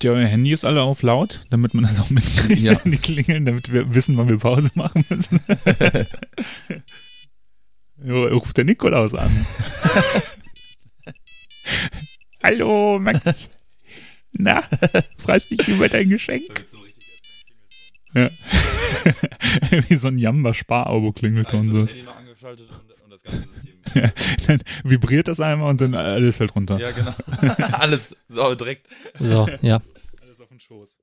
Habt ihr euer Handy ist alle auf laut, damit man das auch mitkriegt, Ja. die klingeln, damit wir wissen, wann wir Pause machen müssen? Jo, ruft der Nikolaus an. Hallo, Max. Na, freust dich über dein Geschenk? Ja. Wie so ein Jamba-Spar-Abo-Klingelton. So. noch angeschaltet und, und das ganze System. Ja, dann vibriert das einmal und dann alles fällt runter. ja, genau. Alles so direkt. So, ja. Schoß.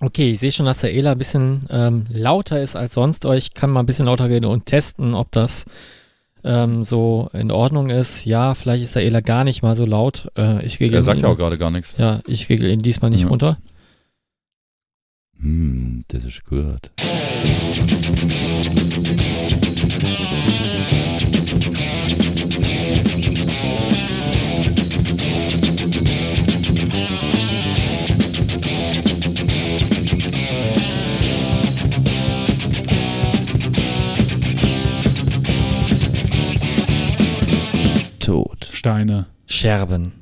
Okay, ich sehe schon, dass der Ela ein bisschen ähm, lauter ist als sonst. Aber Ich kann mal ein bisschen lauter reden und testen, ob das ähm, so in Ordnung ist. Ja, vielleicht ist der Ela gar nicht mal so laut. Äh, ich regel Er sagt ihn, ja auch gerade gar nichts. Ja, ich regel ihn diesmal nicht Ja. runter. Hm, das ist gut. Steine. Scherben.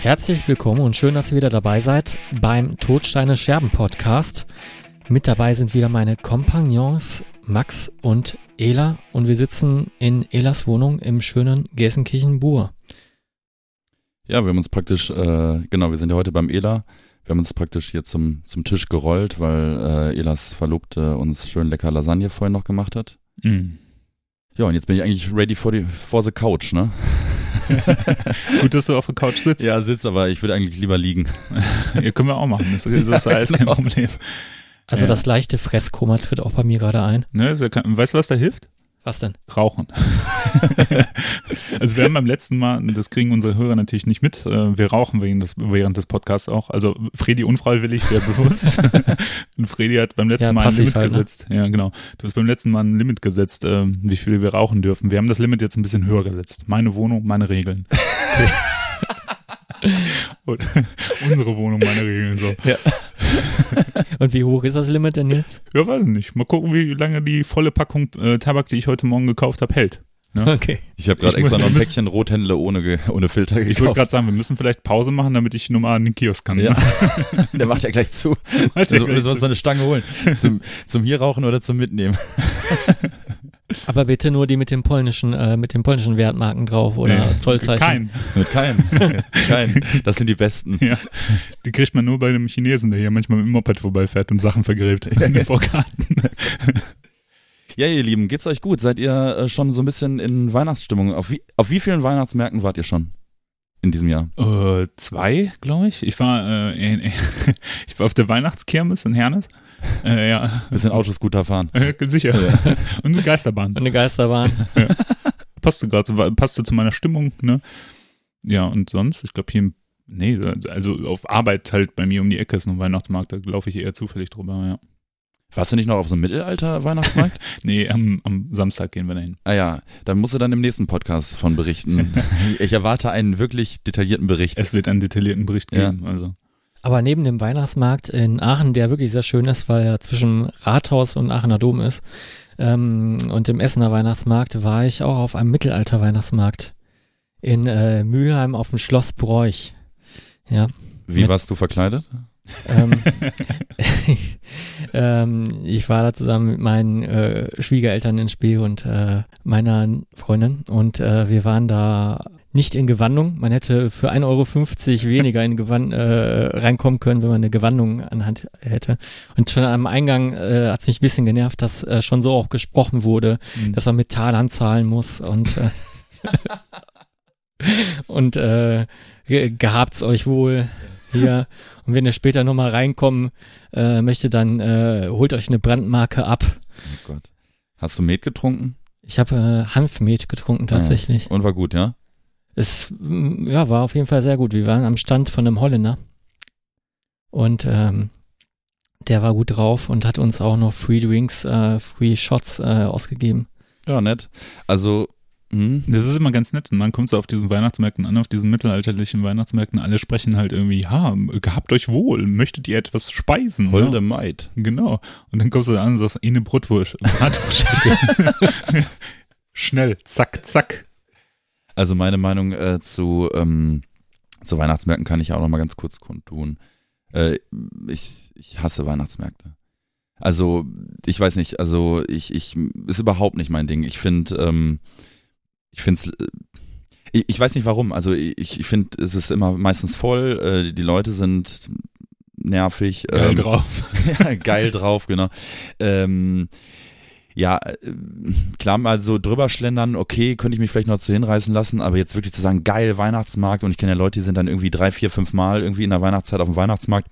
Herzlich willkommen und schön, dass ihr wieder dabei seid beim Todsteine Scherben Podcast. Mit dabei sind wieder meine Kompagnons Max und Ela und wir sitzen in Elas Wohnung im schönen Gelsenkirchen-Bur. Ja, wir haben uns praktisch, äh, genau, wir sind ja heute beim Ela. Wir haben uns praktisch hier zum, zum Tisch gerollt, weil äh, Elas Verlobte uns schön lecker Lasagne vorhin noch gemacht hat. Mm. Ja, und jetzt bin ich eigentlich ready for, die, for the couch, ne? Gut, dass du auf der Couch sitzt. Ja, sitz, aber ich würde eigentlich lieber liegen. Ja, können wir auch machen. Das, ist- das ist alles kein genau. Problem. Also Ja. das leichte Fresskoma tritt auch bei mir gerade ein. Ne, ja kein, weißt du, was da hilft? Was denn? Rauchen. also wir haben beim letzten Mal, das kriegen unsere Hörer natürlich nicht mit, äh, wir rauchen während des, während des Podcasts auch. Also Fredi unfreiwillig, der bewusst. Und Fredi hat beim letzten Ja, Mal ein Limit halt, ne? gesetzt. Ja, genau. Du hast beim letzten Mal ein Limit gesetzt, äh, wie viel wir rauchen dürfen. Wir haben das Limit jetzt ein bisschen höher gesetzt. Meine Wohnung, meine Regeln. Und unsere Wohnung, meine Regeln. So. Und wie hoch ist das Limit denn jetzt? Ja, weiß nicht. Mal gucken, wie lange die volle Packung äh, Tabak, die ich heute Morgen gekauft habe, hält. Okay. Ich habe gerade extra noch ein Päckchen Rothändle ohne, ohne Filter Ich wollte gekauft. gerade sagen, wir müssen vielleicht Pause machen, damit ich nochmal an den Kiosk kann. Ja. Ne? Der macht ja gleich zu. Also müssen wir uns noch eine Stange holen. Zum, zum hier rauchen oder zum Mitnehmen. Aber bitte nur die mit dem polnischen, äh, mit den polnischen Wertmarken drauf oder Nee, Zollzeichen. Kein. Mit keinem. Kein. Das sind die besten. Ja. Die kriegt man nur bei dem Chinesen, der hier manchmal mit dem Moped vorbeifährt und Sachen vergräbt in den Vorgarten. Ja, ihr Lieben, geht's euch gut? Seid ihr äh, schon so ein bisschen in Weihnachtsstimmung? Auf wie, auf wie vielen Weihnachtsmärkten wart ihr schon in diesem Jahr? Äh, zwei, glaube ich. Ich war, äh, in, ich war auf der Weihnachtskirmes in Hernes. Äh, ja, Bisschen Autoscooter fahren. äh, sicher. Und eine Geisterbahn. Und eine Geisterbahn. Passte gerade, passte zu meiner Stimmung, ne? Ja, und sonst, ich glaube hier, im- nee, also auf Arbeit halt bei mir um die Ecke ist noch ein Weihnachtsmarkt, da laufe ich eher zufällig drüber, ja. Warst du nicht noch auf so einem Mittelalter-Weihnachtsmarkt? Nee, am, am Samstag gehen wir dahin. ah ja, dann musst du dann im nächsten Podcast von berichten. Ich erwarte einen wirklich detaillierten Bericht. Es wird einen detaillierten Bericht Ja. geben, also. Aber neben dem Weihnachtsmarkt in Aachen, der wirklich sehr schön ist, weil er zwischen Rathaus und Aachener Dom ist, ähm, und dem Essener Weihnachtsmarkt, war ich auch auf einem Mittelalter-Weihnachtsmarkt in äh, Mülheim auf dem Schloss Broich. Ja. Wie Mit- warst du verkleidet? Ähm, ähm, ich war da zusammen mit meinen äh, Schwiegereltern in Spee und äh, meiner Freundin und äh, wir waren da nicht in Gewandung. Man hätte für 1,50 Euro weniger in Gewand äh, reinkommen können, wenn man eine Gewandung anhand hätte. Und schon am Eingang äh, hat es mich ein bisschen genervt, dass äh, schon so auch gesprochen wurde, Mhm. dass man mit Talern zahlen muss und äh, und äh, ge gehabt's euch wohl hier. Und wenn ihr später nochmal reinkommen äh, möchte, dann äh, holt euch eine Brandmarke ab. Oh Gott. Hast du Met getrunken? Ich habe äh, Hanfmet getrunken tatsächlich. Und war gut, ja? Es mm, ja, war auf jeden Fall sehr gut. Wir waren am Stand von einem Holländer und ähm, der war gut drauf und hat uns auch noch Free Drinks, äh, Free Shots äh, ausgegeben. Ja, nett. Also, hm, Das ist immer ganz nett. Und man kommt so auf diesen Weihnachtsmärkten an, auf diesen mittelalterlichen Weihnachtsmärkten. Alle sprechen halt irgendwie, ja, gehabt euch wohl, möchtet ihr etwas speisen? holde Ja, Maid. genau. Und dann kommst du da an und sagst, eine Brotwurst. Bratwurst. Schnell, zack, zack. Also meine Meinung äh, zu, ähm, zu Weihnachtsmärkten kann ich auch noch mal ganz kurz kundtun. Äh, ich, ich hasse Weihnachtsmärkte. Also, ich weiß nicht, also ich, ich, ist überhaupt nicht mein Ding. Ich finde, ähm, ich finde es, äh, ich, ich weiß nicht warum. Also ich, ich finde, es ist immer meistens voll, äh, die Leute sind nervig. Geil ähm, drauf. ja, geil drauf, genau. Ähm, ja, äh, klar mal so drüber schlendern, okay, könnte ich mich vielleicht noch zu hinreißen lassen, aber jetzt wirklich zu sagen, geil, Weihnachtsmarkt und ich kenne ja Leute, die sind dann irgendwie drei, vier, fünf Mal irgendwie in der Weihnachtszeit auf dem Weihnachtsmarkt.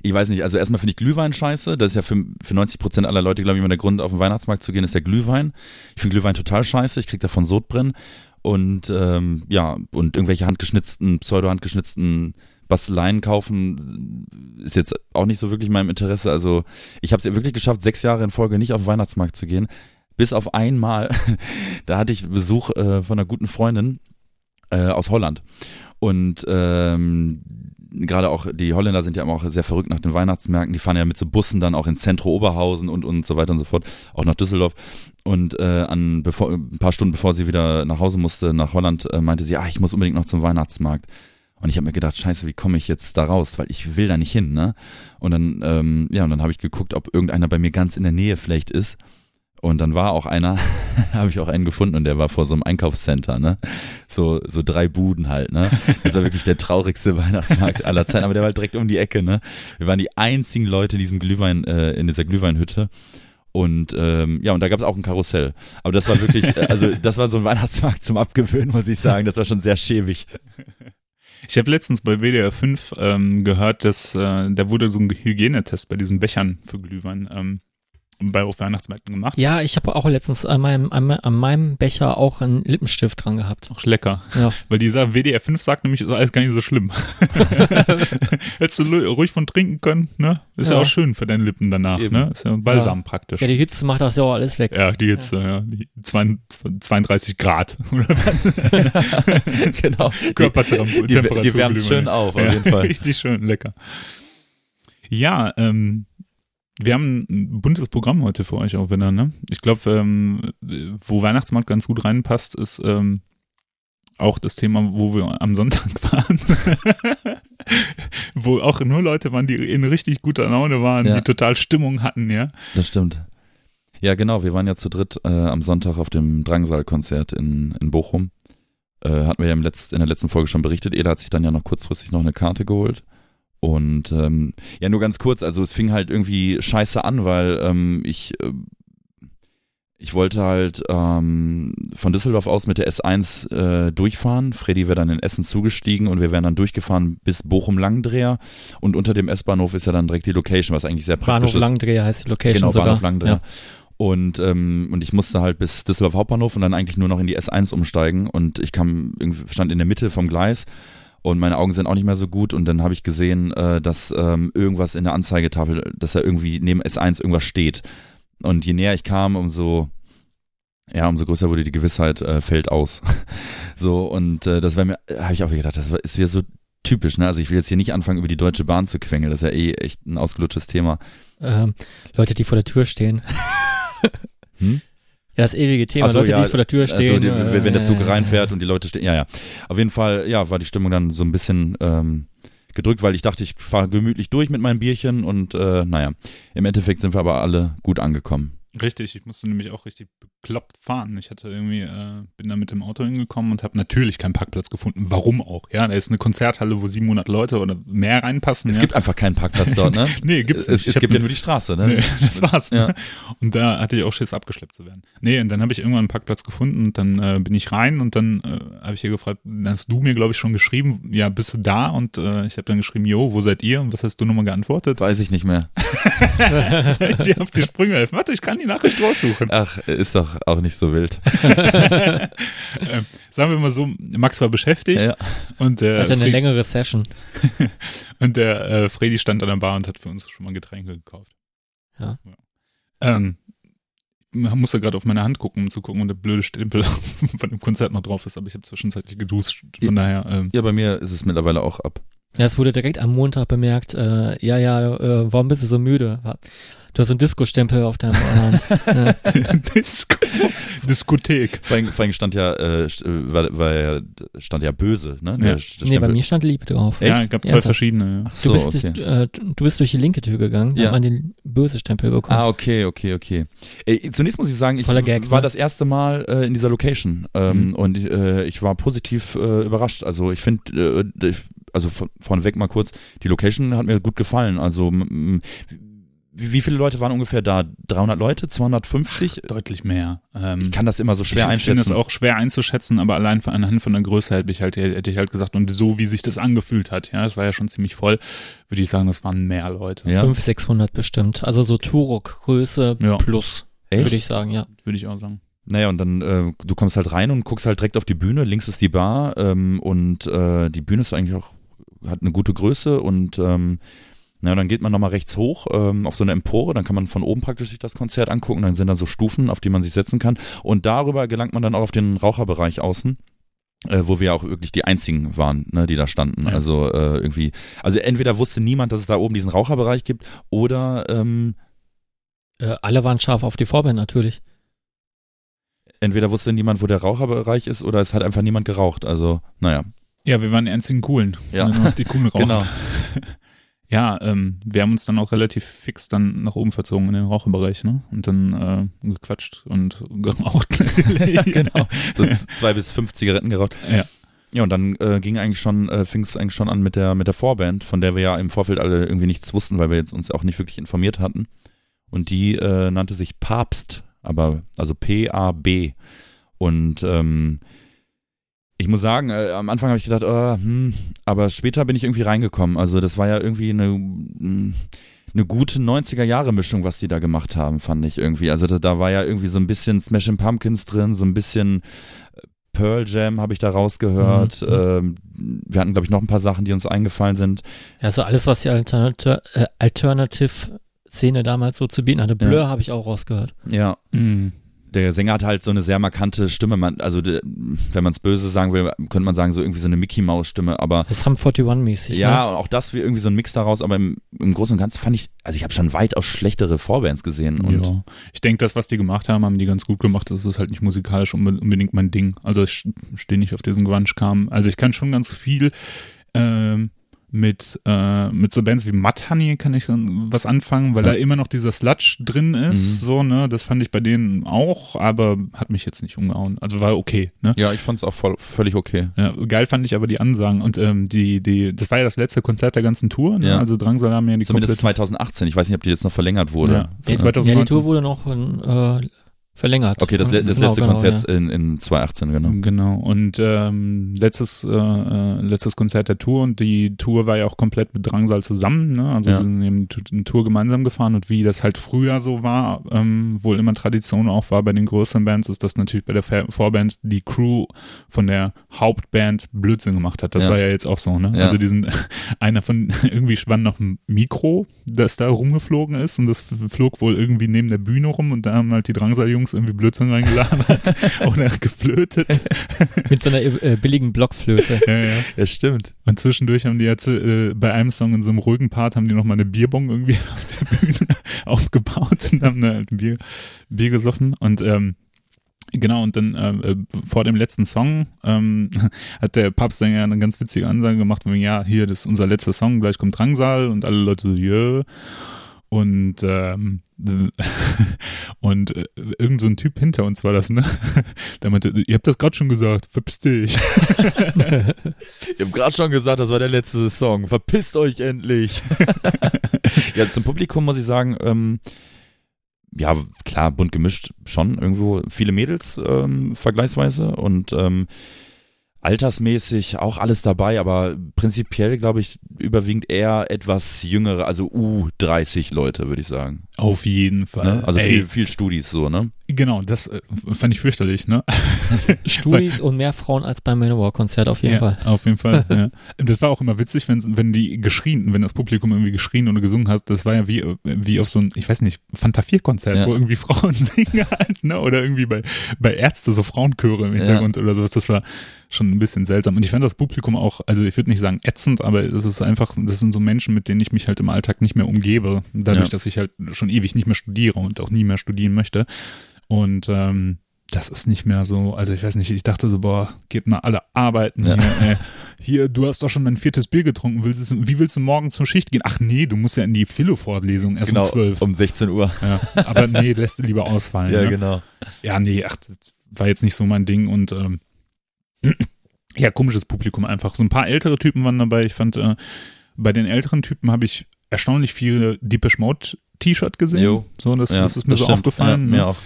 Ich weiß nicht, also erstmal finde ich Glühwein scheiße. Das ist ja für, für 90 Prozent aller Leute, glaube ich, immer der Grund, auf den Weihnachtsmarkt zu gehen, ist der Glühwein. Ich finde Glühwein total scheiße. Ich krieg davon Sodbrennen. Und ähm, ja, und irgendwelche handgeschnitzten, pseudo-handgeschnitzten Basteleien kaufen ist jetzt auch nicht so wirklich meinem Interesse. Also ich habe es ja wirklich geschafft, sechs Jahre in Folge nicht auf den Weihnachtsmarkt zu gehen. Bis auf einmal, da hatte ich Besuch äh, von einer guten Freundin äh, aus Holland. Und ähm, gerade auch die Holländer sind ja immer auch sehr verrückt nach den Weihnachtsmärkten. Die fahren ja mit so Bussen dann auch ins Zentrum Oberhausen und, und so weiter und so fort, auch nach Düsseldorf. Und äh, an, bevor, ein paar Stunden bevor sie wieder nach Hause musste, nach Holland, äh, meinte sie, ah, ich muss unbedingt noch zum Weihnachtsmarkt. Und ich habe mir gedacht, scheiße, wie komme ich jetzt da raus? Weil ich will da nicht hin, ne? Und dann, ähm, ja, und dann habe ich geguckt, ob irgendeiner bei mir ganz in der Nähe vielleicht ist. Und dann war auch einer, habe ich auch einen gefunden und der war vor so einem Einkaufscenter, ne? So, so drei Buden halt, ne? Das war wirklich der traurigste Weihnachtsmarkt aller Zeiten, aber der war halt direkt um die Ecke, ne? Wir waren die einzigen Leute in diesem Glühwein, äh, in dieser Glühweinhütte. Und ähm, ja, und da gab es auch ein Karussell. Aber das war wirklich, äh, also das war so ein Weihnachtsmarkt zum Abgewöhnen, muss ich sagen. Das war schon sehr schäbig. Ich habe letztens bei WDR 5 ähm, gehört, dass äh, da wurde so ein Hygienetest bei diesen Bechern für Glühwein ähm, bei auf Weihnachtsmärkten gemacht. Ja, ich habe auch letztens an meinem, an, an meinem Becher auch einen Lippenstift dran gehabt. Ach, lecker. Ja. Weil dieser WDR 5 sagt nämlich, ist alles gar nicht so schlimm. Hättest du ruhig von trinken können, ne? Ist ja, Ja. auch schön für deine Lippen danach, Eben. ne? Ist ja Balsam praktisch. Ja, die Hitze macht das ja auch alles weg. Ja, die Hitze, ja. Die 32 Grad. Genau. Körpertemperatur. Die, die, die wärmt schön auf, auf ja, jeden Fall. Richtig schön, lecker. Ja, ähm, wir haben ein buntes Programm heute für euch auch wieder, ne? Ich glaube, ähm, wo Weihnachtsmarkt ganz gut reinpasst, ist ähm, auch das Thema, wo wir am Sonntag waren. wo auch nur Leute waren, die in richtig guter Laune waren, Ja. die total Stimmung hatten, ja. Das stimmt. Ja, genau. Wir waren ja zu dritt äh, am Sonntag auf dem Drangsal-Konzert in, in Bochum. Äh, hatten wir ja im Letzt, in der letzten Folge schon berichtet. Eda hat sich dann ja noch kurzfristig noch eine Karte geholt. Und ähm, ja, nur ganz kurz, also es fing halt irgendwie scheiße an, weil ähm, ich, äh, ich wollte halt ähm, von Düsseldorf aus mit der S1 äh, durchfahren. Freddy wäre dann in Essen zugestiegen und wir wären dann durchgefahren bis Bochum-Langdreher. Und unter dem S-Bahnhof ist ja dann direkt die Location, was eigentlich sehr praktisch Bahnhof ist. Langdreher heißt die Location Genau, sogar. Bahnhof Langdreher. Ja. Und, ähm, und ich musste halt bis Düsseldorf Hauptbahnhof und dann eigentlich nur noch in die S1 umsteigen und ich kam, irgendwie stand in der Mitte vom Gleis und meine Augen sind auch nicht mehr so gut und dann habe ich gesehen, äh, dass ähm, irgendwas in der Anzeigetafel, dass da irgendwie neben S1 irgendwas steht. Und je näher ich kam, umso ja, umso größer wurde die Gewissheit, äh, fällt aus. so, und äh, das wäre mir, habe ich auch gedacht, das ist wieder so typisch, ne? Also ich will jetzt hier nicht anfangen, über die Deutsche Bahn zu quengeln, das ist ja eh echt ein ausgelutschtes Thema. Ähm, Leute, die vor der Tür stehen. Hm? Ja, das ewige Thema. So, Leute, ja, die vor der Tür Also, stehen. die, äh, wenn der Zug äh, reinfährt und die Leute stehen, ja, ja. Auf jeden Fall, ja, war die Stimmung dann so ein bisschen ähm, gedrückt, weil ich dachte, ich fahre gemütlich durch mit meinem Bierchen und äh, naja, im Endeffekt sind wir aber alle gut angekommen. Richtig, ich musste nämlich auch richtig bekloppt fahren. Ich hatte irgendwie, äh, bin da mit dem Auto hingekommen und habe natürlich keinen Parkplatz gefunden. Warum auch? Ja, da ist eine Konzerthalle, wo 700 Leute oder mehr reinpassen. Es ja. gibt einfach keinen Parkplatz dort, ne? nee, gibt's es, nicht. es, es gibt ja ne- nur die Straße, ne? Nee, das war's. Ja. Ne? Und da hatte ich auch Schiss, abgeschleppt zu werden. Nee, und dann habe ich irgendwann einen Parkplatz gefunden und dann äh, bin ich rein und dann äh, habe ich hier gefragt, dann hast du mir, glaube ich, schon geschrieben, ja, bist du da? Und äh, ich habe dann geschrieben, jo, wo seid ihr? Und was hast du nochmal geantwortet? Weiß ich nicht mehr. Soll ich dir auf die Sprünge helfen? Warte, ich kann die Nachricht raussuchen. Ach, ist doch auch nicht so wild. ähm, sagen wir mal so, Max war beschäftigt Ja. und der, Hatte eine Fre- längere Session. und der äh, Freddy stand an der Bar und hat für uns schon mal Getränke gekauft. Ja. Ähm, man muss ja gerade auf meine Hand gucken, um zu gucken, wo der blöde Stempel von dem Konzert noch drauf ist, aber ich habe zwischenzeitlich geduscht, von daher, ähm, Ja, bei mir ist es mittlerweile auch ab. Ja, es wurde direkt am Montag bemerkt, äh, ja, ja, äh, warum bist du so müde? Du hast so einen Disco-Stempel auf deinem Arm. ja. Disco Diskothek. Vor allem, vor allem stand ja, äh, st- äh, war, war ja, stand ja böse, ne? Ja. Der Nee, bei mir stand Lieb drauf. Ja, es gab zwei Ernsthaft? verschiedene. Ach Du, so, bist, okay. äh, du bist durch die linke Tür gegangen, da Ja. hat man den böse Stempel bekommen. Ah, okay, okay, okay. Äh, zunächst muss ich sagen, ich Gag, war ne? das erste Mal äh, in dieser Location ähm, Mhm. und äh, ich war positiv äh, überrascht. Also ich finde, äh, ich- also von, vorneweg mal kurz, die Location hat mir gut gefallen. Also wie, viele Leute waren ungefähr da? 300 Leute? 250? Deutlich mehr. Ähm, ich kann das immer so schwer ich finde es einschätzen. auch schwer einzuschätzen, aber allein von, anhand von der Größe hätte ich halt, hätte ich halt gesagt, und so wie sich das angefühlt hat, ja, es war ja schon ziemlich voll, würde ich sagen, das waren mehr Leute. ja, 500, 600 bestimmt. Also so Turok-Größe Ja. plus, echt? würde ich sagen, ja. Würde ich auch sagen. Naja, und dann, äh, du kommst halt rein und guckst halt direkt auf die Bühne, links ist die Bar ähm, und äh, die Bühne ist eigentlich auch, hat eine gute Größe und ähm, na, dann geht man nochmal rechts hoch ähm, auf so eine Empore, dann kann man von oben praktisch sich das Konzert angucken, dann sind da so Stufen, auf die man sich setzen kann und darüber gelangt man dann auch auf den Raucherbereich außen. Äh, wo wir auch wirklich die einzigen waren, ne, die da standen. Ja. Also äh, irgendwie, also entweder wusste niemand, dass es da oben diesen Raucherbereich gibt, oder ähm, Äh, alle waren scharf auf die Vorband natürlich. entweder wusste niemand, wo der Raucherbereich ist, oder es hat einfach niemand geraucht. Also, naja. Ja, wir waren die einzigen coolen. Ja. Die coolen Raucher. Genau. Ja, ähm, wir haben uns dann auch relativ fix dann nach oben verzogen in den Raucherbereich, ne? Und dann äh, gequatscht und geraucht. ja, genau. So zwei bis fünf Zigaretten geraucht. Ja. Ja, und dann äh, ging eigentlich schon, äh, fing es eigentlich schon an mit der, mit der Vorband, von der wir ja im Vorfeld alle irgendwie nichts wussten, weil wir jetzt uns auch nicht wirklich informiert hatten. Und die äh, nannte sich Papst, aber also P-A-B. Und ähm, ich muss sagen, äh, am Anfang habe ich gedacht, oh, hm, aber später bin ich irgendwie reingekommen. Also das war ja irgendwie eine, mm, eine gute 90er-Jahre-Mischung, was die da gemacht haben, fand ich irgendwie. Also da, da war ja irgendwie so ein bisschen Smashing Pumpkins drin, so ein bisschen äh, Pearl Jam habe ich da rausgehört. Mhm. Ähm, wir hatten, glaube ich, noch ein paar Sachen, die uns eingefallen sind. Ja, so alles, was die Alternat äh, Alternative-Szene damals so zu bieten hatte. Blur habe ich auch rausgehört. Ja. Mhm. Der Sänger hat halt so eine sehr markante Stimme. Man, also der, wenn man es böse sagen will, könnte man sagen, so irgendwie so eine Mickey-Maus-Stimme. Aber So Sum 41-mäßig. ja, Ne? und auch das wie irgendwie so ein Mix daraus. Aber im, im Großen und Ganzen fand ich, also ich habe schon weitaus schlechtere Vorbands gesehen. Und ja. Ich denke, das, was die gemacht haben, haben die ganz gut gemacht. Das ist halt nicht musikalisch unbe- unbedingt mein Ding. Also ich stehe nicht auf diesen Grunge-Kram. Also ich kann schon ganz viel ähm, mit, äh, mit so Bands wie Mudhoney kann ich was anfangen, weil Ja. da immer noch dieser Sludge drin ist. Mhm. So, ne? Das fand ich bei denen auch, aber hat mich jetzt nicht umgehauen. Also war okay, ne? ja, ich fand es auch voll, völlig okay. Ja, geil fand ich aber die Ansagen und ähm, die, die, das war ja das letzte Konzert der ganzen Tour, ne? Ja. Also Drangsal haben ja die Zumindest komplette 2018. Ich weiß nicht, ob die jetzt noch verlängert wurde. Ja, Ja, von ja, 2019. die Tour wurde noch äh, verlängert. Okay, das, le- das Genau, letzte genau, Konzert ja. in, in 2018, genau. Genau. Und ähm, letztes, äh, äh, letztes Konzert der Tour und die Tour war ja auch komplett mit Drangsal zusammen, ne? Also Ja. wir sind eben eine Tour gemeinsam gefahren und wie das halt früher so war, ähm, wohl immer Tradition auch war bei den größeren Bands, ist das natürlich bei der Vorband die Crew von der Hauptband Blödsinn gemacht hat. Das Ja. war ja jetzt auch so, ne? Ja. Also diesen einer von irgendwie schwann noch ein Mikro, das da rumgeflogen ist und das flog wohl irgendwie neben der Bühne rum und da haben halt die Drangsal-Jungs irgendwie Blödsinn reingelabert oder geflötet. Mit so einer äh, billigen Blockflöte. ja, ja. Ja, stimmt. Und zwischendurch haben die jetzt äh, bei einem Song in so einem ruhigen Part haben die nochmal eine Bierbong irgendwie auf der Bühne aufgebaut und haben da halt ein Bier, Bier gesoffen und ähm, Genau, und dann äh, äh, vor dem letzten Song ähm, hat der Papstsänger eine ganz witzige Ansage gemacht, von ja, hier, das ist unser letzter Song, gleich kommt Drangsal und alle Leute so, jö. Und ähm, und äh, irgend so ein Typ hinter uns war das, ne? Der meinte, ihr habt das gerade schon gesagt, verpiss dich. Ich habe gerade schon gesagt, das war der letzte Song. Verpisst euch endlich. ja, zum Publikum muss ich sagen, ähm, ja, klar, bunt gemischt schon irgendwo. Viele Mädels ähm, vergleichsweise und ähm, altersmäßig auch alles dabei, aber prinzipiell glaube ich überwiegend eher etwas jüngere, also U30 Leute, würde ich sagen. Auf jeden Fall. Ne? Also Ey, viel, viel Studis so, ne? Genau, das äh, fand ich fürchterlich, ne? Studis und mehr Frauen als beim Manowar-Konzert auf jeden ja, Fall. Auf jeden Fall. ja. Und Das war auch immer witzig, wenn, wenn die geschrien, wenn das Publikum irgendwie geschrien oder gesungen hat. Das war ja wie, wie auf so ein, ich weiß nicht, Fantafierkonzert, Ja. wo irgendwie Frauen singen halt, ne? Oder irgendwie bei, bei Ärzte so Frauenchöre im Hintergrund oder sowas. Das war schon ein bisschen seltsam. Und ich fand das Publikum auch, also ich würde nicht sagen ätzend, aber es ist einfach, das sind so Menschen, mit denen ich mich halt im Alltag nicht mehr umgebe. Dadurch, Ja. dass ich halt schon ewig nicht mehr studiere und auch nie mehr studieren möchte. Und ähm, das ist nicht mehr so, also ich weiß nicht, ich dachte so, boah, geht mal alle arbeiten Ja. hier. Hier, du hast doch schon dein viertes Bier getrunken, willst du, wie willst du morgen zur Schicht gehen? Ach nee, du musst ja in die Philo-Vorlesung erst genau, um zwölf. um 16 Uhr. Ja, aber nee, lässt du lieber ausfallen. ne? genau. Ja, nee, ach, das war jetzt nicht so mein Ding und ähm, ja, komisches Publikum einfach. So ein paar ältere Typen waren dabei. Ich fand, äh, bei den älteren Typen habe ich erstaunlich viele Deepish Mode T-Shirt gesehen. Jo. So, das, Ja, das ist mir so stimmt. aufgefallen. Ja, ne? mir auch.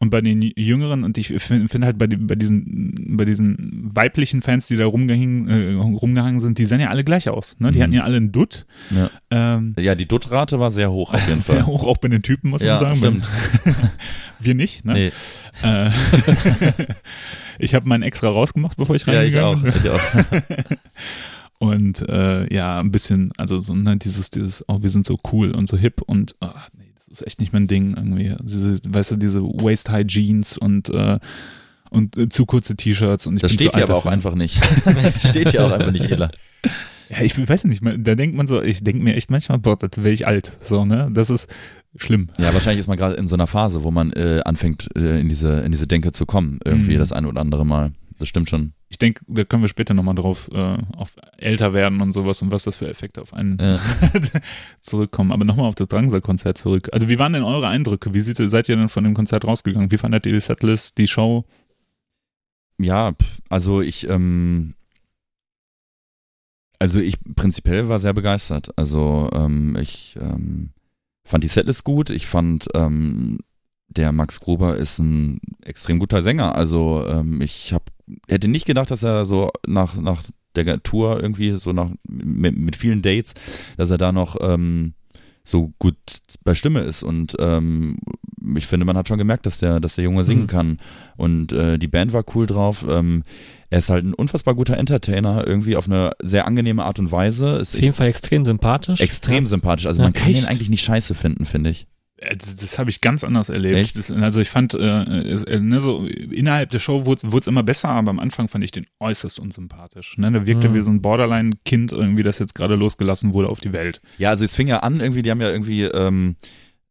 Und bei den Jüngeren, und ich finde find halt bei, bei diesen, bei diesen weiblichen Fans, die da rumgehangen, äh, rumgehangen sind, die sehen ja alle gleich aus. Ne? Die Mhm. hatten ja alle einen Dutt. Ja. Ähm, Ja, die Duttrate war sehr hoch auf jeden sehr Fall. hoch auch bei den Typen, muss Ja, man sagen. stimmt. Wir nicht, ne? Nee. Äh, ich habe meinen extra rausgemacht, bevor ich Ja, ich auch. reingegangen bin. Ich auch. Und äh, ja, ein bisschen, also so ne, dieses, dieses, oh, wir sind so cool und so hip und ach, nee, ist echt nicht mein Ding irgendwie. Diese, weißt du, diese Waist High Jeans und äh, und äh, zu kurze T-Shirts und ich Das bin steht hier aber auch einfach nicht. steht hier auch einfach nicht, Ela. Ja, ich weiß nicht, da denkt man so, ich denke mir echt manchmal, boah, das wäre ich alt, so ne, das ist schlimm. Ja, wahrscheinlich ist man gerade in so einer Phase, wo man äh, anfängt, äh, in diese in diese Denke zu kommen. Irgendwie Mhm. das eine oder andere Mal. Das stimmt schon. Ich denke, da können wir später nochmal drauf äh, auf älter werden und sowas und was das für Effekte auf einen Ja. zurückkommen. Aber nochmal auf das Drangsal-Konzert zurück. Also wie waren denn eure Eindrücke? Wie seht, seid ihr denn von dem Konzert rausgegangen? Wie fandet ihr die Setlist, die Show? Ja, also ich, ähm, also ich prinzipiell war sehr begeistert. Also ähm, ich ähm, fand die Setlist gut. Ich fand ähm, der Max Gruber ist ein extrem guter Sänger. Also ähm, ich hab, hätte nicht gedacht, dass er so nach nach der Tour irgendwie so nach mit, mit vielen Dates, dass er da noch ähm, so gut bei Stimme ist und ähm, ich finde, man hat schon gemerkt, dass der, dass der Junge singen Mhm. kann und äh, die Band war cool drauf. Ähm, er ist halt ein unfassbar guter Entertainer, irgendwie auf eine sehr angenehme Art und Weise. Ist Auf jeden Fall extrem sympathisch. extrem sympathisch. Also Ja, man kann ihn echt? eigentlich nicht scheiße finden, finde ich. Äh, Das, das habe ich ganz anders erlebt. Das, also ich fand, äh, äh, ne, so innerhalb der Show wurde es immer besser, aber am Anfang fand ich den äußerst unsympathisch. Ne? Der wirkte Mhm. wie so ein Borderline-Kind irgendwie, das jetzt gerade losgelassen wurde auf die Welt. Ja, also es fing ja an, irgendwie, die haben ja irgendwie, ähm,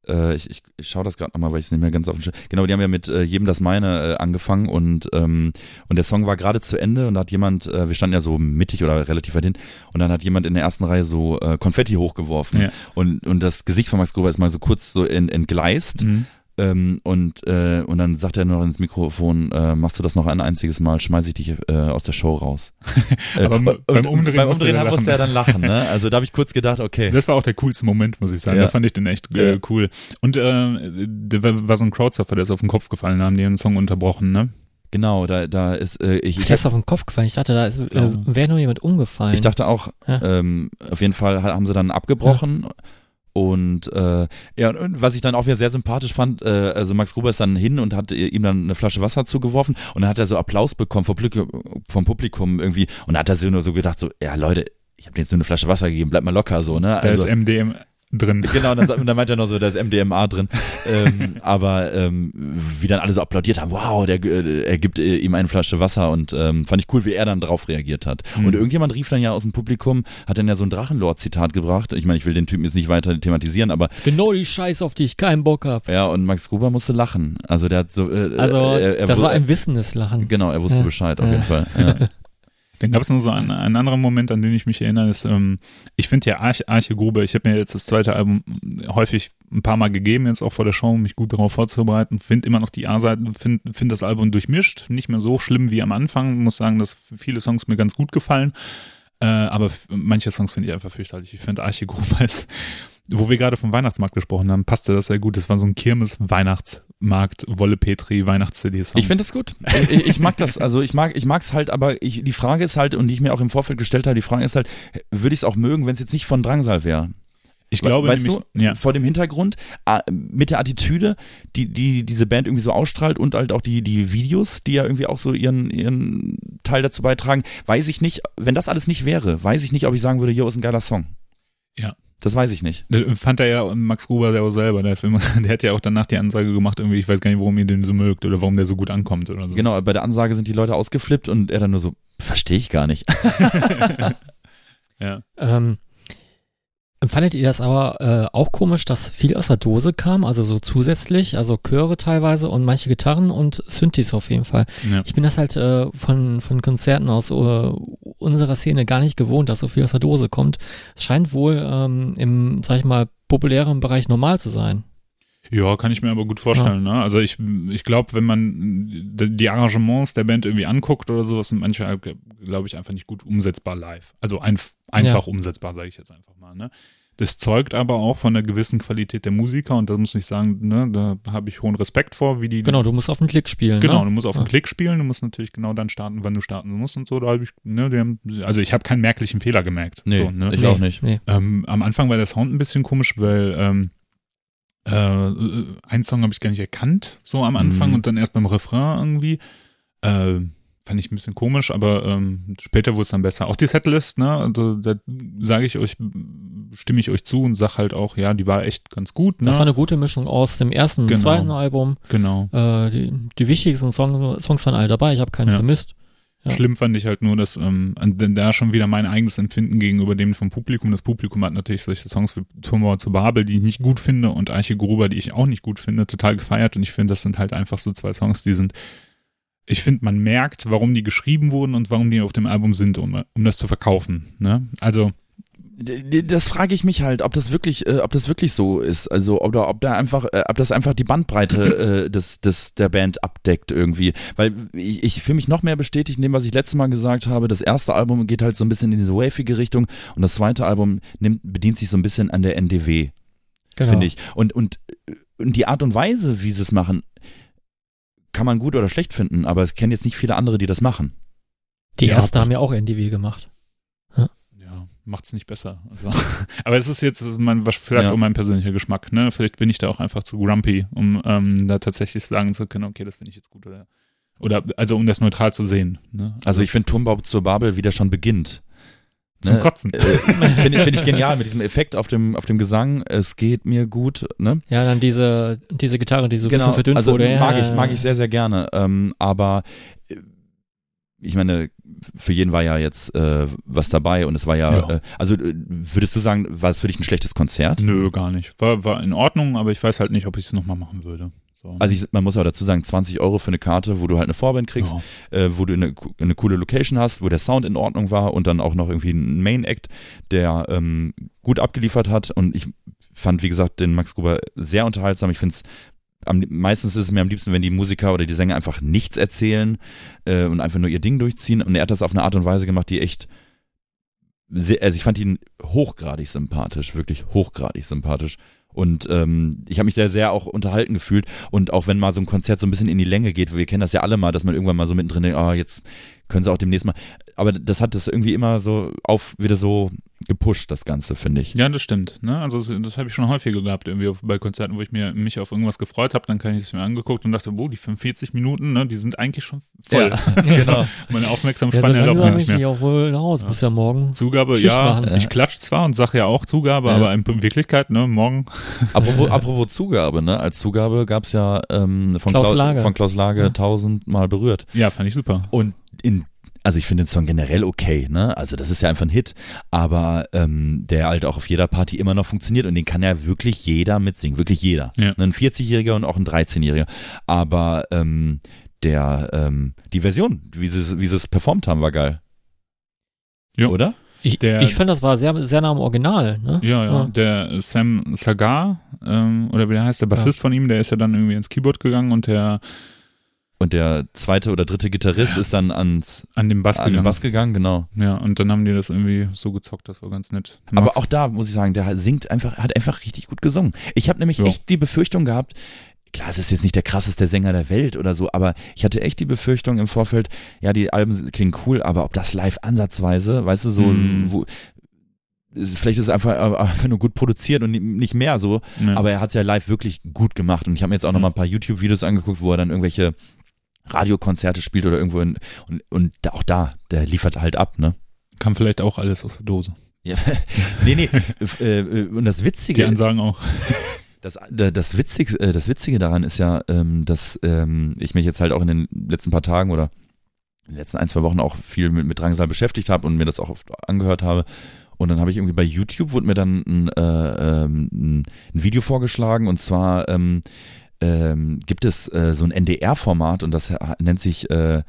äh, ich, ich, ich schaue das gerade nochmal, weil ich es nicht mehr ganz auf dem Schirm Genau, die haben ja mit äh, jedem das meine äh, angefangen und, ähm, und der Song war gerade zu Ende und da hat jemand, äh, wir standen ja so mittig oder relativ weit hin und dann hat jemand in der ersten Reihe so äh, Konfetti hochgeworfen Ja. und, und das Gesicht von Max Gruber ist mal so kurz so ent, entgleist Mhm. Ähm, und, äh, und dann sagt er noch ins Mikrofon, äh, machst du das noch ein einziges Mal, schmeiß ich dich äh, aus der Show raus. Äh, Aber und- beim Umdrehen beim musste Umdrehen er musste er dann lachen. Ne? Also da habe ich kurz gedacht, okay. Das war auch der coolste Moment, muss ich sagen. Ja. Da fand ich den echt äh, Ja. cool. Und äh, der war, war so ein Crowdsurfer, der ist auf den Kopf gefallen, da haben die den Song unterbrochen, ne? Genau, da, da ist, äh, ich, ich, Der ist auf den Kopf gefallen. Ich dachte, da ist, äh, Ja. wäre nur jemand umgefallen. ich dachte auch, Ja. ähm, auf jeden Fall ha- haben sie dann abgebrochen. Und äh, ja, und, was ich dann auch wieder sehr sympathisch fand, äh, also Max Gruber ist dann hin und hat ihm dann eine Flasche Wasser zugeworfen und dann hat er so Applaus bekommen vom, Publikum, vom Publikum irgendwie und da hat er sich nur so gedacht, so, ja Leute, ich habe dir jetzt nur eine Flasche Wasser gegeben, bleib mal locker so, ne? Da Also, ist MDM drin. Genau, und dann, sagt- und dann meint er noch so, da ist MDMA drin. ähm, aber ähm, wie dann alle so applaudiert haben, wow, der, äh, er gibt äh, ihm eine Flasche Wasser und ähm, fand ich cool, wie er dann drauf reagiert hat. Mhm. Und irgendjemand rief dann ja aus dem Publikum, hat dann ja so ein Drachenlord-Zitat gebracht. Ich meine, ich will den Typen jetzt nicht weiter thematisieren, aber Das ist genau die Scheiße, auf die ich keinen Bock hab. ja, und Max Gruber musste lachen. Also der hat so. Äh, Also, er, er das war ein wissendes Lachen. Genau, er wusste Ja. Bescheid auf Ja. jeden Fall. Ja. Dann gab es noch so einen, einen anderen Moment, an den ich mich erinnere, ist, ähm, ich finde ja Arche, Arche Grube, ich habe mir jetzt das zweite Album häufig ein paar Mal gegeben, jetzt auch vor der Show, um mich gut darauf vorzubereiten. Finde immer noch die A-Seiten, finde find das Album durchmischt, nicht mehr so schlimm wie am Anfang. Muss sagen, dass viele Songs mir ganz gut gefallen. Äh, aber manche Songs finde ich einfach fürchterlich. Ich finde Arche Grube ist, wo wir gerade vom Weihnachtsmarkt gesprochen haben, passte das sehr gut. Das war so ein Kirmes-Weihnachtsmarkt, Wolle Petri, Weihnachts-CD-Song. Ich finde das gut. Ich, ich mag das. Also ich mag, ich mag's halt, aber ich, die Frage ist halt, und die ich mir auch im Vorfeld gestellt habe, die Frage ist halt, würde ich es auch mögen, wenn es jetzt nicht von Drangsal wäre? ich glaube weißt nämlich, du, ja. vor dem Hintergrund, äh, mit der Attitüde, die, die diese Band irgendwie so ausstrahlt und halt auch die, die Videos, die ja irgendwie auch so ihren, ihren Teil dazu beitragen, weiß ich nicht, wenn das alles nicht wäre, weiß ich nicht, ob ich sagen würde, yo, ist ein geiler Song. Das weiß ich nicht. Das fand er ja Max Gruber ja auch selber. Der, Film, der hat ja auch danach die Ansage gemacht, irgendwie, ich weiß gar nicht, warum ihr den so mögt oder warum der so gut ankommt oder so. Genau, bei der Ansage sind die Leute ausgeflippt und er dann nur so, verstehe ich gar nicht. ja. Ähm, Fandet ihr das aber äh, auch komisch, dass viel aus der Dose kam, also so zusätzlich, also Chöre teilweise und manche Gitarren und Synthes auf jeden Fall. ja. Ich bin das halt äh, von, von Konzerten aus äh, unserer Szene gar nicht gewohnt, dass so viel aus der Dose kommt. Es scheint wohl ähm, im, sag ich mal, populären Bereich normal zu sein. Ja, kann ich mir aber gut vorstellen. Ne? Also ich, ich glaube, wenn man die Arrangements der Band irgendwie anguckt oder sowas, sind manche, glaube ich, einfach nicht gut umsetzbar live. Also ein, einfach Ja. umsetzbar, sage ich jetzt einfach mal. Ne? Das zeugt aber auch von einer gewissen Qualität der Musiker und da muss ich sagen, ne, da habe ich hohen Respekt vor, wie die. Genau, du musst auf den Klick spielen. Genau, ne? du musst auf den Ja. Klick spielen, du musst natürlich genau dann starten, wann du starten musst und so. Da habe ich, ne, die haben, also ich habe keinen merklichen Fehler gemerkt. Nee, so, ne? ich Nee, auch nicht. Nee. Ähm, am Anfang war der Sound ein bisschen komisch, weil ähm, äh, einen Song habe ich gar nicht erkannt, so am Anfang Mhm. und dann erst beim Refrain irgendwie. Äh, fand ich ein bisschen komisch, aber ähm, später wurde es dann besser. Auch die Setlist, ne, also da sage ich euch, stimme ich euch zu und sag halt auch, ja, die war echt ganz gut, ne? Das war eine gute Mischung aus dem ersten und Genau. zweiten Album. genau. Äh, die, die wichtigsten Song, Songs waren alle dabei, ich habe keinen Ja. vermisst. Ja. Schlimm fand ich halt nur, dass ähm, da schon wieder mein eigenes Empfinden gegenüber dem vom Publikum. Das Publikum hat natürlich solche Songs wie Turmbauer zu Babel, die ich nicht gut finde, und Arche Gruber, die ich auch nicht gut finde, total gefeiert. Und ich finde, das sind halt einfach so zwei Songs, die sind. Ich finde, man merkt, warum die geschrieben wurden und warum die auf dem Album sind, um, um das zu verkaufen. Ne? Also, Das frage ich mich halt, ob das wirklich, äh, ob das wirklich so ist. Also oder ob da einfach, äh, ob das einfach die Bandbreite äh, des, des der Band abdeckt irgendwie. Weil ich, ich fühle mich noch mehr bestätigt in dem, was ich letztes Mal gesagt habe. Das erste Album geht halt so ein bisschen in diese wavige Richtung und das zweite Album nimmt, bedient sich so ein bisschen an der NDW, Genau. finde ich. Und, und, und die Art und Weise, wie sie es machen, kann man gut oder schlecht finden, aber es kennen jetzt nicht viele andere, die das machen. Die Ja. Ärzte haben ja auch NDW gemacht. Ja, macht's nicht besser. Also, aber es ist jetzt mein, was- vielleicht Ja. auch mein persönlicher Geschmack. Ne? Vielleicht bin ich da auch einfach zu grumpy, um ähm, da tatsächlich sagen zu können, okay, das finde ich jetzt gut oder oder also um das neutral zu sehen. Ne? Also ich finde Turmbau zur Babel, wie der schon beginnt. zum ne? Kotzen. Äh, Finde find ich genial mit diesem Effekt auf dem, auf dem Gesang. Es geht mir gut. Ne? Ja, dann diese, diese Gitarre, die so ein bisschen verdünnt also wurde. mag ja, ich, mag ich sehr, sehr gerne. Ähm, aber ich meine, für jeden war ja jetzt äh, was dabei und es war ja, Ja. Äh, also äh, würdest du sagen, war es für dich ein schlechtes Konzert? Nö, gar nicht. War, war in Ordnung, aber ich weiß halt nicht, ob ich es nochmal machen würde. So. Also ich, man muss aber dazu sagen, 20 Euro für eine Karte, wo du halt eine Vorband kriegst, ja. äh, wo du eine, eine coole Location hast, wo der Sound in Ordnung war und dann auch noch irgendwie ein Main Act, der ähm, gut abgeliefert hat. Und ich fand, wie gesagt, den Max Gruber sehr unterhaltsam. Ich finde es am, meistens ist es mir am liebsten, wenn die Musiker oder die Sänger einfach nichts erzählen äh, und einfach nur ihr Ding durchziehen. Und er hat das auf eine Art und Weise gemacht, die echt sehr, also ich fand ihn hochgradig sympathisch, wirklich hochgradig sympathisch. Und ähm, ich habe mich da sehr auch unterhalten gefühlt. Und auch wenn mal so ein Konzert so ein bisschen in die Länge geht, wir kennen das ja alle mal, dass man irgendwann mal so mittendrin denkt, ah, jetzt können sie auch demnächst mal. Aber das hat das irgendwie immer so auf wieder so gepusht, das Ganze, finde ich. ja, das stimmt. Ne? Also das, das habe ich schon häufiger gehabt, irgendwie auf, bei Konzerten, wo ich mir, mich auf irgendwas gefreut habe, dann kann ich es mir angeguckt und dachte, wo, die 45 Minuten, ne, die sind eigentlich schon voll. Ja, genau. Meine Ja, so erlaubt mir nicht ich mehr. auch wohl Hause. Ja. Muss ja morgen. Zugabe, Schicht ja, machen. ich klatsch zwar und sage ja auch Zugabe, Ja. aber in Wirklichkeit, ne, morgen. apropos, apropos Zugabe, ne? Als Zugabe gab's ja ähm, von, Klaus Klaus Lage. von Klaus Lage Ja. tausendmal berührt. Ja, fand ich super. Und in also ich finde den Song generell okay, ne? Also das ist ja einfach ein Hit, aber ähm, der halt auch auf jeder Party immer noch funktioniert und den kann ja wirklich jeder mitsingen, wirklich jeder. Ja. Ein 40-Jähriger und auch ein 13-Jähriger. Aber ähm, der ähm, die Version, wie sie es- wie sie es performt haben, war geil. Ja. Oder? Ich, Der- ich fand, das war sehr, sehr nah am Original. Ne? Ja, ja. Ja. Der Sam Sagar, ähm, oder wie der heißt, der Bassist von ihm, der ist ja dann irgendwie ins Keyboard gegangen und der Und der zweite oder dritte Gitarrist ist dann ans an den Bass an den gegangen. Bass gegangen, genau. Ja, und dann haben die das irgendwie so gezockt, das war ganz nett. Aber Max- auch da muss ich sagen, der singt einfach, hat einfach richtig gut gesungen. Ich habe nämlich Ja. echt die Befürchtung gehabt, klar, es ist jetzt nicht der krasseste Sänger der Welt oder so, aber ich hatte echt die Befürchtung im Vorfeld, ja, die Alben klingen cool, aber ob das live ansatzweise, weißt du, so, Mhm. wo, vielleicht ist es einfach, äh, einfach nur gut produziert und nicht mehr so, ja. aber er hat es ja live wirklich gut gemacht und ich habe mir jetzt auch noch Ja. mal ein paar YouTube-Videos angeguckt, wo er dann irgendwelche Radiokonzerte spielt oder irgendwo in, und, und auch da, der liefert halt ab, ne? kam vielleicht auch alles aus der Dose. Ja, nee, nee. äh, äh, und das Witzige. Die Ansagen auch. Das, das, Witzige, äh, das Witzige daran ist ja, ähm, dass ähm, ich mich jetzt halt auch in den letzten paar Tagen oder in den letzten ein, zwei Wochen auch viel mit, mit Drangsal beschäftigt habe und mir das auch oft angehört habe. Und dann habe ich irgendwie bei YouTube wurde mir dann ein, äh, ähm, ein Video vorgeschlagen und zwar ähm, ähm, gibt es äh, so ein NDR-Format und das nennt sich äh,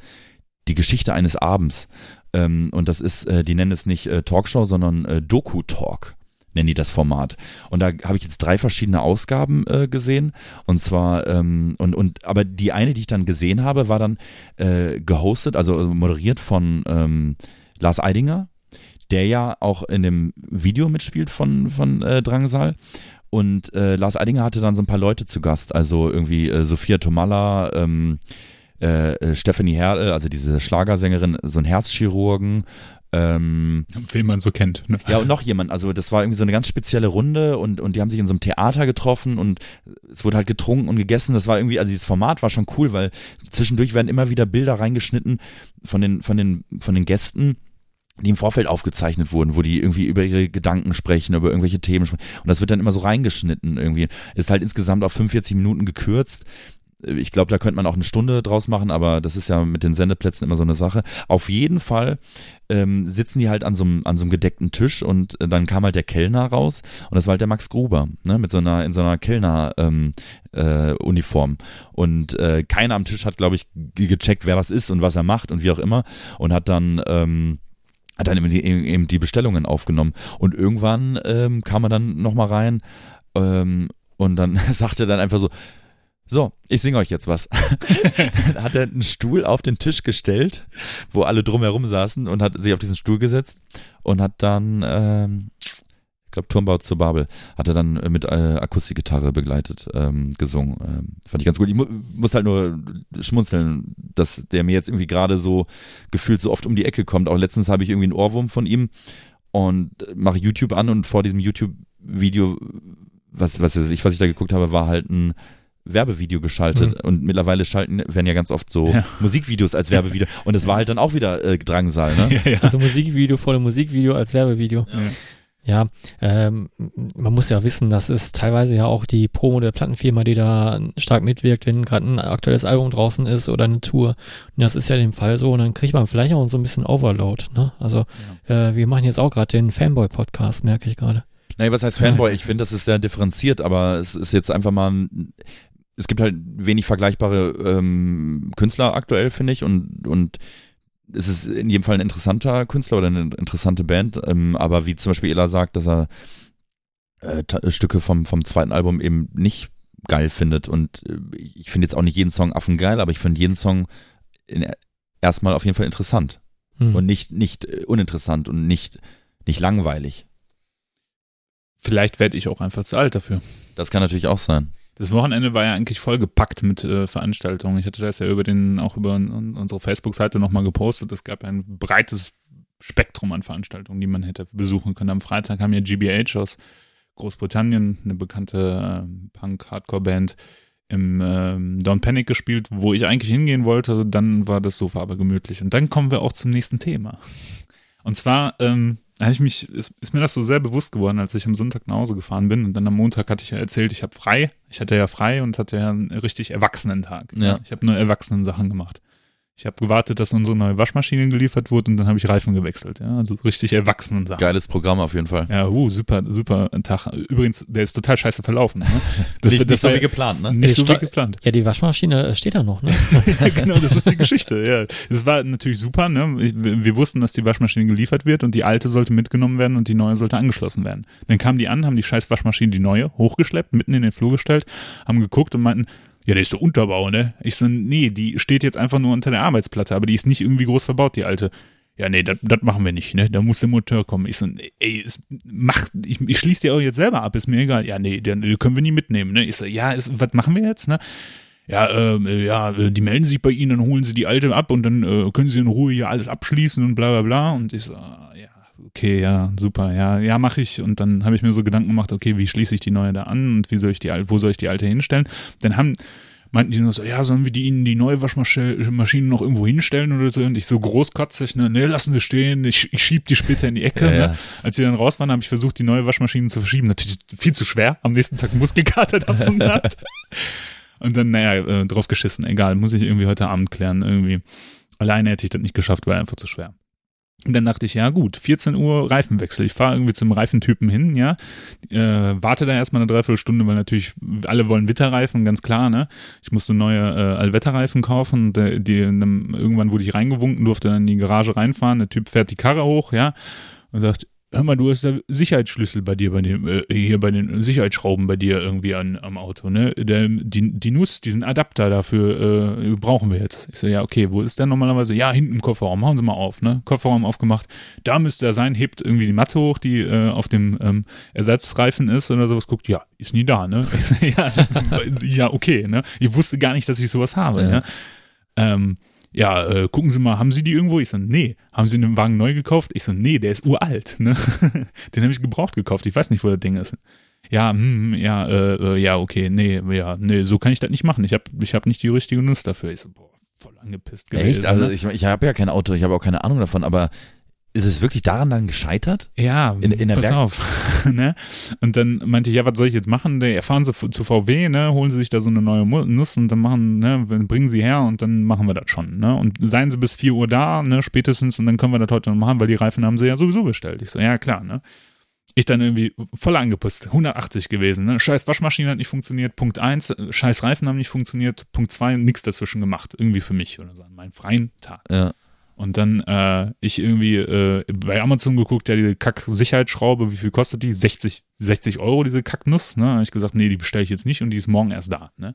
die Geschichte eines Abends. Ähm, und das ist, äh, die nennen es nicht äh, Talkshow, sondern äh, Doku-Talk nennen die das Format. Und da habe ich jetzt drei verschiedene Ausgaben äh, gesehen. Und zwar, ähm, und, und, aber die eine, die ich dann gesehen habe, war dann äh, gehostet, also moderiert von ähm, Lars Eidinger, der ja auch in dem Video mitspielt von, von äh, Drangsal. Und äh, Lars Eidinger hatte dann so ein paar Leute zu Gast, also irgendwie äh, Sophia Tomalla, ähm, äh, äh Stephanie Herrl, also diese Schlagersängerin, so ein Herzchirurgen, ähm, Wen man so kennt. Ne? Ja, und noch jemand. Also das war irgendwie so eine ganz spezielle Runde und, und die haben sich in so einem Theater getroffen und es wurde halt getrunken und gegessen. Das war irgendwie, also dieses Format war schon cool, weil zwischendurch werden immer wieder Bilder reingeschnitten von den, von den, von den Gästen die im Vorfeld aufgezeichnet wurden, wo die irgendwie über ihre Gedanken sprechen, über irgendwelche Themen sprechen. Und das wird dann immer so reingeschnitten irgendwie. Ist halt insgesamt auf 45 Minuten gekürzt ich glaube, da könnte man auch eine Stunde draus machen, aber das ist ja mit den Sendeplätzen immer so eine Sache. Auf jeden Fall ähm, sitzen die halt an so, einem, gedeckten Tisch und äh, dann kam halt der Kellner raus und das war halt der Max Gruber, ne, mit so einer, in so einer Kellner-Uniform. Ähm, äh, Uniform. und äh, keiner am Tisch hat, glaube ich, gecheckt, wer das ist und was er macht und wie auch immer und hat dann ähm, hat dann eben die, eben die Bestellungen aufgenommen und irgendwann ähm, kam er dann nochmal rein ähm, und dann sagte er dann einfach so, so, ich singe euch jetzt was. dann hat er einen Stuhl auf den Tisch gestellt, wo alle drumherum saßen und hat sich auf diesen Stuhl gesetzt und hat dann, ähm, ich glaube, Turmbau zur Babel, hat er dann mit äh, Akustikgitarre begleitet, ähm, gesungen. Ähm, fand ich ganz gut. Ich mu muss halt nur schmunzeln, dass der mir jetzt irgendwie gerade so gefühlt so oft um die Ecke kommt. Auch letztens habe ich irgendwie einen Ohrwurm von ihm und mache YouTube an und vor diesem YouTube-Video, was, was ich, was ich da geguckt habe, war halt ein Werbevideo geschaltet mhm. und mittlerweile schalten werden ja ganz oft so ja. Musikvideos als Werbevideo und es war halt dann auch wieder äh, Drangsal, ne? Ja, ja. Also Musikvideo vor dem Musikvideo als Werbevideo. Ja, ähm, man muss ja wissen, das ist teilweise ja auch die Promo der Plattenfirma, die da stark mitwirkt, wenn gerade ein aktuelles Album draußen ist oder eine Tour. Und das ist ja dem Fall so. Und dann kriegt man vielleicht auch so ein bisschen Overload. Ne? Also äh, wir machen jetzt auch gerade den Fanboy-Podcast, merke ich gerade. Naja, was heißt Fanboy? Ich finde, das ist sehr differenziert, aber es ist jetzt einfach mal ein, es gibt halt wenig vergleichbare ähm, Künstler aktuell, finde ich, und, und es ist in jedem Fall ein interessanter Künstler oder eine interessante Band, ähm, aber wie zum Beispiel Ela sagt, dass er äh, Stücke vom, vom zweiten Album eben nicht geil findet und äh, ich finde jetzt auch nicht jeden Song affengeil, aber ich finde jeden Song in, erstmal auf jeden Fall interessant hm. und nicht, nicht äh, uninteressant und nicht, nicht langweilig. Vielleicht werde ich auch einfach zu alt dafür. Das kann natürlich auch sein. Das Wochenende war ja eigentlich vollgepackt mit äh, Veranstaltungen. Ich hatte das ja über den, auch über unsere Facebook-Seite nochmal gepostet. Es gab ein breites Spektrum an Veranstaltungen, die man hätte besuchen können. Am Freitag haben ja GBH aus Großbritannien, eine bekannte äh, Punk-Hardcore-Band, im ähm, Don't Panic gespielt, wo ich eigentlich hingehen wollte. Dann war das Sofa aber gemütlich. Und dann kommen wir auch zum nächsten Thema. Und zwar ähm, habe ich mich, ist, ist, mir das so sehr bewusst geworden, als ich am Sonntag nach Hause gefahren bin und dann am Montag hatte ich ja erzählt, ich habe frei. Ich hatte ja frei und hatte ja einen richtig erwachsenen Tag. Ja. Ich habe nur erwachsenen Sachen gemacht. Ich habe gewartet, dass unsere neue Waschmaschine geliefert wurde und dann habe ich Reifen gewechselt. Ja, also richtig erwachsenen Sachen. Geiles Programm auf jeden Fall. Ja, uh, super, super Tag. Übrigens, der ist total scheiße verlaufen. Ne? Das, nicht, das nicht so wie geplant, ne? Nicht so wie geplant. Ja, die Waschmaschine steht da noch, ne? ja, genau, das ist die Geschichte. Ja, es war natürlich super. Ne? Wir wussten, dass die Waschmaschine geliefert wird und die alte sollte mitgenommen werden und die neue sollte angeschlossen werden. Dann kamen die an, haben die scheiß Waschmaschine, die neue, hochgeschleppt, mitten in den Flur gestellt, haben geguckt und meinten, ja, der ist der Unterbau, ne? Ich so, nee, die steht jetzt einfach nur unter der Arbeitsplatte, aber die ist nicht irgendwie groß verbaut, die alte. Ja, nee, das machen wir nicht, ne? Da muss der Motor kommen. Ich so, ey, es macht, ich, ich schließe die auch jetzt selber ab, ist mir egal. Ja, nee, den, den können wir nie mitnehmen, ne? Ich so, ja, ist, was machen wir jetzt, ne? Ja, ähm, äh, ja, die melden sich bei Ihnen, dann holen Sie die alte ab und dann äh, können Sie in Ruhe hier alles abschließen und bla bla bla. Und ich so, ja, okay, ja, super, ja, ja, mache ich. Und dann habe ich mir so Gedanken gemacht, okay, wie schließe ich die neue da an und wie soll ich die, wo soll ich die alte hinstellen? Dann haben meinten die nur so, ja, sollen wir die ihnen die neue Waschmaschine noch irgendwo hinstellen oder so? Und ich so großkotzig, ne, ne, lassen sie stehen, ich, ich schieb die später in die Ecke. Ja, ne? ja. Als sie dann raus waren, habe ich versucht, die neue Waschmaschine zu verschieben. Natürlich viel zu schwer, am nächsten Tag Muskelkater davon gehabt. Und dann, naja, äh, drauf geschissen, egal, muss ich irgendwie heute Abend klären, irgendwie. Alleine hätte ich das nicht geschafft, war einfach zu schwer. Und dann dachte ich, ja gut, 14 Uhr Reifenwechsel. Ich fahre irgendwie zum Reifentypen hin, ja. Äh, warte da erstmal eine Dreiviertelstunde, weil natürlich alle wollen Witterreifen, ganz klar, ne? Ich musste neue äh, Allwetterreifen kaufen. Und, äh, die, ähm, irgendwann wurde ich reingewunken, durfte dann in die Garage reinfahren. Der Typ fährt die Karre hoch, ja. Und sagt, hör mal, du hast da Sicherheitsschlüssel bei dir, bei dem, äh, hier bei den Sicherheitsschrauben bei dir irgendwie an, am Auto, ne? Der, die, die Nuss, diesen Adapter dafür äh, brauchen wir jetzt. Ich so, ja, okay, wo ist der normalerweise? Ja, hinten im Kofferraum, machen Sie mal auf, ne? Kofferraum aufgemacht. Da müsste er sein, hebt irgendwie die Matte hoch, die äh, auf dem ähm, Ersatzreifen ist oder sowas, guckt, ja, ist nie da, ne? So, ja, ja, okay, ne? Ich wusste gar nicht, dass ich sowas habe, Ja. ja. Ähm, ja, äh, gucken Sie mal, haben Sie die irgendwo? Ich so, nee. Haben Sie den Wagen neu gekauft? Ich so, nee, der ist uralt, ne? den habe ich gebraucht gekauft. Ich weiß nicht, wo das Ding ist. Ja, hm, ja, äh, äh, ja, okay, nee, ja, nee, so kann ich das nicht machen. Ich habe ich hab nicht die richtige Nuss dafür. Ich so, boah, voll angepisst gewesen. Echt? Also ne? ich, ich habe ja kein Auto, ich habe auch keine Ahnung davon, aber ist es wirklich daran dann gescheitert? Ja, In- in der pass Werk- auf. ne? Und dann meinte ich, ja, was soll ich jetzt machen? Ja, fahren Sie zu VW, ne? holen Sie sich da so eine neue Nuss und dann machen, ne, bringen Sie her und dann machen wir das schon. Ne? Und seien Sie bis 4 Uhr da, ne, spätestens, und dann können wir das heute noch machen, weil die Reifen haben Sie ja sowieso bestellt. Ich so, ja, klar, ne? Ich dann irgendwie voll angepasst, 180 gewesen, ne? Scheiß Waschmaschine hat nicht funktioniert, Punkt 1, scheiß Reifen haben nicht funktioniert, Punkt 2, nichts dazwischen gemacht, irgendwie für mich oder so, an meinem freien Tag. Ja. Und dann äh, ich irgendwie äh, bei Amazon geguckt, ja, diese Kack-Sicherheitsschraube, wie viel kostet die? 60, 60 Euro, diese Kacknuss. Ne? Habe ich gesagt, nee, die bestelle ich jetzt nicht und die ist morgen erst da. Ne?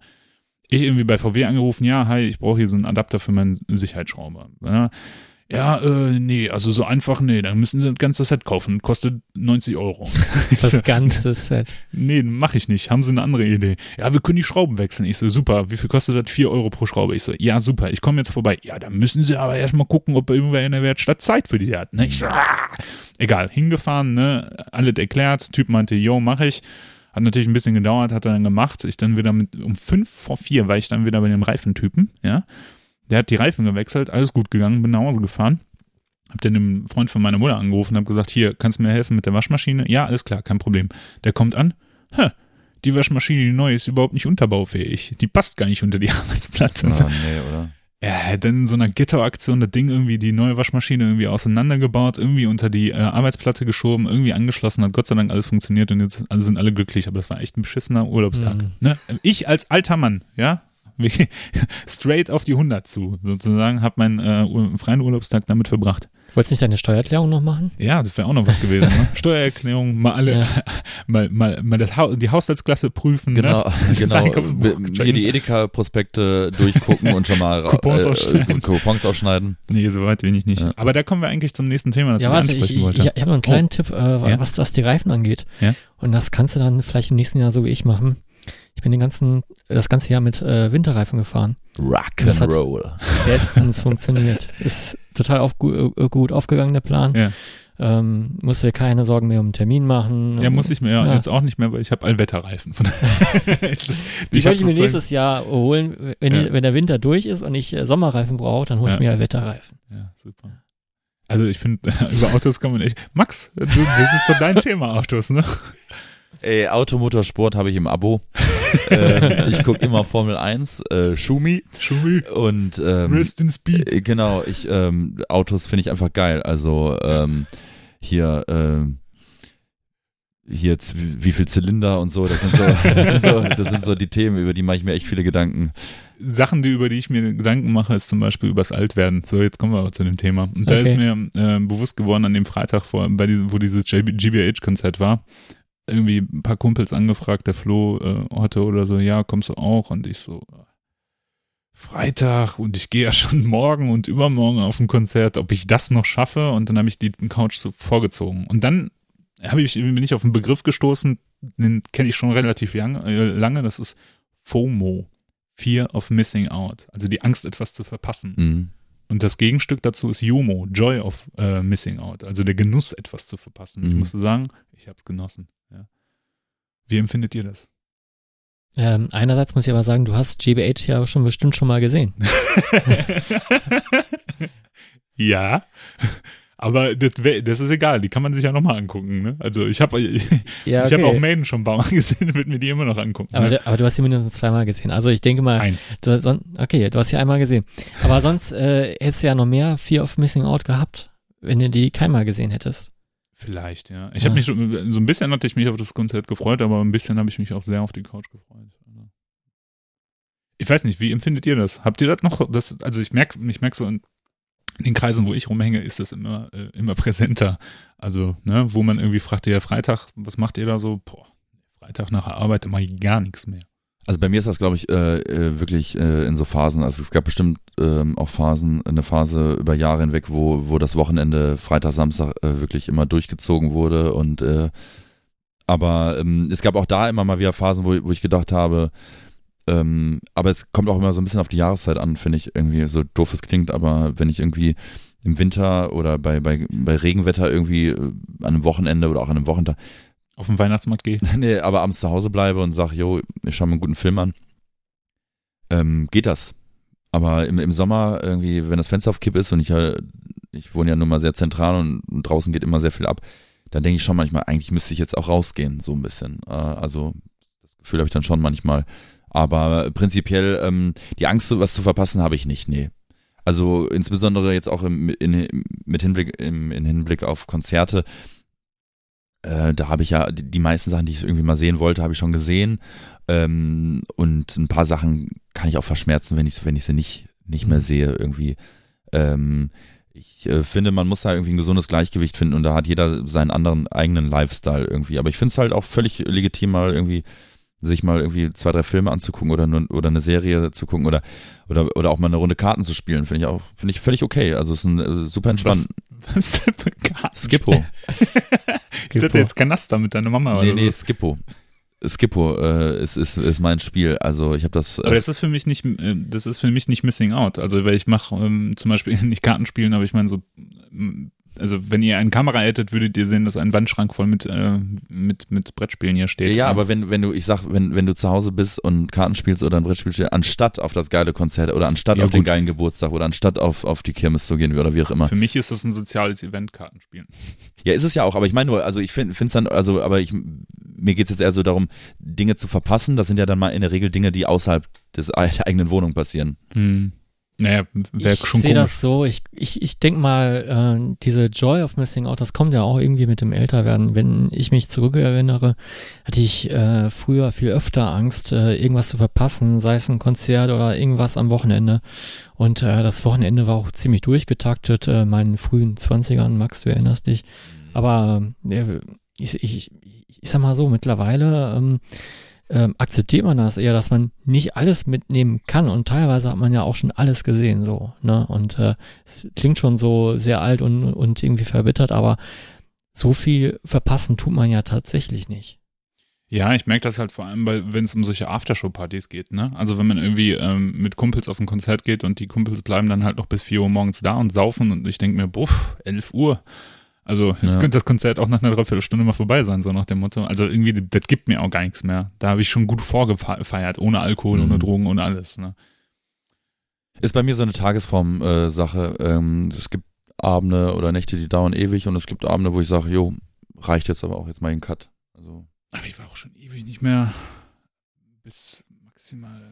Ich irgendwie bei VW angerufen, ja, hi, ich brauche hier so einen Adapter für meinen Sicherheitsschrauber. Ne? Ja, äh, nee, also so einfach, nee, dann müssen sie das ganze Set kaufen. Kostet 90 Euro. Das ganze Set. Nee, mache ich nicht. Haben Sie eine andere Idee? Ja, wir können die Schrauben wechseln. Ich so, super. Wie viel kostet das? 4 Euro pro Schraube. Ich so, ja, super. Ich komme jetzt vorbei. Ja, dann müssen Sie aber erstmal gucken, ob irgendwer in der Werkstatt Zeit für die hat. Ne? Ich so, ah. Egal, hingefahren, ne? Alles erklärt. Typ meinte, yo, mache ich. Hat natürlich ein bisschen gedauert, hat er dann gemacht. Ich dann wieder mit, um 5 vor 4 war ich dann wieder bei dem Reifentypen, ja. Der hat die Reifen gewechselt, alles gut gegangen, bin nach Hause gefahren. Hab dann den Freund von meiner Mutter angerufen und hab gesagt, hier, kannst du mir helfen mit der Waschmaschine? Ja, alles klar, kein Problem. Der kommt an, hä, die Waschmaschine, die neue, ist überhaupt nicht unterbaufähig. Die passt gar nicht unter die Arbeitsplatte. Oh, nee, oder? Er hat dann in so einer Ghetto-Aktion das Ding irgendwie, die neue Waschmaschine irgendwie auseinandergebaut, irgendwie unter die äh, Arbeitsplatte geschoben, irgendwie angeschlossen, hat Gott sei Dank alles funktioniert und jetzt also sind alle glücklich, aber das war echt ein beschissener Urlaubstag. Mhm. Ne? Ich als alter Mann, ja, straight auf die 100 zu, sozusagen, habe meinen äh, freien Urlaubstag damit verbracht. Wolltest du nicht deine Steuererklärung noch machen? Ja, das wäre auch noch was gewesen. Ne? Steuererklärung, mal alle, Ja. mal, mal, mal das ha die Haushaltsklasse prüfen. Genau, ne? Genau. Hier die Edeka-Prospekte durchgucken und schon mal Coupons ausschneiden. Coupons ausschneiden. Nee, so weit bin ich nicht. Ja. Aber da kommen wir eigentlich zum nächsten Thema, das ja, ich warte, ansprechen ich, wollte. ich, ich habe noch einen kleinen Tipp, äh, was, was die Reifen angeht. Und das kannst du dann vielleicht im nächsten Jahr so wie ich machen. Ich bin den ganzen, das ganze Jahr mit äh, Winterreifen gefahren. Das hat- Rock'n'Roll. Bestens funktioniert. Ist total auf, äh, gut aufgegangen, der Plan. Ja. Ähm, musst dir keine Sorgen mehr um einen Termin machen. Ja, muss ich mir ja, Ja. jetzt auch nicht mehr, weil ich habe Allwetterreifen. Das- Die wollte ich mir nächstes Jahr holen. Wenn, Ja. die, wenn der Winter durch ist und ich äh, Sommerreifen brauche, dann hole ich Ja. mir Wetterreifen. Ja, super. Also ich finde, über Autos kann man echt. Max, du, das ist doch dein Thema, Autos, ne? Ey, Automotorsport habe ich im Abo. Äh, ich gucke immer Formel 1, äh, Schumi Schumi, und ähm, Rest in Speed. äh, genau, ich ähm, Autos finde ich einfach geil. Also ähm, hier ähm, hier wie viel Zylinder und so, das sind so, das sind so, das sind so die Themen, über die mache ich mir echt viele Gedanken. Sachen, die, über die ich mir Gedanken mache, ist zum Beispiel übers Altwerden. So, jetzt kommen wir aber zu dem Thema. Und da Okay. ist mir äh, bewusst geworden an dem Freitag, vor, bei diesem, wo dieses GBH-Konzert war, irgendwie ein paar Kumpels angefragt, der Flo äh, hatte oder so, ja, kommst du auch? Und ich so, Freitag und ich gehe ja schon morgen und übermorgen auf ein Konzert, ob ich das noch schaffe. Und dann habe ich die Couch so vorgezogen. Und dann hab ich, bin ich auf einen Begriff gestoßen, den kenne ich schon relativ lang, äh, lange, das ist FOMO. Fear of Missing Out, also die Angst, etwas zu verpassen. Mhm. Und das Gegenstück dazu ist JOMO, Joy of äh, Missing Out, also der Genuss, etwas zu verpassen. Ich Mhm. musste sagen, ich habe es genossen. Wie empfindet ihr das? Ähm, einerseits muss ich aber sagen, du hast GBH ja schon bestimmt schon mal gesehen. ja. Aber das, das, ist egal, die kann man sich ja nochmal angucken. Ne? Also ich habe ich, ja, okay. hab auch Maiden schon ein paar Mal gesehen, würde mir die immer noch angucken. Aber, ne? aber, du hast sie mindestens zweimal gesehen. Also ich denke mal. Eins. Du, so, okay, du hast sie einmal gesehen. Aber sonst äh, hättest du ja noch mehr Fear of Missing Out gehabt, wenn du die keinmal gesehen hättest. Vielleicht, ja. Ich ja. habe mich so, so ein bisschen hatte ich mich auf das Konzert gefreut, aber ein bisschen habe ich mich auch sehr auf die Couch gefreut. Also ich weiß nicht, wie empfindet ihr das? Habt ihr das noch? Das, also ich merke, ich merke so in, den Kreisen, wo ich rumhänge, ist das immer, äh, immer präsenter. Also, ne, wo man irgendwie fragt, ja, Freitag, was macht ihr da so? Boah, Freitag nach der Arbeit, ich gar nichts mehr. Also bei mir ist das, glaube ich, äh, äh, wirklich äh, in so Phasen. Also es gab bestimmt ähm, auch Phasen, eine Phase über Jahre hinweg, wo, wo das Wochenende Freitag, Samstag äh, wirklich immer durchgezogen wurde. Und äh, aber ähm, es gab auch da immer mal wieder Phasen, wo, wo ich gedacht habe, ähm, aber es kommt auch immer so ein bisschen auf die Jahreszeit an, finde ich irgendwie so doof es klingt, aber wenn ich irgendwie im Winter oder bei, bei, bei Regenwetter irgendwie äh, an einem Wochenende oder auch an einem Wochentag auf den Weihnachtsmarkt gehe. nee, aber abends zu Hause bleibe und sage, jo, ich schaue mir einen guten Film an, ähm, geht das. Aber im, im Sommer irgendwie, wenn das Fenster auf Kipp ist und ich, ich wohne ja nun mal sehr zentral und draußen geht immer sehr viel ab, dann denke ich schon manchmal, eigentlich müsste ich jetzt auch rausgehen, so ein bisschen. Äh, also das Gefühl habe ich dann schon manchmal. Aber prinzipiell ähm, die Angst, was zu verpassen, habe ich nicht, nee. Also insbesondere jetzt auch im, in, mit Hinblick, im, in Hinblick auf Konzerte, äh, da habe ich ja die, meisten Sachen, die ich irgendwie mal sehen wollte, habe ich schon gesehen. Ähm, und ein paar Sachen kann ich auch verschmerzen, wenn ich, wenn ich sie nicht, nicht mehr mhm. sehe irgendwie. Ähm, ich äh, finde, man muss da irgendwie ein gesundes Gleichgewicht finden und da hat jeder seinen anderen eigenen Lifestyle irgendwie. Aber ich finde es halt auch völlig legitim, mal irgendwie sich mal irgendwie zwei, drei Filme anzugucken oder nur, oder eine Serie zu gucken oder, oder, oder auch mal eine Runde Karten zu spielen, finde ich auch, finde ich völlig okay. Also es ist ein äh, super entspannt. Was, ist für Karten? Skippo. ist das jetzt Kanaster mit deiner Mama nee, oder? Nee, nee, Skippo. Skippo äh, ist, ist, ist mein Spiel. Also ich habe das. Äh aber das ist für mich nicht, äh, das ist für mich nicht Missing Out. Also weil ich mache ähm, zum Beispiel nicht Kartenspielen, aber ich meine so also wenn ihr eine Kamera hättet, würdet ihr sehen, dass ein Wandschrank voll mit, äh, mit, mit Brettspielen hier steht. Ja, aber wenn, wenn du, ich sag, wenn, wenn du zu Hause bist und Karten spielst oder ein Brettspiel spielst, anstatt auf das geile Konzert oder anstatt ja, auf gut. den geilen Geburtstag oder anstatt auf, auf die Kirmes zu gehen oder wie auch immer. Für mich ist das ein soziales Event, Kartenspielen. Ja, ist es ja auch, aber ich meine nur, also ich finde es dann, also, aber ich, mir geht es jetzt eher so darum, Dinge zu verpassen. Das sind ja dann mal in der Regel Dinge, die außerhalb des, der eigenen Wohnung passieren. Hm. Naja, wäre schon Ich sehe das so, ich, ich, ich denke mal, äh, diese Joy of Missing Out, das kommt ja auch irgendwie mit dem Älterwerden. Wenn ich mich zurückerinnere, hatte ich äh, früher viel öfter Angst, äh, irgendwas zu verpassen, sei es ein Konzert oder irgendwas am Wochenende. Und äh, das Wochenende war auch ziemlich durchgetaktet, äh, meinen frühen Zwanzigern, Max, du erinnerst dich. Aber äh, ich, ich, ich sag mal so, mittlerweile ähm, ähm, akzeptiert man das eher, dass man nicht alles mitnehmen kann und teilweise hat man ja auch schon alles gesehen, so, ne? Und äh, es klingt schon so sehr alt und, und irgendwie verbittert, aber so viel verpassen tut man ja tatsächlich nicht. Ja, ich merke das halt vor allem, wenn es um solche Aftershow-Partys geht, ne? Also wenn man irgendwie ähm, mit Kumpels auf ein Konzert geht und die Kumpels bleiben dann halt noch bis 4 Uhr morgens da und saufen und ich denke mir, buff, 11 Uhr also jetzt ja. könnte das Konzert auch nach einer Dreiviertelstunde mal vorbei sein, so nach dem Motto. Also irgendwie, das gibt mir auch gar nichts mehr. Da habe ich schon gut vorgefeiert, ohne Alkohol, mhm. ohne Drogen, ohne alles. Ne? Ist bei mir so eine Tagesform-Sache. Äh, ähm, es gibt Abende oder Nächte, die dauern ewig und es gibt Abende, wo ich sage, jo, reicht jetzt aber auch jetzt mal den Cut. Also. Aber ich war auch schon ewig nicht mehr bis maximal,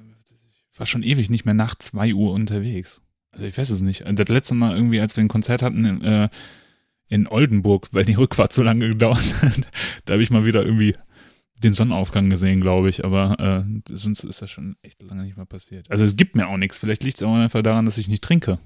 ich war schon ewig nicht mehr nach zwei Uhr unterwegs. Also ich weiß es nicht. Das letzte Mal irgendwie, als wir ein Konzert hatten, äh, in Oldenburg, weil die Rückfahrt so lange gedauert hat. da habe ich mal wieder irgendwie den Sonnenaufgang gesehen, glaube ich, aber äh, sonst ist das schon echt lange nicht mehr passiert. Also es gibt mir auch nichts. Vielleicht liegt es auch einfach daran, dass ich nicht trinke.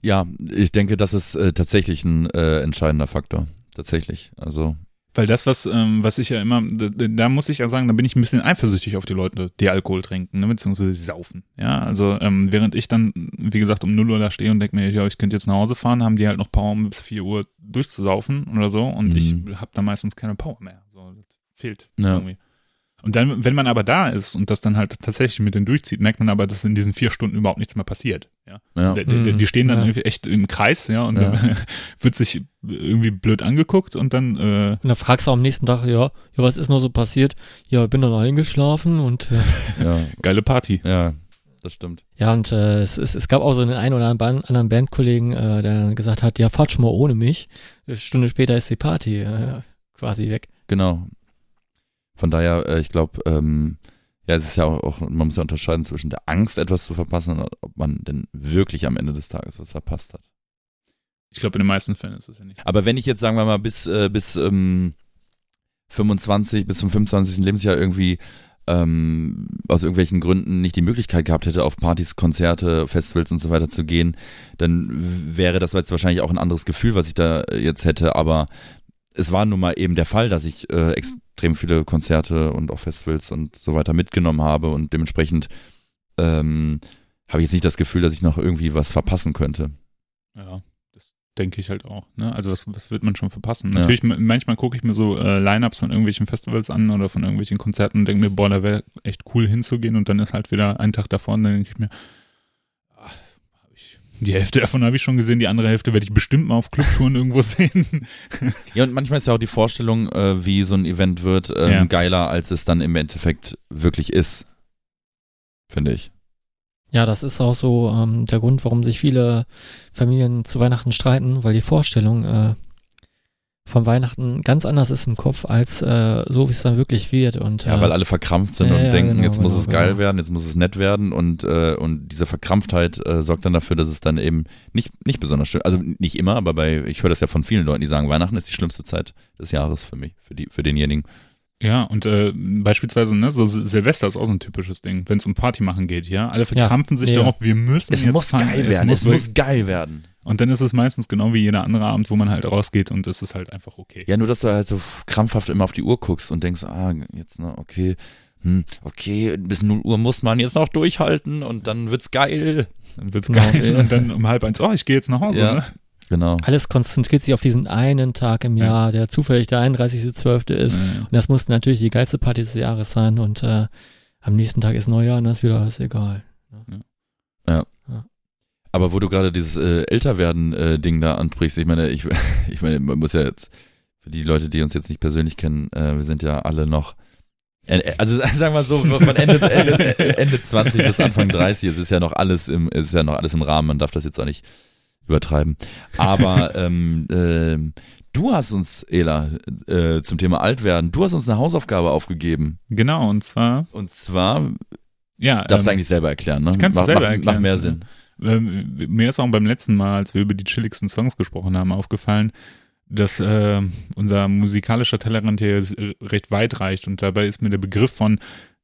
Ja, ich denke, das ist äh, tatsächlich ein äh, entscheidender Faktor. Tatsächlich. Also weil das, was, ähm, was ich ja immer, da, da, muss ich ja sagen, da bin ich ein bisschen eifersüchtig auf die Leute, die Alkohol trinken, ne, beziehungsweise saufen. Ja, also ähm, während ich dann, wie gesagt, um 0 Uhr da stehe und denke mir, ja, ich könnte jetzt nach Hause fahren, haben die halt noch Power, um bis 4 Uhr durchzusaufen oder so und mhm. ich habe da meistens keine Power mehr. So, das fehlt ja. irgendwie. Und dann, wenn man aber da ist und das dann halt tatsächlich mit denen durchzieht, merkt man aber, dass in diesen vier Stunden überhaupt nichts mehr passiert. Ja. Ja. Die, die, die stehen dann Ja. irgendwie echt im Kreis, ja, und Ja. dann wird sich irgendwie blöd angeguckt und dann, äh, Und dann fragst du am nächsten Tag, ja, ja, was ist noch so passiert? Ja, bin dann eingeschlafen und äh, Ja, geile Party. ja, das stimmt. ja, und äh, es, es, es gab auch so einen einen oder anderen anderen Bandkollegen, äh, der dann gesagt hat, ja, fahrt schon mal ohne mich. Eine Stunde später ist die Party äh, quasi weg. Genau. Von daher, äh, ich glaube, ähm, ja, es ist ja auch, auch, man muss ja unterscheiden zwischen der Angst, etwas zu verpassen und ob man denn wirklich am Ende des Tages was verpasst hat. Ich glaube, in den meisten Fällen ist das ja nicht so. Aber wenn ich jetzt, sagen wir mal, bis, äh, bis ähm, 25, bis zum 25. Lebensjahr irgendwie ähm, aus irgendwelchen Gründen nicht die Möglichkeit gehabt hätte, auf Partys, Konzerte, Festivals und so weiter zu gehen, dann wäre das jetzt wahrscheinlich auch ein anderes Gefühl, was ich da äh, jetzt hätte. Aber es war nun mal eben der Fall, dass ich äh, extrem viele Konzerte und auch Festivals und so weiter mitgenommen habe und dementsprechend ähm, habe ich jetzt nicht das Gefühl, dass ich noch irgendwie was verpassen könnte. Ja, das denke ich halt auch. Ne? Also was, was wird man schon verpassen? Ja. Natürlich, manchmal gucke ich mir so äh, Line-Ups von irgendwelchen Festivals an oder von irgendwelchen Konzerten und denke mir, boah, da wäre echt cool hinzugehen und dann ist halt wieder ein Tag davor und dann denke ich mir, die Hälfte davon habe ich schon gesehen, die andere Hälfte werde ich bestimmt mal auf Clubtouren irgendwo sehen. Ja, und manchmal ist ja auch die Vorstellung, äh, wie so ein Event wird, ähm, Ja. geiler, als es dann im Endeffekt wirklich ist. Finde ich. Ja, das ist auch so ähm, der Grund, warum sich viele Familien zu Weihnachten streiten, weil die Vorstellung äh, von Weihnachten ganz anders ist im Kopf, als äh, so, wie es dann wirklich wird. Und, Ja, äh, weil alle verkrampft sind ja, und ja, denken, genau, jetzt muss genau, es geil genau. werden, jetzt muss es nett werden und, äh, und diese Verkrampftheit äh, sorgt dann dafür, dass es dann eben nicht, nicht besonders schön, also nicht immer, aber bei, ich höre das ja von vielen Leuten, die sagen, Weihnachten ist die schlimmste Zeit des Jahres für mich, für die, für denjenigen. Ja, und äh, beispielsweise, ne, so Sil- Silvester ist auch so ein typisches Ding, wenn es um Party machen geht, ja. Alle verkrampfen sich mega. darauf, wir müssen Es jetzt muss feiern. geil werden, es muss geil werden. Und dann ist es meistens genau wie jeder andere Abend, wo man halt rausgeht und es ist halt einfach okay. Ja, nur, dass du halt so krampfhaft immer auf die Uhr guckst und denkst, ah, jetzt, ne, okay, hm, okay, bis 0 Uhr muss man jetzt noch durchhalten und dann wird's geil. Dann wird's Genau. geil und dann um halb eins, oh, ich gehe jetzt nach Hause, Ja. ne? Genau. alles konzentriert sich auf diesen einen Tag im Ja. Jahr, der zufällig der 31.12. ist. Ja. Und das muss natürlich die geilste Party des Jahres sein. Und äh, am nächsten Tag ist Neujahr und dann ist wieder alles egal. Aber wo du gerade dieses äh, Älterwerden-Ding da ansprichst, ich meine, ich, ich meine, man muss ja jetzt, für die Leute, die uns jetzt nicht persönlich kennen, äh, wir sind ja alle noch, äh, äh, also sagen wir so, von Ende, Ende, Ende 20 bis Anfang 30, es ist ja noch alles im, es ist ja noch alles im Rahmen, man darf das jetzt auch nicht übertreiben. Aber ähm, ähm, du hast uns, Ela, äh, zum Thema Altwerden, du hast uns eine Hausaufgabe aufgegeben. Genau, und zwar, Und zwar, ja, darfst du ähm, eigentlich selber erklären, ne? kannst du mach, selber mach, erklären. Macht mehr Sinn. Ähm, mir ist auch beim letzten Mal, als wir über die chilligsten Songs gesprochen haben, aufgefallen, dass äh, unser musikalischer Tellerrand hier recht weit reicht und dabei ist mir der Begriff von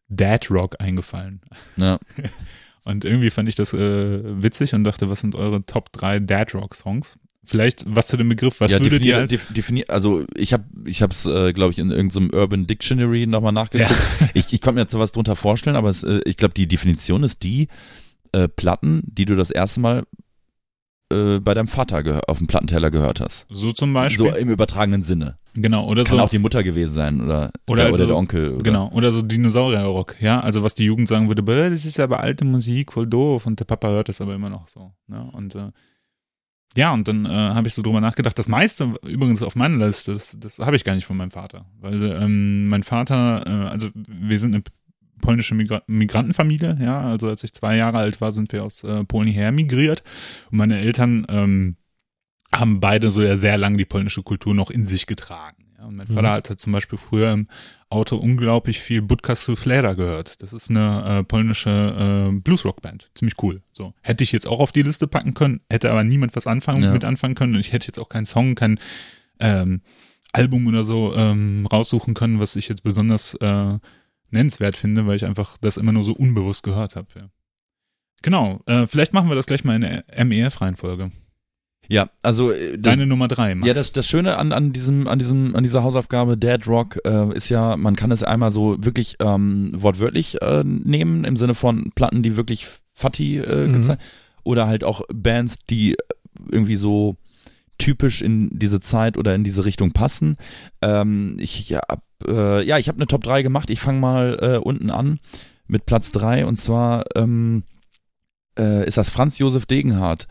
Dad Rock eingefallen. Ja. Und irgendwie fand ich das äh, witzig und dachte, was sind eure Top 3 Dad Rock Songs? Vielleicht was zu dem Begriff, was würdet definier, ihr als def- definier, also ich habe ich habe es äh, glaube ich in irgendeinem Urban Dictionary nochmal nachgeguckt. Ich, ich konnte mir jetzt sowas drunter vorstellen, aber es, äh, ich glaube die Definition ist die äh, Platten, die du das erste Mal äh, bei deinem Vater auf dem Plattenteller gehört hast. so zum Beispiel? So im übertragenen Sinne. genau, oder Das kann so. auch die Mutter gewesen sein oder Oder oder, also- der Onkel. Oder, Genau, oder so Dinosaurierrock, ja, also was die Jugend sagen würde, "Bäh, das ist aber alte Musik, voll doof und der Papa hört das aber immer noch so, ne? Und äh, ja, und dann äh, habe ich so drüber nachgedacht, das meiste übrigens auf meiner Liste, das, das habe ich gar nicht von meinem Vater, weil ähm, mein Vater, äh, also wir sind eine polnische Migra Migrantenfamilie, ja, also als ich zwei Jahre alt war, sind wir aus äh, Polen hierher migriert und meine Eltern ähm, haben beide so ja sehr lange die polnische Kultur noch in sich getragen. Ja. Und mein Mhm. Vater hat halt zum Beispiel früher im Auto unglaublich viel Budka Suflera gehört. Das ist eine äh, polnische äh, Bluesrock-Band. Ziemlich cool. So. Hätte ich jetzt auch auf die Liste packen können, hätte aber niemand was anfangen, Ja. mit anfangen können. Und ich hätte jetzt auch keinen Song, kein ähm, Album oder so ähm, raussuchen können, was ich jetzt besonders äh, nennenswert finde, weil ich einfach das immer nur so unbewusst gehört habe. Ja. Genau, äh, vielleicht machen wir das gleich mal in der MEF-Reihenfolge. Ja, also äh, das, Deine Nummer drei, Max. Ja, das, das Schöne an, an diesem, an diesem, an dieser Hausaufgabe Dead Rock äh, ist ja, man kann es einmal so wirklich ähm, wortwörtlich äh, nehmen, im Sinne von Platten, die wirklich Fatty äh, Mhm. gezeigt, oder halt auch Bands, die irgendwie so typisch in diese Zeit oder in diese Richtung passen. Ähm, ich ja, äh, ja, ich habe eine Top 3 gemacht. Ich fange mal äh, unten an mit Platz 3 und zwar ähm, äh, ist das Franz Josef Degenhardt.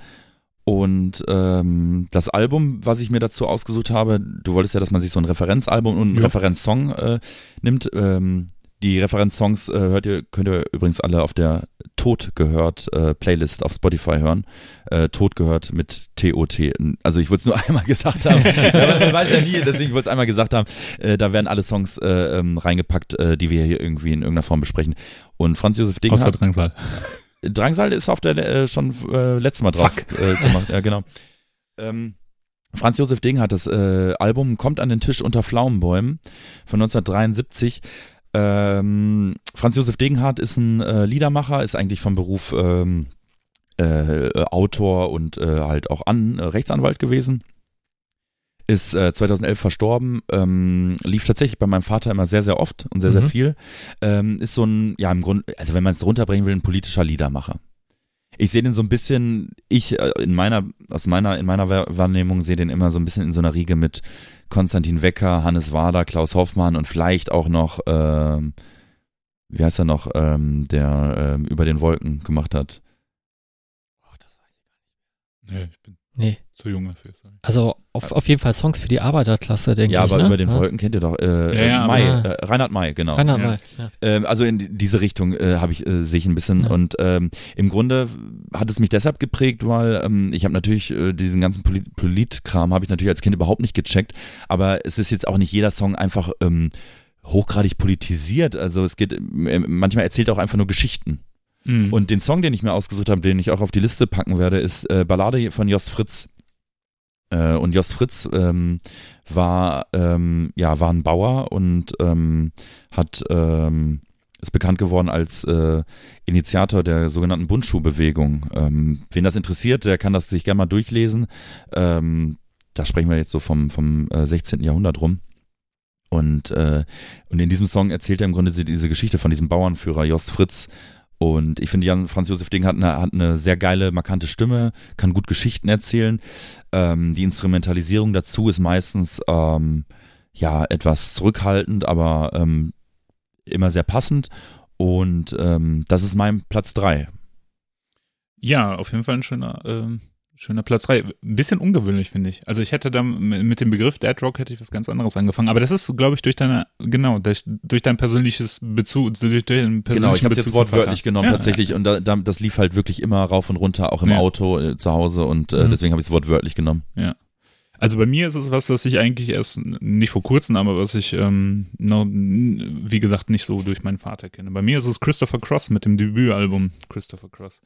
Und ähm, das Album, was ich mir dazu ausgesucht habe, du wolltest ja, dass man sich so ein Referenzalbum und einen Ja. Referenzsong äh, nimmt. Ähm, die Referenzsongs äh, hört ihr, könnt ihr übrigens alle auf der Tod gehört äh, Playlist auf Spotify hören. Äh, Tod gehört mit T-O-T. Also ich wollte es nur einmal gesagt haben. Aber man weiß ja nie, deswegen wollte ich es einmal gesagt haben. Äh, da werden alle Songs äh, ähm, reingepackt, äh, die wir hier irgendwie in irgendeiner Form besprechen. Und Franz Josef Außer Degenhardt, Drangsal. Drangsal ist auf der äh, schon äh, letztes Mal drauf äh, gemacht. Ja, genau. Ähm, Franz Josef Ding hat das äh, Album Kommt an den Tisch unter Pflaumenbäumen von 1973. Ähm, Franz Josef Degenhardt ist ein äh, Liedermacher, ist eigentlich vom Beruf ähm, äh, Autor und äh, halt auch an, äh, Rechtsanwalt gewesen. Ist äh, 2011 verstorben, ähm, lief tatsächlich bei meinem Vater immer sehr, sehr oft und sehr, sehr Mhm. viel. Ähm, ist so ein, ja, im Grunde, also wenn man es runterbringen will, ein politischer Liedermacher. Ich sehe den so ein bisschen, ich äh, in meiner, aus meiner, in meiner Wahr- Wahrnehmung sehe den immer so ein bisschen in so einer Riege mit Konstantin Wecker, Hannes Wader, Klaus Hoffmann und vielleicht auch noch, ähm, wie heißt er noch, ähm, der ähm, über den Wolken gemacht hat. Nee, ich bin Nee. Zu jung dafür. Sorry. Also auf, auf jeden Fall Songs für die Arbeiterklasse, denke ja, ich. aber ne? über den Ja. Wolken kennt ihr doch. Äh, Ja, ja, May, aber- äh, Reinhard May, genau. Ja. mal. Ja. Ähm, also in diese Richtung äh, habe ich äh, sehe ich ein bisschen Ja. und ähm, im Grunde hat es mich deshalb geprägt, weil ähm, ich habe natürlich äh, diesen ganzen Polit Politkram habe ich natürlich als Kind überhaupt nicht gecheckt, aber es ist jetzt auch nicht jeder Song einfach ähm, hochgradig politisiert, also es geht äh, manchmal erzählt er auch einfach nur Geschichten. Mhm. Und den Song, den ich mir ausgesucht habe, den ich auch auf die Liste packen werde, ist äh, Ballade von Jos Fritz. Äh, und Jos Fritz ähm, war ähm, ja war ein Bauer und ähm, hat ähm, ist bekannt geworden als äh, Initiator der sogenannten Bundschuhbewegung. Ähm, wen das interessiert, der kann das sich gerne mal durchlesen. Ähm, da sprechen wir jetzt so vom vom äh, 16. Jahrhundert rum. Und, äh, und in diesem Song erzählt er im Grunde diese Geschichte von diesem Bauernführer Jos Fritz. Und ich finde, Jan Franz Josef Ding hat eine, hat eine sehr geile, markante Stimme, kann gut Geschichten erzählen. Ähm, die Instrumentalisierung dazu ist meistens ähm, ja etwas zurückhaltend, aber ähm, immer sehr passend. Und ähm, das ist mein Platz drei. Ja, auf jeden Fall ein schöner, ähm, schöner Platz 3. Ein bisschen ungewöhnlich, finde ich. Also ich hätte da mit dem Begriff Dead Rock hätte ich was ganz anderes angefangen. Aber das ist, glaube ich, durch deine, genau, durch, durch dein persönliches Bezug, durch, deinen persönlichen Genau, ich habe jetzt wortwörtlich genommen Ja, tatsächlich. Und da, da, das lief halt wirklich immer rauf und runter, auch im Ja. Auto, äh, zu Hause. Und äh, Mhm. deswegen habe ich es wortwörtlich genommen. Also bei mir ist es was, was ich eigentlich erst nicht vor kurzem, aber was ich, ähm, noch, wie gesagt, nicht so durch meinen Vater kenne. Bei mir ist es Christopher Cross mit dem Debütalbum Christopher Cross.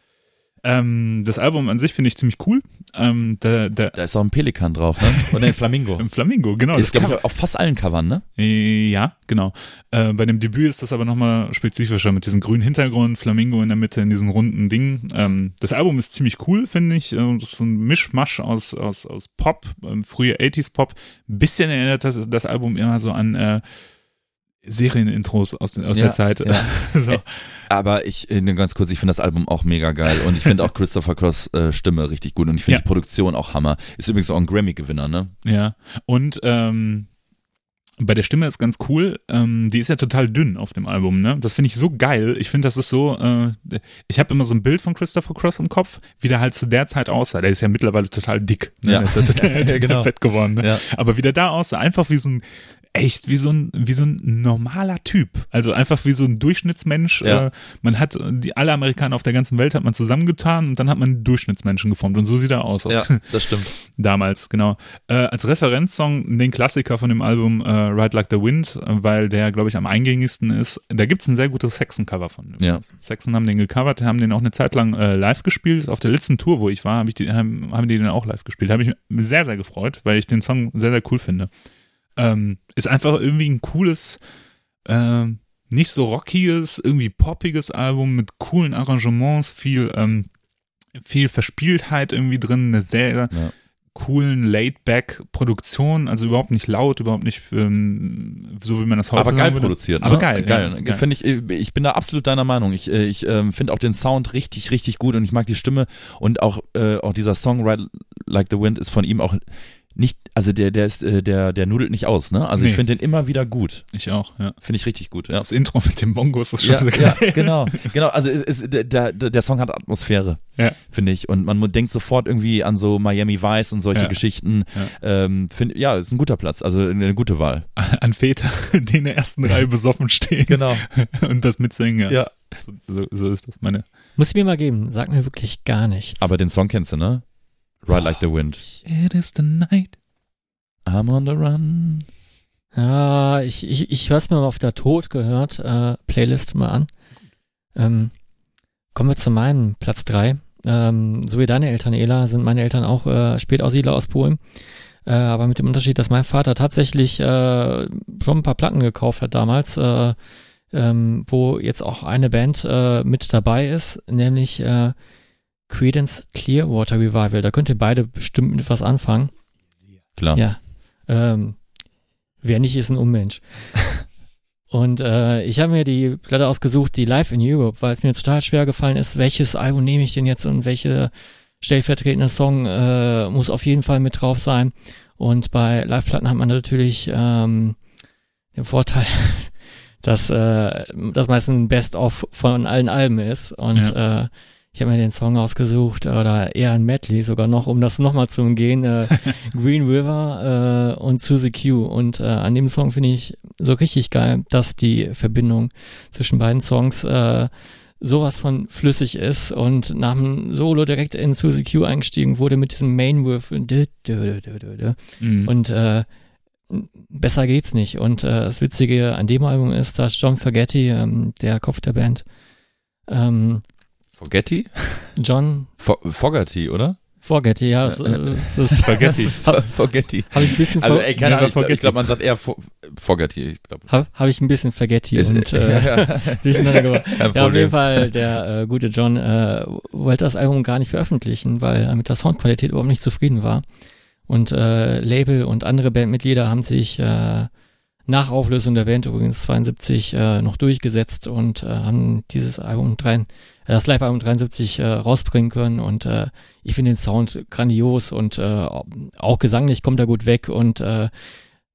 Ähm, das Album an sich finde ich ziemlich cool. Ähm, der, der, Da ist auch ein Pelikan drauf, ne? Und ein Flamingo. im Flamingo, genau. ist, das glaube ich, auf fast allen Covern, ne? Äh, Ja, genau. Äh, bei dem Debüt ist das aber nochmal spezifischer mit diesem grünen Hintergrund, Flamingo in der Mitte, in diesen runden Dingen. Ähm, das Album ist ziemlich cool, finde ich. Äh, Das ist so ein Mischmasch aus, aus, aus Pop, ähm, frühe 80s Pop. Ein bisschen erinnert das, das Album immer so an äh, Serienintros aus, den- aus Ja, der Zeit. ja. so. Aber ich, äh, nur ganz kurz, ich finde das Album auch mega geil. Und ich finde auch Christopher Cross äh, Stimme richtig gut. Und ich finde Ja. die Produktion auch Hammer. Ist übrigens auch ein Grammy-Gewinner, ne? Ja. Und ähm, bei der Stimme ist ganz cool, ähm, die ist ja total dünn auf dem Album, ne? Das finde ich so geil. Ich finde, das ist so, äh, ich habe immer so ein Bild von Christopher Cross im Kopf, wie der halt zu der Zeit aussah. Der ist ja mittlerweile total dick. Ne? Ja. Der ist ja total, Ja, total genau. fett geworden. Ne? Ja. Aber wie der da aussah, einfach wie so ein, echt wie so ein, wie so ein normaler Typ. Also einfach wie so ein Durchschnittsmensch. Ja. Äh, man hat, die, alle Amerikaner auf der ganzen Welt hat man zusammengetan und dann hat man einen Durchschnittsmenschen geformt. Und so sieht er aus. Ja, das stimmt. Damals, genau. Äh, als Referenzsong den Klassiker von dem Album äh, Ride Like the Wind, äh, weil der, glaube ich, am eingängigsten ist. Da gibt's ein sehr gutes Saxon-Cover von. übrigens. Saxon haben den gecovert, haben den auch eine Zeit lang äh, live gespielt. Auf der letzten Tour, wo ich war, hab ich die, haben, haben die den auch live gespielt. Habe ich mich sehr, sehr gefreut, weil ich den Song sehr, sehr cool finde. Ähm, ist einfach irgendwie ein cooles, ähm, nicht so rockiges, irgendwie poppiges Album mit coolen Arrangements, viel, ähm, viel Verspieltheit irgendwie drin, eine sehr Ja. coolen Laid-Back-Produktion, also überhaupt nicht laut, überhaupt nicht ähm, so, wie man das heute aber geil produziert. Aber ne? geil, geil. ja, geil. Finde ich, ich bin da absolut deiner Meinung. Ich, äh, ich ähm, finde auch den Sound richtig, richtig gut und ich mag die Stimme und auch, äh, auch dieser Song Ride Like the Wind ist von ihm auch nicht, also der, der ist, äh, der, der nudelt nicht aus, ne? Also ich Nee. finde den immer wieder gut. Ich auch, ja. Finde ich richtig gut, ja. Das Intro mit dem Bongos ist schon Ja, so ja, geil. genau, genau. Also es, der, der, der Song hat Atmosphäre, Ja. finde ich. Und man denkt sofort irgendwie an so Miami Vice und solche Ja. Geschichten. Ähm, find, ja, ist ein guter Platz, also eine gute Wahl. An Väter, die in der ersten Reihe besoffen stehen Genau. und das mitsingen. Ja. So, so, so ist das meine. Muss ich mir mal geben, sagt mir wirklich gar nichts. Aber den Song kennst du, ne? Ride Like the Wind. It is the night. I'm on the run. Ja, ich, ich, ich höre es mir mal auf der Tod gehört, äh, Playlist mal an. Ähm, kommen wir zu meinem Platz drei. Ähm, so wie deine Eltern, Ela, sind meine Eltern auch äh, Spätaussiedler aus Polen. Äh, aber mit dem Unterschied, dass mein Vater tatsächlich äh, schon ein paar Platten gekauft hat damals, äh, ähm, wo jetzt auch eine Band äh, mit dabei ist, nämlich äh, Creedence Clearwater Revival. Da könnt ihr beide bestimmt mit was anfangen. Klar. Ja. Ähm, wer nicht, ist ein Unmensch. Und äh, ich habe mir die Platte ausgesucht, die Live in Europe, weil es mir total schwer gefallen ist, welches Album nehme ich denn jetzt und welche stellvertretende Song äh, muss auf jeden Fall mit drauf sein. Und bei Live-Platten hat man natürlich ähm, den Vorteil, dass äh, das meistens ein Best-of von allen Alben ist. Und äh, ich habe mir den Song ausgesucht oder eher ein Medley sogar noch, um das nochmal zu umgehen. Äh, Green River äh, und Suzy Q. Und äh, an dem Song finde ich so richtig geil, dass die Verbindung zwischen beiden Songs äh, sowas von flüssig ist und nach dem Solo direkt in Suzy Q eingestiegen wurde mit diesem dü, dü, dü. Mhm. Und äh, besser geht's nicht. Und äh, das Witzige an dem Album ist, dass John Forgetti, ähm, der Kopf der Band, ähm, Forgetti? John For Fogerty, oder? Forgetti, ja, das, äh, das Spaghetti. Forgetti. habe ich ein bisschen Also, ey, keine Ahnung, ich, Forgetti. ich glaube, man sagt eher Fo Fogerty, ich glaube. habe hab ich ein bisschen Forgetti Ist- und äh, ja, ja. durcheinander gebracht. Kein Ja, auf jeden Fall, der äh, gute John äh, wollte das Album gar nicht veröffentlichen, weil er mit der Soundqualität überhaupt nicht zufrieden war. Und äh, Label und andere Bandmitglieder haben sich äh, nach Auflösung der Band übrigens 72 äh, noch durchgesetzt und äh, haben dieses Album drei, äh, das Live-Album 73 äh, rausbringen können und äh, ich finde den Sound grandios und äh, auch gesanglich kommt er gut weg und äh,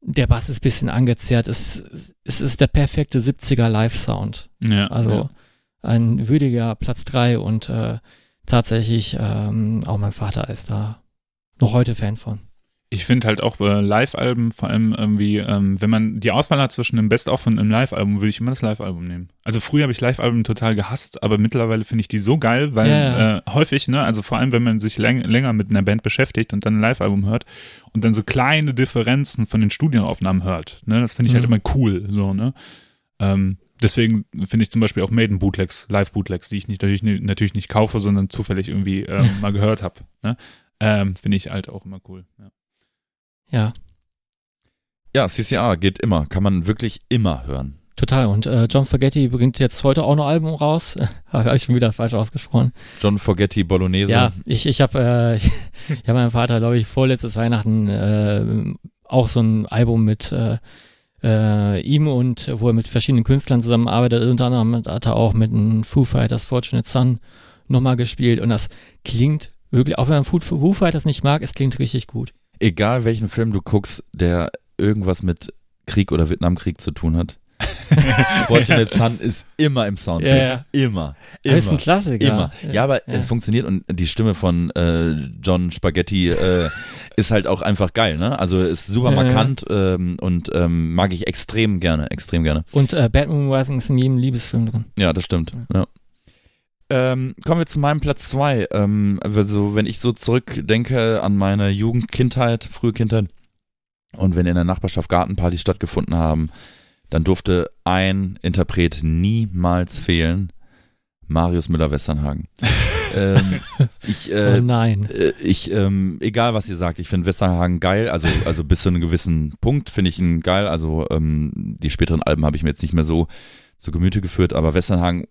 der Bass ist bisschen angezerrt. Es, es ist der perfekte 70er Live-Sound. Ja, Also ja. ein würdiger Platz drei und äh, tatsächlich ähm, auch mein Vater ist da noch heute Fan von. Ich finde halt auch äh, Live-Alben, vor allem irgendwie, ähm, wenn man die Auswahl hat zwischen einem Best-of und einem Live-Album, würde ich immer das Live-Album nehmen. Also früher habe ich Live-Alben total gehasst, aber mittlerweile finde ich die so geil, weil ja. Äh, häufig, ne, also vor allem, wenn man sich läng länger mit einer Band beschäftigt und dann ein Live-Album hört und dann so kleine Differenzen von den Studioaufnahmen hört, ne, das finde ich halt Mhm. immer cool, so, ne. Ähm, deswegen finde ich zum Beispiel auch Maiden-Bootlegs, Live-Bootlegs, die ich nicht, natürlich, natürlich nicht kaufe, sondern zufällig irgendwie ähm, mal gehört habe, ne. Ähm, finde ich halt auch immer cool, ja. Ja, Ja, CCR geht immer, kann man wirklich immer hören. total. Und äh, John Forgetti bringt jetzt heute auch noch ein Album raus. habe ich schon wieder falsch ausgesprochen. John Forgetti Bolognese. Ja, ich, ich habe äh, ich hab meinem Vater, glaube ich, vorletztes Weihnachten äh, auch so ein Album mit äh, äh, ihm und wo er mit verschiedenen Künstlern zusammenarbeitet. Unter anderem hat er auch mit einem Foo Fighters Fortunate Son nochmal gespielt und das klingt wirklich, auch wenn man Foo, Foo Fighters nicht mag, es klingt richtig gut. Egal welchen Film du guckst, der irgendwas mit Krieg oder Vietnamkrieg zu tun hat. Fortunate Son ist immer im Soundtrack. Ja, ja. Immer. Das ist ein. Klassiker. Immer. Ja, aber Ja. es funktioniert und die Stimme von äh, John Spaghetti äh, ist halt auch einfach geil, ne? Also ist super markant ähm, und ähm, mag ich extrem gerne, extrem gerne. Und äh, Batman Rising ist in jedem Liebesfilm drin. Ja, das stimmt. Ja. Ähm, kommen wir zu meinem Platz zwei. Ähm, also wenn ich so zurückdenke an meine Jugend, Kindheit, frühe Kindheit und wenn in der Nachbarschaft Gartenpartys stattgefunden haben, dann durfte ein Interpret niemals fehlen. Marius Müller-Westernhagen. ähm, ich, oh äh, nein. äh, ich, ähm, egal was ihr sagt, ich finde Westernhagen geil, also, also bis zu einem gewissen Punkt finde ich ihn geil, also ähm, die späteren Alben habe ich mir jetzt nicht mehr so zu Gemüte geführt, aber Westernhagen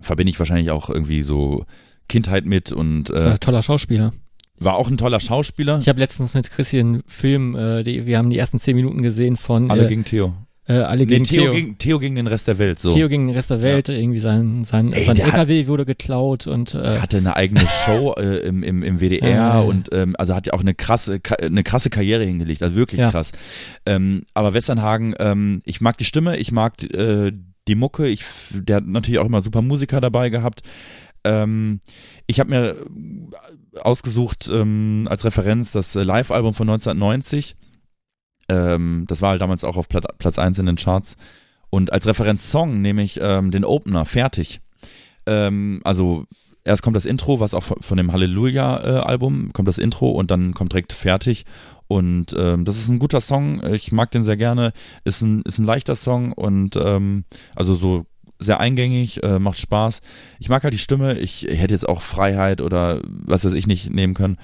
verbinde ich wahrscheinlich auch irgendwie so Kindheit mit und äh, Äh, toller Schauspieler. War auch ein toller Schauspieler. Ich habe letztens mit Chrissy einen Film, äh, die, wir haben die ersten zehn Minuten gesehen von Alle äh, gegen Theo. äh, alle Nee, gegen Theo, Theo. Gegen, Theo gegen den Rest der Welt. So. Theo gegen den Rest der Welt, irgendwie sein, sein, Ey, sein der hat- LKW wurde geklaut und äh, Er hatte eine eigene Show äh, im, im, im WDR und ähm, also hat ja auch eine krasse, eine krasse Karriere hingelegt, also wirklich Ja. krass. Ähm, aber Westernhagen, ähm, ich mag die Stimme, ich mag äh, die Mucke, ich, der hat natürlich auch immer super Musiker dabei gehabt. Ähm, ich habe mir ausgesucht ähm, als Referenz das äh, Live-Album von 1990. Ähm, das war halt damals auch auf Plat Platz 1 in den Charts. Und als Referenz-Song nehme ich ähm, den Opener, fertig. Ähm, also erst kommt das Intro, was auch von, von dem Halleluja-Album, kommt das Intro und dann kommt direkt fertig. Und ähm, das ist ein guter Song, ich mag den sehr gerne, ist ein, ist ein leichter Song und ähm, also so sehr eingängig, äh, macht Spaß. Ich mag halt die Stimme, ich hätte jetzt auch Freiheit oder was weiß ich nicht nehmen können,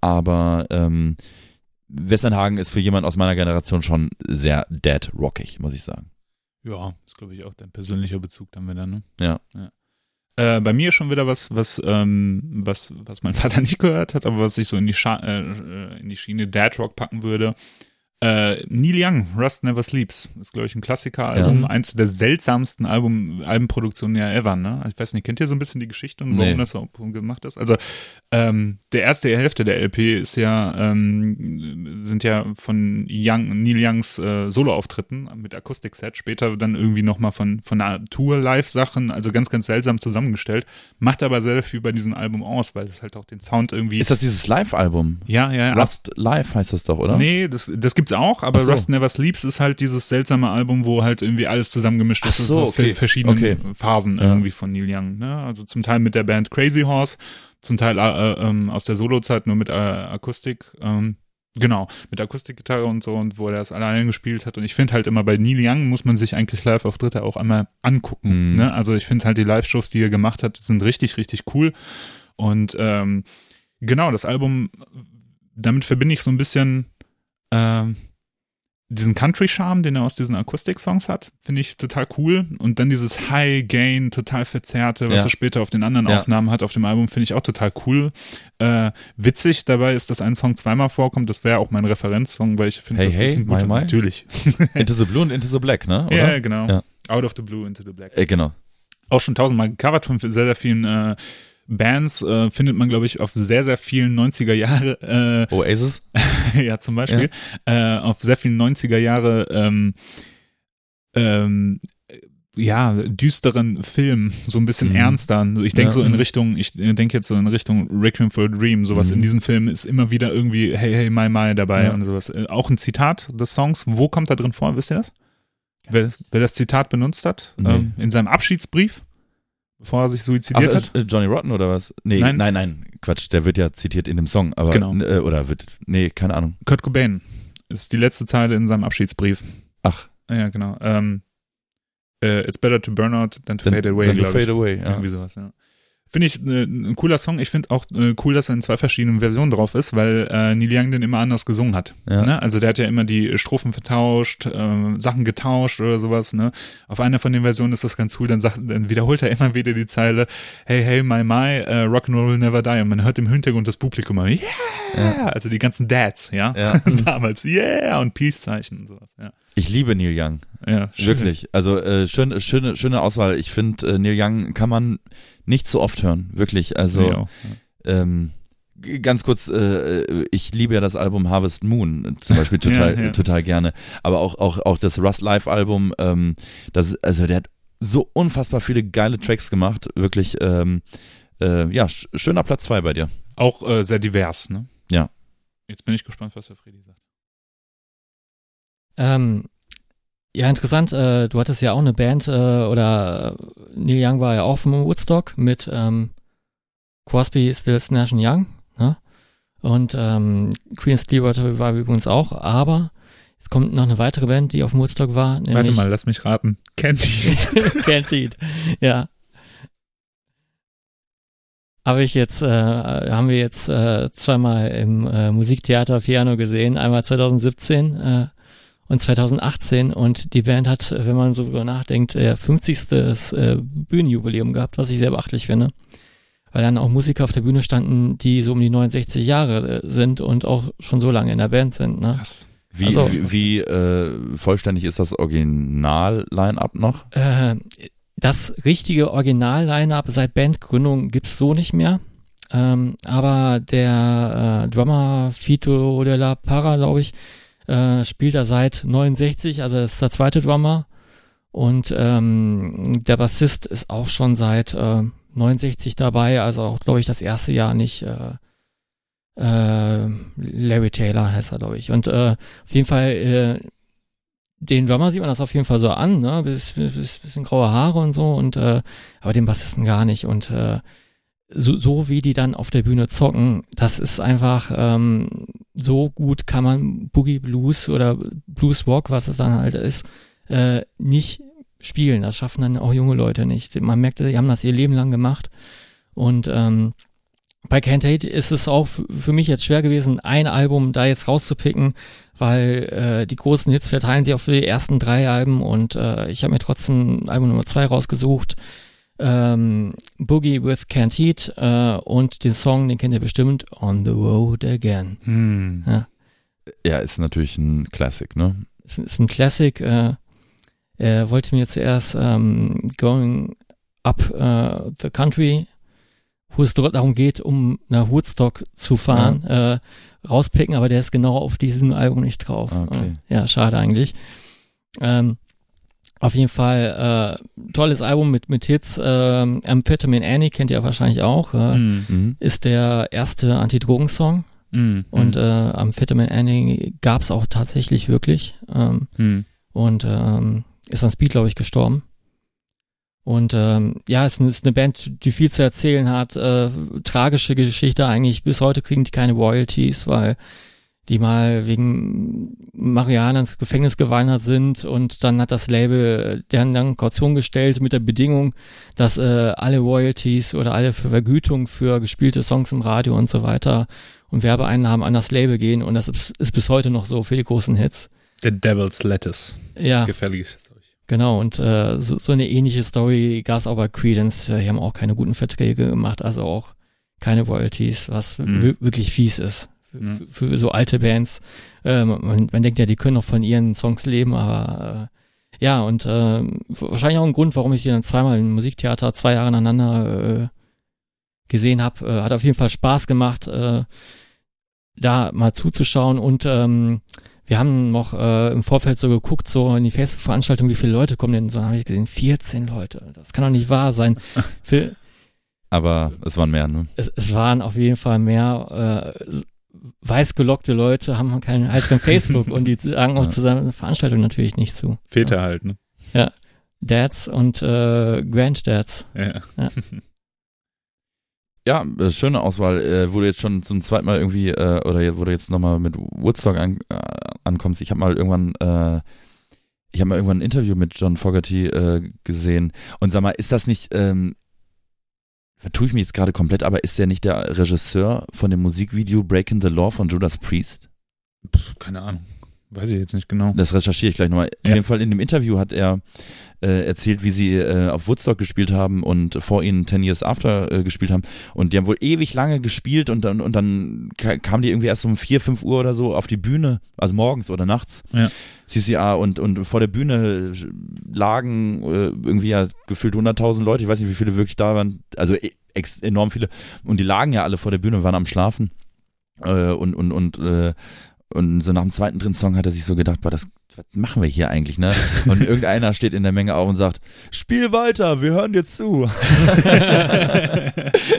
aber ähm, Westernhagen ist für jemand aus meiner Generation schon sehr dead rockig, muss ich sagen. Ja, ist glaube ich auch dein persönlicher Bezug dann wieder, ne? Ja. Äh, bei mir schon wieder was, was, ähm, was, was mein Vater nicht gehört hat, aber was ich so in die, Scha äh, in die Schiene Dad Rock packen würde. Äh, Neil Young, Rust Never Sleeps, ist glaube ich ein Klassiker-Album, Ja. eins der seltsamsten Album, Albenproduktionen ja ever, ne? Ich weiß nicht, kennt ihr so ein bisschen die Geschichte und warum Nee. das so gemacht ist? Also ähm, der erste Hälfte der LP ist ja, ähm, sind ja von Young, Neil Youngs äh, Soloauftritten mit Akustikset, später dann irgendwie nochmal von, von einer Tour-Live-Sachen, also ganz, ganz seltsam zusammengestellt, macht aber sehr viel bei diesem Album aus, weil es halt auch den Sound irgendwie. Ist das dieses Live-Album? ja, ja, Rust Live heißt das doch, oder? Nee, das, das gibt's auch, aber so. Rust Never Sleeps ist halt dieses seltsame Album, wo halt irgendwie alles zusammengemischt ist Ach so, auf okay. verschiedenen Okay. Phasen Ja. irgendwie von Neil Young. Ne? Also zum Teil mit der Band Crazy Horse, zum Teil äh, ähm, aus der Solozeit nur mit äh, Akustik. Ähm, genau, mit Akustikgitarre und so und wo er das alleine gespielt hat. Und ich finde halt immer bei Neil Young muss man sich eigentlich live auf Dritte auch einmal angucken. Mhm. Ne? Also ich finde halt die Live-Shows, die er gemacht hat, sind richtig, richtig cool. Und ähm, genau, das Album, damit verbinde ich so ein bisschen ähm, diesen Country-Charme, den er aus diesen Akustik-Songs hat, finde ich total cool. Und dann dieses High-Gain, total verzerrte, was Ja. er später auf den anderen Ja. Aufnahmen hat auf dem Album, finde ich auch total cool. Äh, witzig dabei ist, dass ein Song zweimal vorkommt. Das wäre auch mein Referenzsong, weil ich finde, Hey, das hey, ist ein guter, my, my? natürlich. Into the Blue und Into the Black, ne? Oder? Ja, genau. Ja. Out of the Blue into the Black. Äh, genau. Auch schon tausendmal gecovert von sehr, sehr vielen äh, Bands. Äh, findet man, glaube ich, auf sehr, sehr vielen 90er Jahre äh, Oasis? ja, zum Beispiel, äh, auf sehr vielen 90er Jahre ähm, ähm, ja, düsteren Filmen, so ein bisschen Mhm. ernster. Ich denke Ja. so in Richtung, ich denke jetzt so in Richtung Requiem for a Dream, sowas Mhm. in diesem Film ist immer wieder irgendwie Hey, hey, my, my dabei Ja. und sowas. Äh, Auch ein Zitat des Songs. Wo kommt da drin vor? Wisst ihr das? Wer, wer das Zitat benutzt hat? Nee. Ähm, in seinem Abschiedsbrief, bevor er sich Ach, suizidiert hat? äh, Johnny Rotten oder was? Nee, Nein. nein, nein, Quatsch, der wird ja zitiert in dem Song, aber Genau. äh, oder wird nee, keine Ahnung. Kurt Cobain ist die letzte Zeile in seinem Abschiedsbrief. Ach, Ja, genau. Ähm, äh, it's better to burn out than to then, fade away, then to glaube ich. fade away, ja. Irgendwie sowas, ja. Finde ich äh, ein cooler Song. Ich finde auch äh, cool, dass er in zwei verschiedenen Versionen drauf ist, weil äh, Neil Young den immer anders gesungen hat. Ja. Ne? Also der hat ja immer die Strophen vertauscht, äh, Sachen getauscht oder sowas. Ne? Auf einer von den Versionen ist das ganz cool. Dann, sagt, dann wiederholt er immer wieder die Zeile Hey, hey, my, my, äh, Rock'n'Roll will never die. Und man hört im Hintergrund das Publikum immer Yeah! Ja. Also die ganzen Dads, ja. Ja. Damals Yeah! Und Peace-Zeichen und sowas, ja. Ich liebe Neil Young, Ja, schön. wirklich. Also äh, schön, schöne, schöne Auswahl. Ich finde, äh, Neil Young kann man nicht so oft hören, wirklich. Also Nee, auch, ja. ähm, ganz kurz, äh, ich liebe ja das Album Harvest Moon äh, zum Beispiel total, Ja, ja. total gerne. Aber auch, auch, auch das Rust Live Album, ähm, das, also der hat so unfassbar viele geile Tracks gemacht. Wirklich, ähm, äh, ja, sch schöner Platz zwei bei dir. Auch äh, sehr divers, ne? Ja. Jetzt bin ich gespannt, was der Freddy sagt. Ähm, ja, interessant. Äh, du hattest ja auch eine Band, äh, oder Neil Young war ja auch vom Woodstock mit ähm, Crosby, Stills, Nash Young. Ne? Und ähm, Queen Stillwater war übrigens auch, aber es kommt noch eine weitere Band, die auf dem Woodstock war. Warte mal, lass mich raten. Kennt die? Can't eat. Ja. Habe ich jetzt, äh, haben wir jetzt äh, zweimal im äh, Musiktheater Piano gesehen, einmal 2017 äh, und 2018 und die Band hat, wenn man so drüber nachdenkt, äh, 50. Äh, Bühnenjubiläum gehabt, was ich sehr beachtlich finde. weil dann auch Musiker auf der Bühne standen, die so um die 69 Jahre äh, sind und auch schon so lange in der Band sind. Ne? Krass. Wie, Also- wie, wie äh, vollständig ist das Original-Line-Up noch? Äh, das richtige Original-Line-Up seit Bandgründung gibt's so nicht mehr. Ähm, aber der äh, Drummer Fito de la Parra, glaube ich, äh, spielt da seit 69, also ist der zweite Drummer. Und ähm, der Bassist ist auch schon seit äh, 69 dabei, also auch, glaube ich, das erste Jahr nicht. Äh, äh, Larry Taylor heißt er, glaube ich. Und äh, auf jeden Fall, äh, den Drummer sieht man das auf jeden Fall so an, ne? Bis, bis, bisschen graue Haare und so, und äh, aber den Bassisten gar nicht. Und äh, so, so wie die dann auf der Bühne zocken, das ist einfach ähm, so gut kann man Boogie Blues oder Blues Rock, was es dann halt ist, äh, nicht spielen. Das schaffen dann auch junge Leute nicht. Man merkt, die haben das ihr Leben lang gemacht. Und ähm, bei Can't Hate ist es auch für mich jetzt schwer gewesen, ein Album da jetzt rauszupicken, weil äh, die großen Hits verteilen sich auf die ersten drei Alben und äh, ich habe mir trotzdem Album Nummer zwei rausgesucht. Ähm, Boogie with Can't Heat äh, und den Song, den kennt ihr bestimmt, On the Road Again. Hm. Ja, ist natürlich ein Classic, ne? ist, ist ein Classic. Äh, er wollte mir zuerst ähm, Going Up äh, the Country, wo es dort darum geht, um nach Woodstock zu fahren, äh, rauspicken, aber der ist genau auf diesem Album nicht drauf. Okay. Äh, ja, schade eigentlich. Ähm, auf jeden Fall äh, tolles Album mit, mit Hits. Ähm, Amphetamine Annie kennt ihr wahrscheinlich auch. Äh, Hm. Mhm. Ist der erste Anti-Drogen-Song. Hm. Und äh, Amphetamine Annie gab es auch tatsächlich wirklich. Ähm, Hm. und ähm, ist an Speed, glaube ich, gestorben. Und ähm, ja, es ist eine, ist eine Band, die viel zu erzählen hat. Äh, tragische Geschichte eigentlich. Bis heute kriegen die keine Royalties, weil die mal wegen Marihuana ins Gefängnis gewandert sind und dann hat das Label deren dann Kaution gestellt mit der Bedingung, dass äh, alle Royalties oder alle Vergütung für gespielte Songs im Radio und so weiter und Werbeeinnahmen an das Label gehen und das ist, ist bis heute noch so für die großen Hits. The Devil's Lettuce. Ja. Gefährliches Zeug. Genau, und äh, so, so eine ähnliche Story gab es auch bei Credence. Die haben auch keine guten Verträge gemacht, also auch keine Royalties, was Mhm. wi- wirklich fies ist. Für, für so alte Bands. Äh, man, man denkt ja, die können noch von ihren Songs leben, aber äh, ja, und äh, wahrscheinlich auch ein Grund, warum ich die dann zweimal im Musiktheater zwei Jahre aneinander äh, gesehen habe. Äh, hat auf jeden Fall Spaß gemacht, äh, da mal zuzuschauen und ähm, wir haben noch äh, im Vorfeld so geguckt, so in die Facebook-Veranstaltung, wie viele Leute kommen denn? So habe ich gesehen, 14 Leute. Das kann doch nicht wahr sein. Für, Aber es waren mehr, ne? es, es waren auf jeden Fall mehr äh, weißgelockte Leute, haben kein, halt kein Facebook und die sagen auch Ja. zu seiner Veranstaltung natürlich nicht zu. Väter halt, ne? Dads und äh, Granddads. Ja. Ja, äh, schöne Auswahl. Äh, wo du jetzt schon zum zweiten Mal irgendwie, äh, oder je- wo du jetzt nochmal mit Woodstock an, äh, ankommst. Ich habe mal irgendwann, äh, ich habe mal irgendwann ein Interview mit John Fogerty äh, gesehen. Und sag mal, ist das nicht, ähm, vertue ich mich jetzt gerade komplett, aber ist der nicht der Regisseur von dem Musikvideo Breaking the Law von Judas Priest? Pff, keine Ahnung. Weiß ich jetzt nicht genau. Das recherchiere ich gleich nochmal. Auf Ja. jeden Fall in dem Interview hat er äh, erzählt, wie sie äh, auf Woodstock gespielt haben und vor ihnen Ten Years After äh, gespielt haben. Und die haben wohl ewig lange gespielt und dann, und dann ka- kamen die irgendwie erst um 4, 5 Uhr oder so auf die Bühne, also morgens oder nachts. Ja. CCA und, und vor der Bühne lagen äh, irgendwie ja gefühlt 100.000 Leute, ich weiß nicht, wie viele wirklich da waren, also e- enorm viele. Und die lagen ja alle vor der Bühne und waren am Schlafen. Äh, und, und, und, äh, und so nach dem zweiten, dritten Song hat er sich so gedacht, boah, das, was machen wir hier eigentlich, ne? Und irgendeiner steht in der Menge auf und sagt, spiel weiter, wir hören dir zu.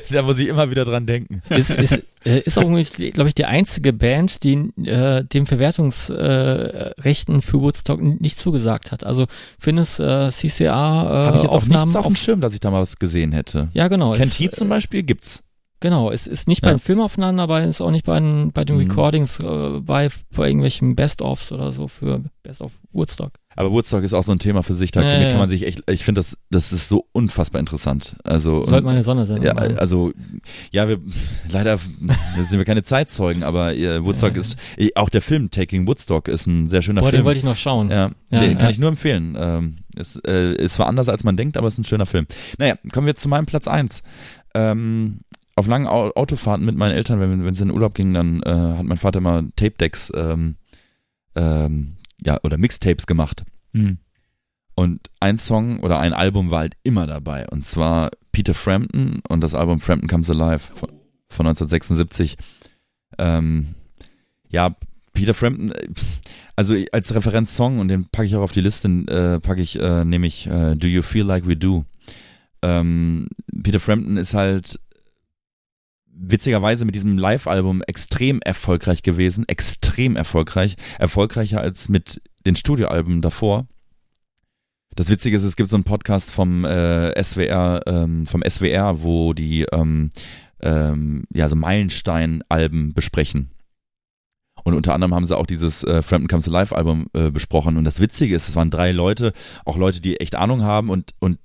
da muss ich immer wieder dran denken. ist, ist, äh, ist auch, glaube ich, die einzige Band, die äh, dem Verwertungsrechten äh, für Woodstock nicht zugesagt hat. Also findest äh, CCA äh, Habe ich jetzt auch Aufnahmen nichts auf dem Schirm, dass ich da mal was gesehen hätte. Ja, genau. Heat zum Beispiel gibt's. Genau, es ist nicht bei Ja. den Filmaufnahmen dabei, ist auch nicht bei den, bei den Mhm. Recordings, äh, bei, bei irgendwelchen Best-ofs oder so für Best of Woodstock. Aber Woodstock ist auch so ein Thema für sich. Da Ja, ja, kann man sich echt, ich finde das, das ist so unfassbar interessant. Also, Sollte mal eine Sondersendung ja, machen. also, ja, wir, leider sind wir keine Zeitzeugen, aber äh, Woodstock ist, auch der Film Taking Woodstock ist ein sehr schöner Boah, den Film. wollte ich noch schauen. Ja, den kann ich nur empfehlen. Ähm, ist, äh, ist zwar anders als man denkt, aber es ist ein schöner Film. Naja, kommen wir zu meinem Platz eins. ähm, auf langen Au- Autofahrten mit meinen Eltern, wenn, wenn sie in den Urlaub gingen, dann äh, hat mein Vater immer Tape-Decks ähm, ähm, ja, oder Mixtapes gemacht. Mhm. Und ein Song oder ein Album war halt immer dabei. Und zwar Peter Frampton und das Album Frampton Comes Alive von, von 1976. Ähm, ja, Peter Frampton, äh, also als Referenzsong, und den packe ich auch auf die Liste, äh, packe ich, äh, nehme ich äh, Do You Feel Like We Do. Ähm, Peter Frampton ist halt witzigerweise mit diesem Live-Album extrem erfolgreich gewesen, extrem erfolgreich, erfolgreicher als mit den Studioalben davor. Das Witzige ist, es gibt so einen Podcast vom äh, SWR, ähm, vom SWR, wo die ähm, ähm, ja so Meilenstein-Alben besprechen. Und unter anderem haben sie auch dieses äh, Frampton Comes Alive Album äh, besprochen. Und das Witzige ist, es waren drei Leute, auch Leute, die echt Ahnung haben und, und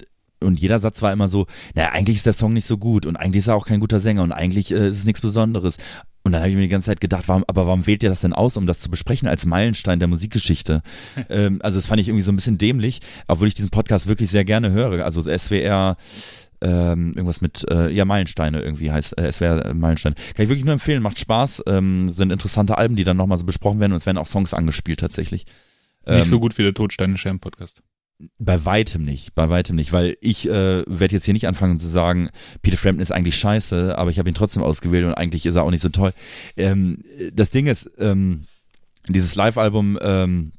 und jeder Satz war immer so, naja, eigentlich ist der Song nicht so gut und eigentlich ist er auch kein guter Sänger und eigentlich äh, ist es nichts Besonderes. Und dann habe ich mir die ganze Zeit gedacht, warum, aber warum wählt ihr das denn aus, um das zu besprechen als Meilenstein der Musikgeschichte? ähm, also das fand ich irgendwie so ein bisschen dämlich, obwohl ich diesen Podcast wirklich sehr gerne höre. Also SWR, ähm, irgendwas mit, äh, ja, Meilensteine irgendwie heißt, äh, SWR Meilensteine. Kann ich wirklich nur empfehlen, macht Spaß, ähm, sind interessante Alben, die dann nochmal so besprochen werden und es werden auch Songs angespielt tatsächlich. Nicht Ähm, so gut wie der Todsteine Scherben Podcast. Bei weitem nicht, bei weitem nicht, weil ich äh, werde jetzt hier nicht anfangen zu sagen, Peter Frampton ist eigentlich scheiße, aber ich habe ihn trotzdem ausgewählt und eigentlich ist er auch nicht so toll. Ähm, das Ding ist, ähm, dieses Live-Album, ähm,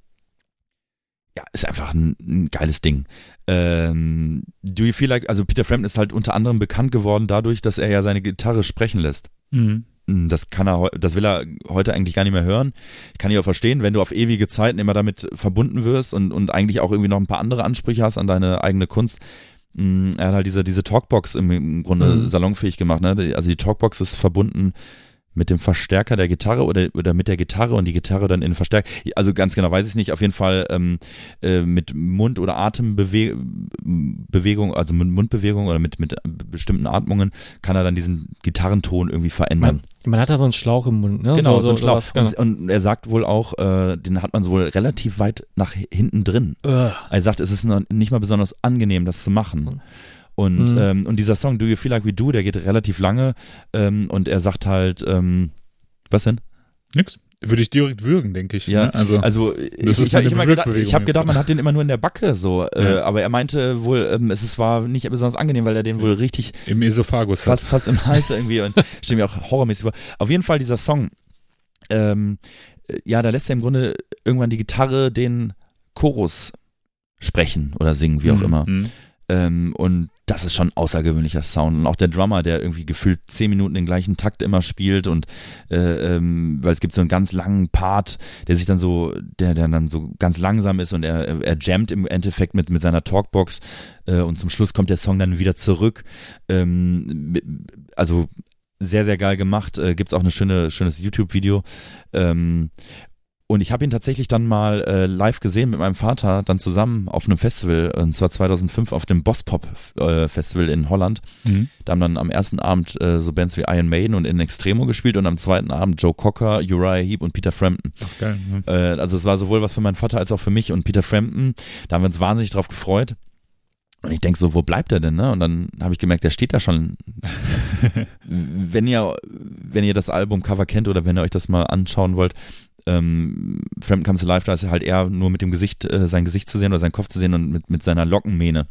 ja, ist einfach ein, ein geiles Ding. Ähm, Do You Feel Like, also Peter Frampton ist halt unter anderem bekannt geworden dadurch, dass er ja seine Gitarre sprechen lässt. Mhm. Das kann er, das will er heute eigentlich gar nicht mehr hören. Kann ich auch verstehen, wenn du auf ewige Zeiten immer damit verbunden wirst und, und eigentlich auch irgendwie noch ein paar andere Ansprüche hast an deine eigene Kunst. Mm, Er hat halt diese, diese Talkbox im, im Grunde Mhm. salonfähig gemacht. Ne? Also die Talkbox ist verbunden mit dem Verstärker der Gitarre oder, oder mit der Gitarre und die Gitarre dann in den Verstärker. Also ganz genau weiß ich es nicht. Auf jeden Fall ähm, äh, mit Mund- oder Atembewegung, also mit Mundbewegung oder mit, mit bestimmten Atmungen kann er dann diesen Gitarrenton irgendwie verändern. Man, man hat da so einen Schlauch im Mund, ne? Genau, so, ein Schlauch. sowas, genau. Und, und er sagt wohl auch, äh, den hat man so wohl relativ weit nach hinten drin. Ugh. Er sagt, es ist nicht mal besonders angenehm, das zu machen. Und, Mhm. ähm, und dieser Song Do You Feel Like We Do, der geht relativ lange ähm, und er sagt halt, ähm, was denn? Nix. Würde ich direkt würgen, denke ich. Ja, ne? Also, Also ich, ich, hab- ich, hab gedacht, ich habe jetzt. gedacht, man hat den immer nur in der Backe so, äh, Ja. aber er meinte wohl, ähm, es war nicht besonders angenehm, weil er den wohl richtig Im Esophagus fast, fast im Hals irgendwie und stelle mir auch horrormäßig vor. Auf jeden Fall dieser Song, ähm, äh, ja, da lässt er im Grunde irgendwann die Gitarre den Chorus sprechen oder singen, wie auch Mhm. immer. Mhm. Ähm, und das ist schon außergewöhnlicher Sound. Und auch der Drummer, der irgendwie gefühlt zehn Minuten den gleichen Takt immer spielt und äh, ähm, weil es gibt so einen ganz langen Part, der sich dann so, der, der dann so ganz langsam ist und er, er jammt im Endeffekt mit, mit seiner Talkbox äh, und zum Schluss kommt der Song dann wieder zurück. Ähm, also sehr, sehr geil gemacht. Äh, Gibt es auch ein schöne, schönes YouTube-Video. Ähm, und ich habe ihn tatsächlich dann mal äh, live gesehen mit meinem Vater, dann zusammen auf einem Festival, und zwar 2005 auf dem Bosspop äh, Festival in Holland. Mhm. Da haben dann am ersten Abend äh, so Bands wie Iron Maiden und In Extremo gespielt und am zweiten Abend Joe Cocker, Uriah Heep und Peter Frampton. Ach, geil. ne? Äh, also es war sowohl was für meinen Vater als auch für mich und Peter Frampton. Da haben wir uns wahnsinnig drauf gefreut. Und ich denke so, wo bleibt er denn? Ne? Und dann habe ich gemerkt, der steht da schon. wenn ihr, wenn ihr das Albumcover kennt oder wenn ihr euch das mal anschauen wollt, ähm, Frampton Comes Alive, da ist er halt eher nur mit dem Gesicht, äh, sein Gesicht zu sehen oder seinen Kopf zu sehen und mit, mit seiner Lockenmähne.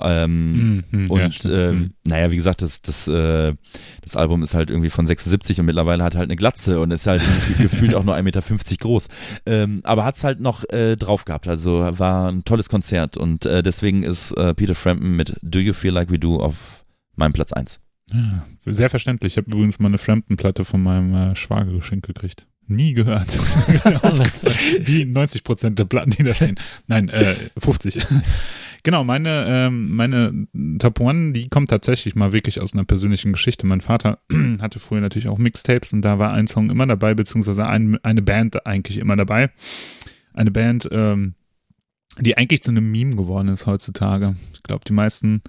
Ähm, Mhm, ja, und stimmt. ähm, Mhm. naja, wie gesagt, das, das, äh, das Album ist halt irgendwie von 76 und mittlerweile hat halt eine Glatze und ist halt gefühlt auch nur 1,50 Meter groß. Ähm, aber hat's halt noch äh, drauf gehabt. Also war ein tolles Konzert und äh, deswegen ist äh, Peter Frampton mit Do You Feel Like We Do auf meinem Platz 1. Ja, sehr verständlich. Ich habe übrigens mal eine Frampton-Platte von meinem äh, Schwager geschenkt gekriegt. Nie gehört. Wie 90 Prozent der Platten, die da stehen. Nein, äh, 50. genau, meine, ähm, meine Top One, die kommt tatsächlich mal wirklich aus einer persönlichen Geschichte. Mein Vater hatte früher natürlich auch Mixtapes und da war ein Song immer dabei, beziehungsweise ein, eine Band eigentlich immer dabei. Eine Band, ähm, die eigentlich zu einem Meme geworden ist heutzutage. Ich glaube, die meisten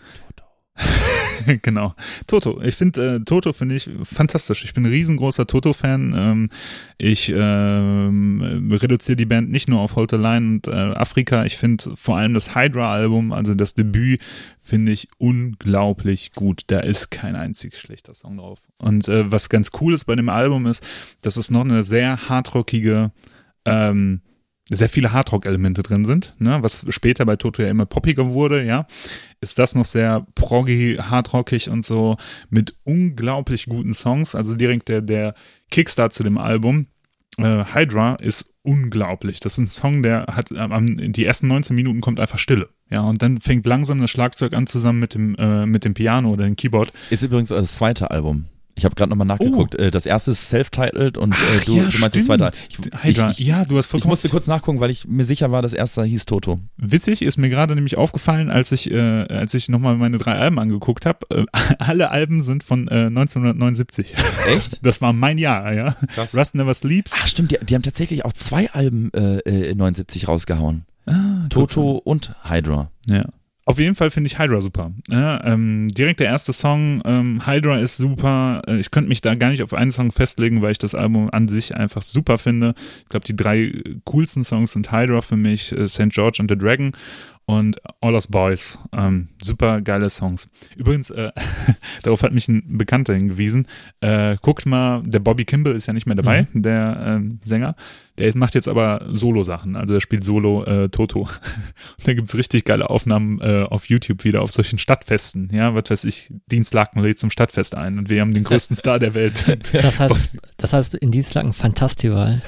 genau. Toto. Ich finde, äh, Toto finde ich fantastisch. Ich bin ein riesengroßer Toto-Fan. Ähm, ich ähm, reduziere die Band nicht nur auf Hold the Line und äh, Afrika. Ich finde vor allem das Hydra-Album, also das Debüt, finde ich unglaublich gut. Da ist kein einzig schlechter Song drauf. Und äh, was ganz cool ist bei dem Album ist, dass es noch eine sehr hardrockige ähm, sehr viele Hardrock-Elemente drin sind, ne, was später bei Toto ja immer poppiger wurde, ja, ist das noch sehr proggy, hardrockig und so mit unglaublich guten Songs. Also direkt der, der Kickstart zu dem Album, äh, Hydra, ist unglaublich. Das ist ein Song, der hat, ähm, die ersten 19 Minuten kommt einfach Stille. Ja, und dann fängt langsam das Schlagzeug an zusammen mit dem, äh, mit dem Piano oder dem Keyboard. Ist übrigens das zweite Album. Ich habe gerade nochmal nachgeguckt. Oh. Das erste ist self-titled und Ach, äh, du, ja, du meinst stimmt. das zweite. Ich, Hydra. ich, ja, du hast ich vollkommen musste kurz nachgucken, weil ich mir sicher war, das erste hieß Toto. Witzig ist mir gerade nämlich aufgefallen, als ich, äh, als ich nochmal meine drei Alben angeguckt habe. Äh, alle Alben sind von äh, 1979. Echt? Das war mein Jahr, ja. Krass. Rust Never Sleeps. Ach stimmt, die, die haben tatsächlich auch zwei Alben äh, äh, 79 rausgehauen. Ah, Toto und Hydra. Ja. Auf jeden Fall finde ich Hydra super. Ja, ähm, direkt der erste Song, ähm, Hydra ist super. Äh, Ich könnte mich da gar nicht auf einen Song festlegen, weil ich das Album an sich einfach super finde. Ich glaube, die drei coolsten Songs sind Hydra für mich, äh, St. George and the Dragon und All Us Boys. Ähm, super geile Songs. Übrigens, äh, darauf hat mich ein Bekannter hingewiesen. Äh, guckt mal, der Bobby Kimball ist ja nicht mehr dabei, der ähm, Sänger. Der macht jetzt aber Solo-Sachen. Also er spielt Solo äh, Toto. Und da gibt's richtig geile Aufnahmen äh, auf YouTube wieder auf solchen Stadtfesten. Ja, was weiß ich, Dienstlaken lädt zum Stadtfest ein und wir haben den größten Star der Welt. Das heißt, das heißt in Dienstlaken Fantastival.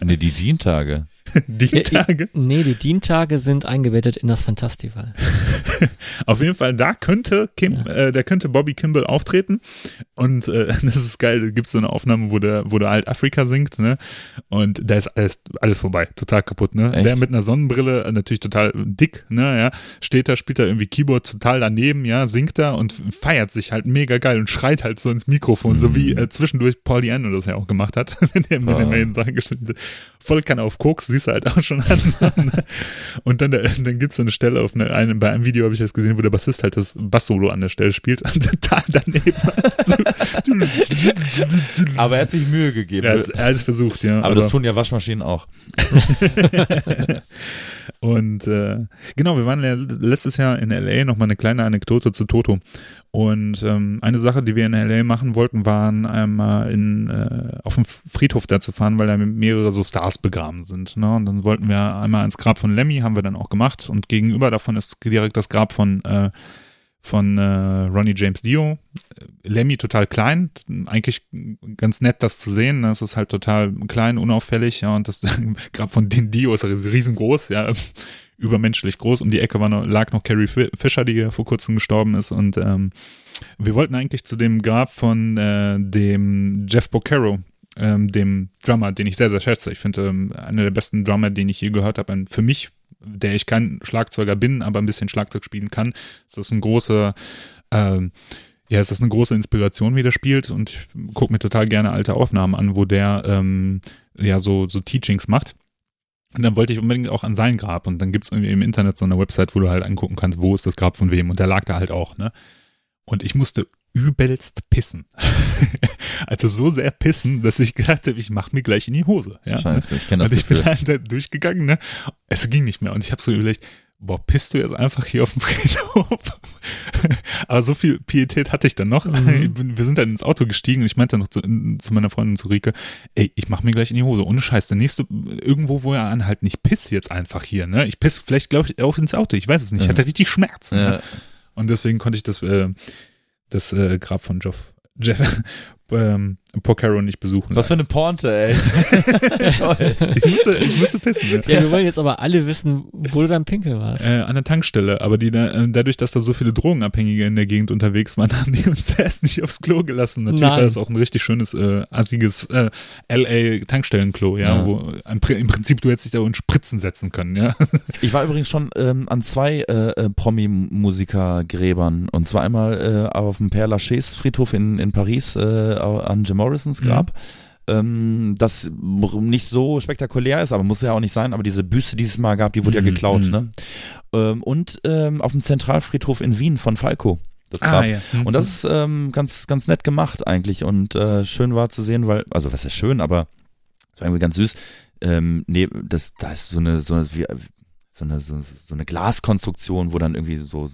Nee, die Dientage. Die Tage. Nee, die Dientage sind eingebettet in das Fantastival. Auf jeden Fall, da könnte Kim, äh, da könnte Bobby Kimball auftreten. Und äh, das ist geil, da gibt so eine Aufnahme, wo der, wo der halt Afrika singt, ne? Und da ist alles, alles vorbei, total kaputt, ne? Echt? Der mit einer Sonnenbrille, äh, natürlich total dick, ne, ja, steht da, spielt da irgendwie Keyboard total daneben, ja, singt da und feiert sich halt mega geil und schreit halt so ins Mikrofon, so wie äh, zwischendurch Paul Diano das ja auch gemacht hat, wenn er wenn er Ah. mal in Sachen geschnitten wird. Voll kann auf Koks, siehst du halt auch schon an. Und dann, äh, dann gibt's so eine Stelle auf eine, einem, bei einem Video habe ich das gesehen, wo der Bassist halt das Bass-Solo an der Stelle spielt und total daneben. So, Aber er hat sich Mühe gegeben. er hat er hat es versucht, ja. aber, das tun ja Waschmaschinen auch. Und äh, genau, wir waren ja letztes Jahr in LA, nochmal eine kleine Anekdote zu Toto. Und ähm, eine Sache, die wir in LA machen wollten, waren einmal in, äh, auf dem Friedhof da zu fahren, weil da mehrere so Stars begraben sind. Ne? Und dann wollten wir einmal ins Grab von Lemmy, haben wir dann auch gemacht. Und gegenüber davon ist direkt das Grab von, äh, von äh, Ronnie James Dio. Lemmy total klein, eigentlich ganz nett, das zu sehen. Ne? Es ist halt total klein, unauffällig, ja, und das Grab von den Dio ist riesengroß, ja, übermenschlich groß. Um die Ecke war noch, lag noch Carrie Fi- Fisher, die ja vor kurzem gestorben ist. Und ähm, wir wollten eigentlich zu dem Grab von äh, dem Jeff Boccaro, ähm, dem Drummer, den ich sehr, sehr schätze. Ich finde, ähm, einer der besten Drummer, den ich je gehört habe. Für mich, der ich kein Schlagzeuger bin, aber ein bisschen Schlagzeug spielen kann, ist das ein großer, ähm, ja, es ist eine große Inspiration, wie der spielt und ich gucke mir total gerne alte Aufnahmen an, wo der ähm, ja so, so Teachings macht. Und dann wollte ich unbedingt auch an sein Grab und dann gibt's irgendwie im Internet so eine Website, wo du halt angucken kannst, wo ist das Grab von wem und der lag da halt auch, ne? Und ich musste übelst pissen. also so sehr pissen, dass ich gedacht habe, ich mach mir gleich in die Hose. Ja? Scheiße, ich kenne das und ich bin Gefühl. halt da durchgegangen, ne? Es ging nicht mehr. Und ich habe so überlegt, boah, pisst du jetzt einfach hier auf dem Friedhof? Aber so viel Pietät hatte ich dann noch. Mhm. Ich bin- Wir sind dann ins Auto gestiegen und ich meinte noch zu, zu meiner Freundin zu Rike, ey, ich mach mir gleich in die Hose. Ohne Scheiß, der nächste, irgendwo, wo er anhalten, ich piss jetzt einfach hier, ne? Ich piss vielleicht, glaube ich, auch ins Auto. Ich weiß es nicht. Ich Ja. hatte richtig Schmerzen. Ne? Ja. Und deswegen konnte ich das, äh, das äh, Grab von Jeff, Jeff ähm, Porcaro nicht besuchen. Was für eine Porte, ey. Toll. ich, musste, ich musste pissen. Ne? Ja, wir wollen jetzt aber alle wissen, wo du dann pinkel warst. Äh, an der Tankstelle, aber die da, äh, dadurch, dass da so viele Drogenabhängige in der Gegend unterwegs waren, haben die uns erst nicht aufs Klo gelassen. Natürlich Nein. war das auch ein richtig schönes, äh, assiges äh, LA-Tankstellenklo, ja, Ja. wo im, Pri- im Prinzip du hättest dich da in Spritzen setzen können, ja. Ich war übrigens schon ähm, an zwei äh, äh, Promi-Musiker-Gräbern. Und zwar einmal äh, auf dem Père Lachaise Friedhof in, in Paris äh, an Jim Morrisons Grab. ähm, das nicht so spektakulär ist, aber muss ja auch nicht sein, aber diese Büste dieses Mal gab, die wurde ja Mhm, geklaut, mhm. ne? Ähm, und ähm, auf dem Zentralfriedhof in Wien von Falco. Das Grab. Ah, ja. Mhm. Und das ist ähm, ganz, ganz nett gemacht eigentlich und äh, schön war zu sehen, weil, also was ist schön, aber es war irgendwie ganz süß. Ähm, nee, das, da ist so eine, so, eine- so eine, so, so eine Glaskonstruktion, wo dann irgendwie so Mhm.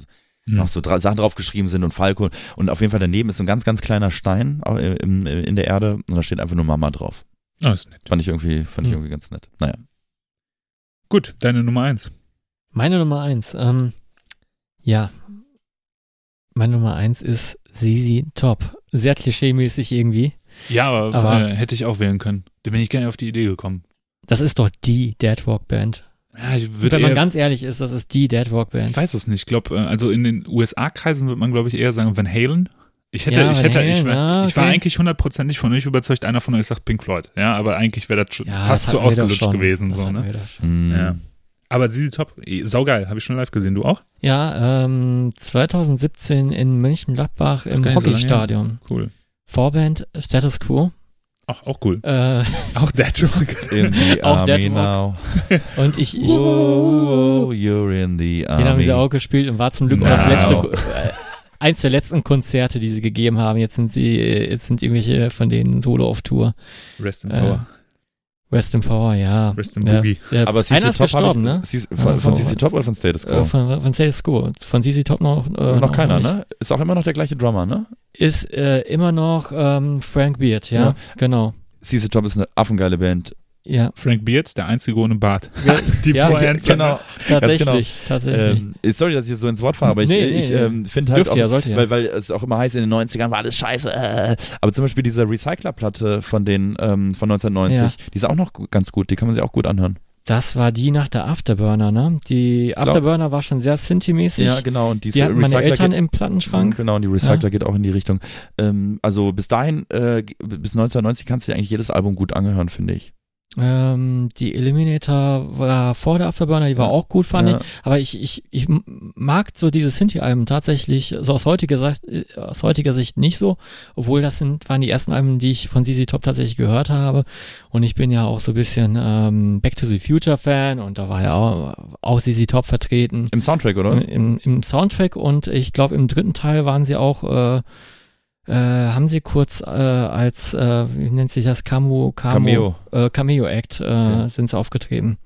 Noch so dra Sachen draufgeschrieben sind und Falco. Und auf jeden Fall daneben ist so ein ganz, ganz kleiner Stein au- im, in der Erde und da steht einfach nur Mama drauf. Oh, ist nett. Fand ich irgendwie, fand ich Hm. irgendwie ganz nett. Naja. Gut, deine Nummer eins. Meine Nummer eins, ähm, ja. Meine Nummer eins ist Sisi Top. Sehr klischeemäßig irgendwie. Ja, aber, Aber- äh, hätte ich auch wählen können. Da bin ich gar nicht auf die Idee gekommen. Das ist doch die Deadwalk Band. Ja, ich Wenn man eher, ganz ehrlich ist, das ist die Deadwalk ich Band. weiß es nicht. Ich glaube, äh, also in den USA-Kreisen würde man, glaube ich, eher sagen Van Halen. Ich hätte, Ja, ich Van hätte, ich Halen, war, ja, ich war okay. eigentlich hundertprozentig von euch überzeugt, einer von euch sagt Pink Floyd. Ja, aber eigentlich wäre das fast zu ausgelutscht schon. gewesen. Das So, ne? Mm. Ja. Aber sie top, saugeil, habe ich schon live gesehen. Du auch? Ja, ähm, 2017 in Mönchengladbach im nicht so Hockeystadion. Cool. Vorband Status Quo. Ach, auch cool. Äh, Auch Dead Rock. In the Auch army Deadwalk. now. und ich, ich Whoa, you're in the army. den haben sie auch gespielt und war zum Glück auch das letzte, äh, eins der letzten Konzerte, die sie gegeben haben. Jetzt sind sie, äh, jetzt sind irgendwelche von denen Solo auf Tour. Rest in Äh, Power. Rest in Power, ja. Rest in Ja. Boogie. Der, Aber CC einer ist Top hab gestorben, ich, ne? CC von, von Ja, CC Top oder von Status Quo? Äh, von, von Status Quo. Von CC Top noch, äh, noch keiner, nicht. ne? Ist auch immer noch der gleiche Drummer, ne? Ist äh, immer noch ähm, Frank Beard, ja, Ja. genau. CC Top ist eine affengeile Band. Ja, Frank Beard, der einzige ohne Bart. Ja, Die ja, Pointe. genau. tatsächlich, tatsächlich. Ähm, sorry, dass ich jetzt so ins Wort fahre, aber ich, Nee, ich nee, ähm, finde halt Dürfte auch, ja, sollte ja. weil, weil es auch immer heißt, in den 90ern war alles scheiße. Äh. Aber zum Beispiel diese Recycler-Platte von den ähm, von 1990, die ist auch noch ganz gut, die kann man sich auch gut anhören. Das war die nach der Afterburner, ne? Die Afterburner war schon sehr Synthi-mäßig. Ja, genau. Und die diese hatten meine Recycler Eltern geht, im Plattenschrank. Genau, und die Recycler geht auch in die Richtung. Ähm, also bis dahin, äh, bis 1990 kannst du dir eigentlich jedes Album gut angehören, finde ich. Ähm, die Eliminator war vor der Afterburner, die war Ja. auch gut, fand Ja. ich. Aber ich, ich, ich mag so diese Synthi-Alben tatsächlich so aus heutiger, Sicht, aus heutiger Sicht nicht so. Obwohl das sind, waren die ersten Alben, die ich von ZZ Top tatsächlich gehört habe. Und ich bin ja auch so ein bisschen ähm, Back to the Future Fan und da war ja auch, auch ZZ Top vertreten. Im Soundtrack, oder? was? Im, Im Soundtrack und ich glaube im dritten Teil waren sie auch, äh, äh, haben sie kurz äh, als, äh, wie nennt sich das, Camo, Camo, Cameo. Äh, Cameo-Act äh, Okay. sind sie aufgetreten.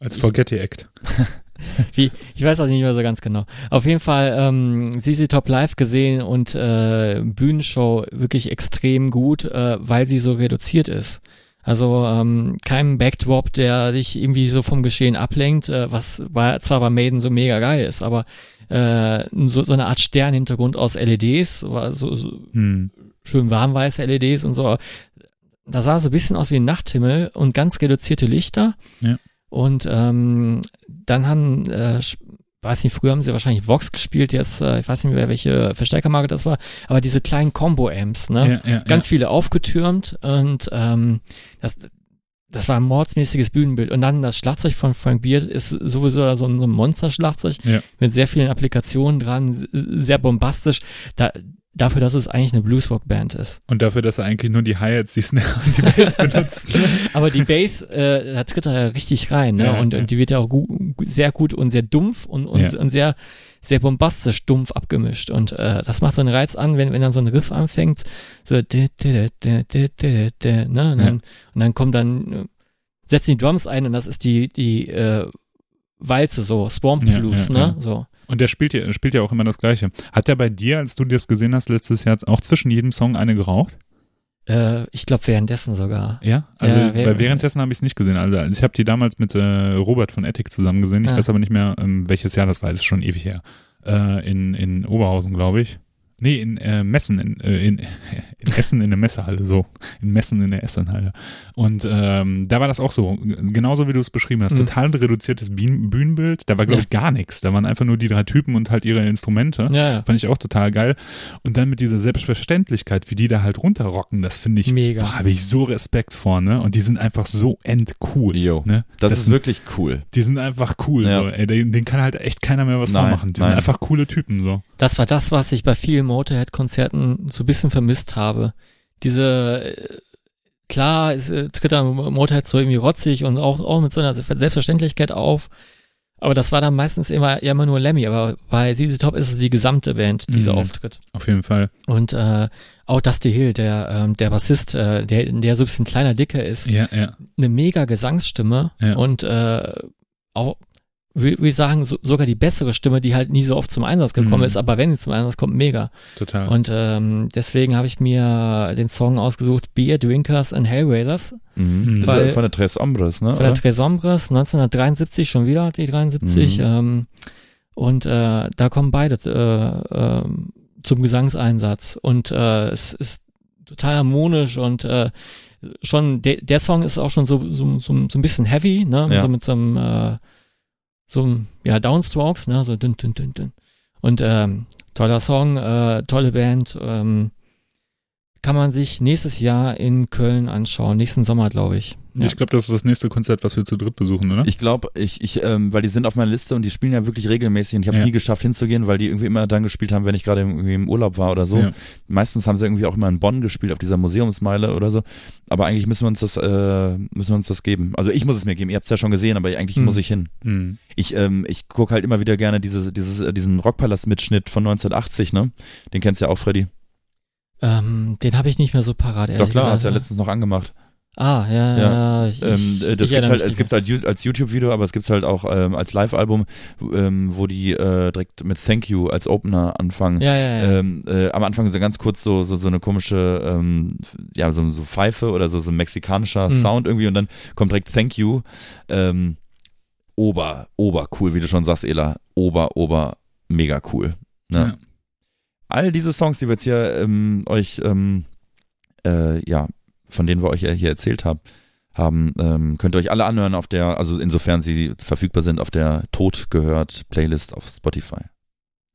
Als Forgetty Act. Wie, ich weiß auch nicht mehr so ganz genau. Auf jeden Fall ähm, CC Top live gesehen und äh, Bühnenshow wirklich extrem gut, äh, weil sie so reduziert ist. Also ähm, kein Backdrop, der dich irgendwie so vom Geschehen ablenkt, äh, was bei, zwar bei Maiden so mega geil ist, aber äh, so, so eine Art Sternhintergrund aus LEDs, war so, so Hm. schön warmweiße LEDs und so. Da sah so ein bisschen aus wie ein Nachthimmel und ganz reduzierte Lichter. Ja. Und ähm, dann haben, äh, weiß nicht, früher haben sie wahrscheinlich Vox gespielt, jetzt, äh, ich weiß nicht mehr, welche Verstärkermarke das war, aber diese kleinen Combo-Amps, ne? Ja, ja, Ganz viele aufgetürmt und ähm, das, das war ein mordsmäßiges Bühnenbild. Und dann das Schlagzeug von Frank Beard ist sowieso so ein, so ein Monsterschlagzeug Ja. mit sehr vielen Applikationen dran, sehr bombastisch. Da, dafür, dass es eigentlich eine Bluesrock-Band ist. Und dafür, dass er eigentlich nur die Hi-Hats, die Snare und die Bass benutzt. Aber die Bass, äh, da tritt er ja richtig rein, ne? Ja, und, ja. und die wird ja auch gu sehr gut und sehr dumpf und, und, Ja. und sehr, sehr bombastisch dumpf abgemischt. Und äh, das macht so einen Reiz an, wenn, wenn dann so ein Riff anfängt, so ne? Und dann, und dann kommt dann, äh, setzen die Drums ein und das ist die, die äh, Walze, so, Swamp Blues, ne? So. Und der spielt ja, spielt ja auch immer das Gleiche. Hat der bei dir, als du das gesehen hast letztes Jahr, auch zwischen jedem Song eine geraucht? Äh, ich glaube währenddessen sogar. Ja? Also Ja, weil währenddessen habe ich es nicht gesehen. Also ich habe die damals mit äh, Robert von Ethic zusammen gesehen. Ich Ja. weiß aber nicht mehr, ähm, welches Jahr das war. Das ist schon ewig her. Äh, in, in Oberhausen, glaube ich. Nee, in äh, Messen, in, äh, in, in Essen in der Messehalle, so. In Messen in der Essenhalle. Und ähm, da war das auch so, genauso wie du es beschrieben hast. Mhm. Total reduziertes Bühn Bühnenbild. Da war, glaube Ja. ich, gar nichts. Da waren einfach nur die drei Typen und halt ihre Instrumente. Ja, ja. Fand ich auch total geil. Und dann mit dieser Selbstverständlichkeit, wie die da halt runterrocken, das finde ich, Mega. da habe ich so Respekt vor, ne? Und die sind einfach so endcool. Jo. Ne? Das, Das ist sind- wirklich cool. Die sind einfach cool. Ja. So. Ey, den, den kann halt echt keiner mehr was Nein, vormachen. Die nein. sind einfach coole Typen. So. Das war das, was ich bei vielen Motorhead-Konzerten so ein bisschen vermisst habe. Diese, äh, klar, es äh, tritt dann Motorhead so irgendwie rotzig und auch, auch mit so einer Selbstverständlichkeit auf. Aber das war dann meistens immer, ja, immer nur Lemmy. Aber bei ZZ Top ist es die gesamte Band, die so Mhm. auftritt. Auf jeden Fall. Und äh, auch Dusty Hill, der, ähm, der Bassist, äh, der, der so ein bisschen kleiner, dicker ist, Ja, ja. eine mega Gesangsstimme Ja. und äh, auch, würde ich sagen, so, sogar die bessere Stimme, die halt nie so oft zum Einsatz gekommen Mhm. ist, aber wenn sie zum Einsatz kommt, mega. Total. Und ähm, deswegen habe ich mir den Song ausgesucht, Beer Drinkers and Hellraisers Mhm. Das ist Weil- von der Tres Ombres, ne? von der? Tres Ombres, 1973 schon wieder, die 73. Mhm. Ähm, und äh, da kommen beide äh, ähm, zum Gesangseinsatz. Und äh, es ist total harmonisch und äh, schon, de der Song ist auch schon so, so, so, so ein bisschen heavy, ne? Ja. So mit so einem, äh, so ja, Downstrokes, ne? So dünn, dünn, dünn, dünn. Und ähm, toller Song, äh, tolle Band, ähm, kann man sich nächstes Jahr in Köln anschauen, nächsten Sommer, glaube ich. Ja. Ich glaube, das ist das nächste Konzert, was wir zu dritt besuchen, oder? Ich glaube, ich, ich, ähm, weil die sind auf meiner Liste und die spielen ja wirklich regelmäßig und ich habe es Ja. nie geschafft hinzugehen, weil die irgendwie immer dann gespielt haben, wenn ich gerade irgendwie im Urlaub war oder so. Ja. Meistens haben sie irgendwie auch immer in Bonn gespielt, auf dieser Museumsmeile oder so. Aber eigentlich müssen wir uns das, äh, müssen wir uns das geben. Also ich muss es mir geben. Ihr habt es ja schon gesehen, aber eigentlich Hm. muss ich hin. Hm. Ich, ähm, ich gucke halt immer wieder gerne dieses, dieses, äh, diesen Rockpalast-Mitschnitt von 1980, ne? Den kennst du ja auch, Freddy. Ähm, den habe ich nicht mehr so parat, ehrlich Doch klar, gesagt. hast du ja letztens noch angemacht. Ah, ja, Ja. ja. Ich, Ähm, äh, das ich gibt's halt, es gibt's halt als YouTube-Video, aber es gibt's halt auch ähm, als Live-Album, ähm, wo die äh, direkt mit Thank You als Opener anfangen. Ja, ja, ja. Ähm, äh, am Anfang so ganz kurz so, so, so eine komische, ähm, ja, so, so Pfeife oder so, so ein mexikanischer Hm. Sound irgendwie und dann kommt direkt Thank You. Ähm, ober, ober cool, wie du schon sagst, Ela. Ober, ober, mega cool. Ne? Ja. All diese Songs, die wir jetzt hier ähm, euch, ähm, äh, ja, von denen wir euch ja hier erzählt haben, haben, ähm, könnt ihr euch alle anhören auf der, also insofern sie verfügbar sind, auf der Tod gehört Playlist auf Spotify.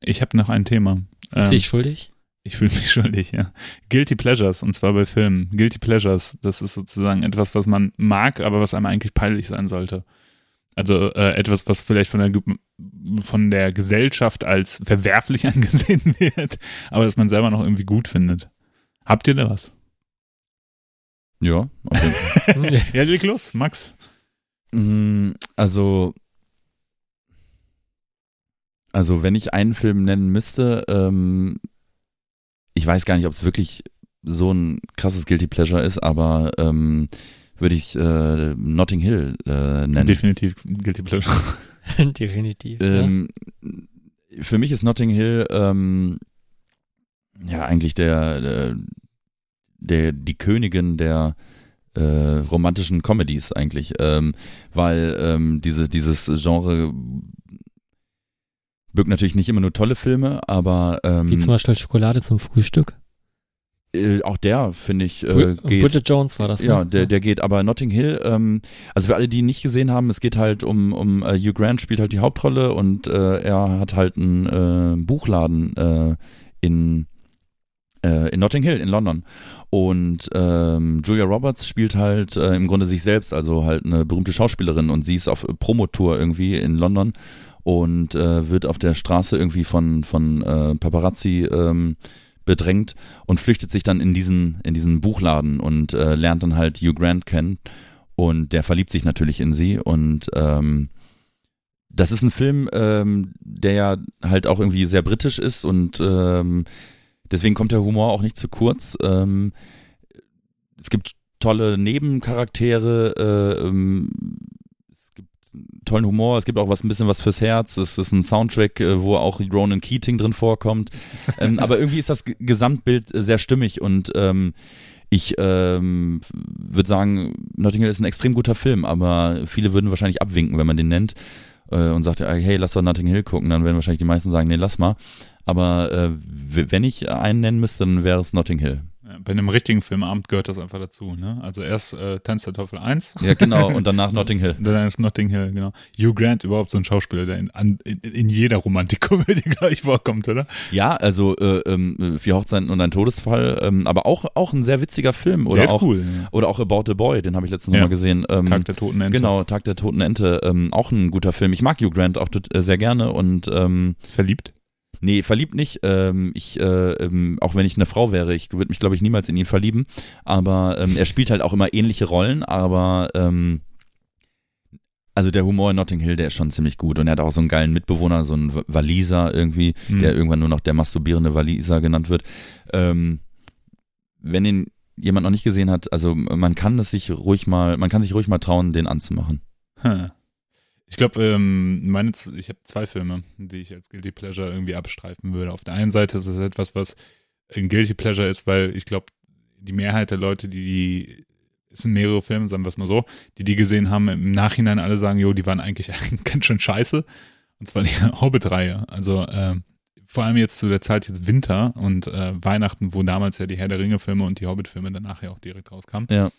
Ich habe noch ein Thema. Ähm, Sich schuldig? Ich fühle mich schuldig, ja. Guilty Pleasures, und zwar bei Filmen. Guilty Pleasures, das ist sozusagen etwas, was man mag, aber was einem eigentlich peinlich sein sollte. Also äh, etwas, was vielleicht von der, von der Gesellschaft als verwerflich angesehen wird, aber das man selber noch irgendwie gut findet. Habt ihr da was? Ja, Fall. ja, leg los, Max. Mm, Also, also wenn ich einen Film nennen müsste, ähm, ich weiß gar nicht, ob es wirklich so ein krasses Guilty Pleasure ist, aber ähm, würde ich äh, Notting Hill äh, nennen. Definitiv Guilty Pleasure. Definitiv. Ähm, Für mich ist Notting Hill ähm, ja eigentlich der, der, der die Königin der äh, romantischen Comedies eigentlich, ähm, weil ähm, diese, dieses Genre birgt natürlich nicht immer nur tolle Filme, aber ja. ähm, Wie zum Beispiel Schokolade zum Frühstück. Äh, auch der finde ich äh, geht. Bridget Jones war das, Ja, ne? der, der geht, aber Notting Hill, ähm, also für alle, die ihn nicht gesehen haben, es geht halt um, um äh, Hugh Grant spielt halt die Hauptrolle und äh, er hat halt einen äh, Buchladen äh, in, äh, in Notting Hill in London. Und ähm, Julia Roberts spielt halt äh, im Grunde sich selbst, also halt eine berühmte Schauspielerin und sie ist auf Promotour irgendwie in London und äh, wird auf der Straße irgendwie von, von äh, Paparazzi ähm, bedrängt und flüchtet sich dann in diesen, in diesen Buchladen und äh, lernt dann halt Hugh Grant kennen und der verliebt sich natürlich in sie und ähm, das ist ein Film, ähm, der ja halt auch irgendwie sehr britisch ist und ähm, deswegen kommt der Humor auch nicht zu kurz. Ähm, es gibt tolle Nebencharaktere, äh, ähm, tollen Humor, es gibt auch was ein bisschen was fürs Herz. Es ist ein Soundtrack, äh, wo auch Ronan Keating drin vorkommt. ähm, aber irgendwie ist das Gesamtbild äh, sehr stimmig und ähm, ich ähm, würde sagen, Notting Hill ist ein extrem guter Film, aber viele würden wahrscheinlich abwinken, wenn man den nennt äh, und sagt, hey, lass doch Notting Hill gucken. Dann werden wahrscheinlich die meisten sagen, nee, lass mal. Aber äh, wenn ich einen nennen müsste, dann wäre es Notting Hill. Bei einem richtigen Filmabend gehört das einfach dazu. Ne? Also erst äh, Tanz der Teufel 1, Ja, genau. Und danach Notting Hill. dann ist Notting Hill, genau. Hugh Grant überhaupt so ein Schauspieler, der in, an, in, in jeder Romantikkomödie gleich vorkommt, oder? Ja, also äh, ähm, Vier Hochzeiten und ein Todesfall, ähm, aber auch, auch ein sehr witziger Film. Oder der ist auch, cool. Ja. Oder auch About the Boy, den habe ich letztens Ja. noch mal gesehen. Ähm, Tag der Toten Ente. Genau, Tag der Toten Ente, ähm, auch ein guter Film. Ich mag Hugh Grant auch äh, sehr gerne und ähm, Verliebt? Nee, verliebt nicht. Ähm, ich, äh, ähm, auch wenn ich eine Frau wäre, ich würde mich, glaube ich, niemals in ihn verlieben. Aber ähm, er spielt halt auch immer ähnliche Rollen, aber ähm, also der Humor in Notting Hill, der ist schon ziemlich gut. Und er hat auch so einen geilen Mitbewohner, so einen Waliser irgendwie, Mhm. der irgendwann nur noch der masturbierende Waliser genannt wird. Ähm, wenn ihn jemand noch nicht gesehen hat, also man kann es sich ruhig mal, man kann sich ruhig mal trauen, den anzumachen. Hm. Ich glaube, ähm, meine, ich habe zwei Filme, die ich als Guilty Pleasure irgendwie abstreifen würde. Auf der einen Seite ist es etwas, was ein Guilty Pleasure ist, weil ich glaube, die Mehrheit der Leute, die die, es sind mehrere Filme, sagen wir es mal so, die die gesehen haben, im Nachhinein alle sagen, jo, die waren eigentlich ganz schön scheiße. Und zwar die Hobbit-Reihe. Also ähm, vor allem jetzt zu der Zeit jetzt Winter und äh, Weihnachten, wo damals ja die Herr der Ringe-Filme und die Hobbit-Filme danach ja auch direkt rauskamen Ja.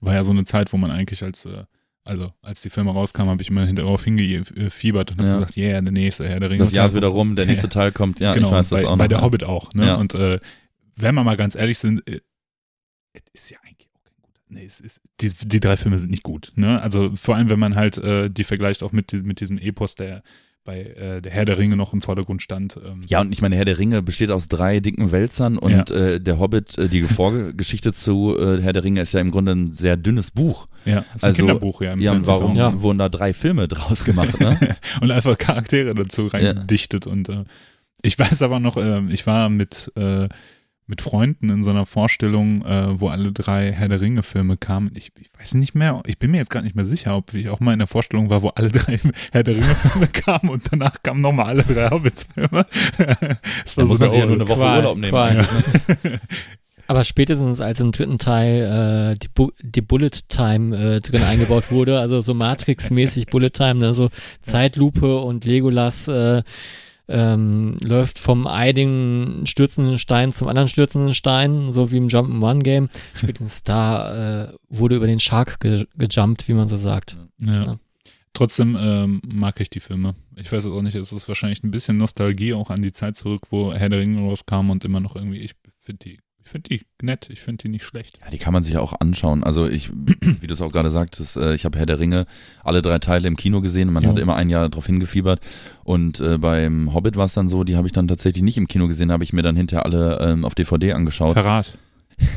war ja so eine Zeit, wo man eigentlich als, äh, also als die Filme rauskamen, habe ich immer darauf hingefiebert und habe Ja. gesagt, yeah, der nächste Herr der Ringe. Das Jahr ist wieder rum, der nächste Teil kommt, ja, genau, ich weiß das bei, auch noch. bei der ja. Hobbit auch, ne? Ja. Und äh, wenn wir mal ganz ehrlich sind, äh, es ist ja eigentlich auch kein guter. Nee, es ist, die, die drei Filme sind nicht gut, ne? Also vor allem, wenn man halt äh, die vergleicht auch mit, mit diesem Epos, der bei äh, der Herr der Ringe noch im Vordergrund stand. Ähm, Ja, und ich meine, Herr der Ringe besteht aus drei dicken Wälzern und äh, der Hobbit, äh, die Vorgeschichte zu äh, Herr der Ringe ist ja im Grunde ein sehr dünnes Buch. ja, ist also- ein Kinderbuch, ja. im Ja, warum. Ja. wurden da drei Filme draus gemacht, ne? und einfach Charaktere dazu reingedichtet. Und äh, ich weiß aber noch, äh, ich war mit, äh, mit Freunden in so einer Vorstellung, äh, wo alle drei Herr der Ringe-Filme kamen. Ich, ich weiß nicht mehr, ich bin mir jetzt gerade nicht mehr sicher, ob ich auch mal in der Vorstellung war, wo alle drei Herr der Ringe-Filme kamen und danach kamen nochmal alle drei Hobbits-Filme. das Da muss man sich ja nur eine Woche Qual, Urlaub nehmen. Qual. ne? Aber spätestens als im dritten Teil äh, die, Bu die Bullet Time äh, drin eingebaut wurde, also so Matrix-mäßig Bullet Time, ne, so Zeitlupe und Legolas äh, ähm, läuft vom einen stürzenden Stein zum anderen stürzenden Stein, so wie im Jump'n'Run-Game. Spätestens da äh, wurde über den Shark ge gejumpt, wie man so sagt. Ja. Ja. Trotzdem ähm, mag ich die Filme. Ich weiß es auch nicht, es ist wahrscheinlich ein bisschen Nostalgie auch an die Zeit zurück, wo Herr der Ringe rauskam und immer noch irgendwie, ich finde die, ich finde die nett, ich finde die nicht schlecht. Ja, die kann man sich auch anschauen. Also ich, wie du es auch gerade sagtest, äh, ich habe Herr der Ringe alle drei Teile im Kino gesehen man Ja. hat immer ein Jahr drauf hingefiebert. Und äh, beim Hobbit war es dann so, die habe ich dann tatsächlich nicht im Kino gesehen, habe ich mir dann hinterher alle ähm, auf DVD angeschaut. Verrat.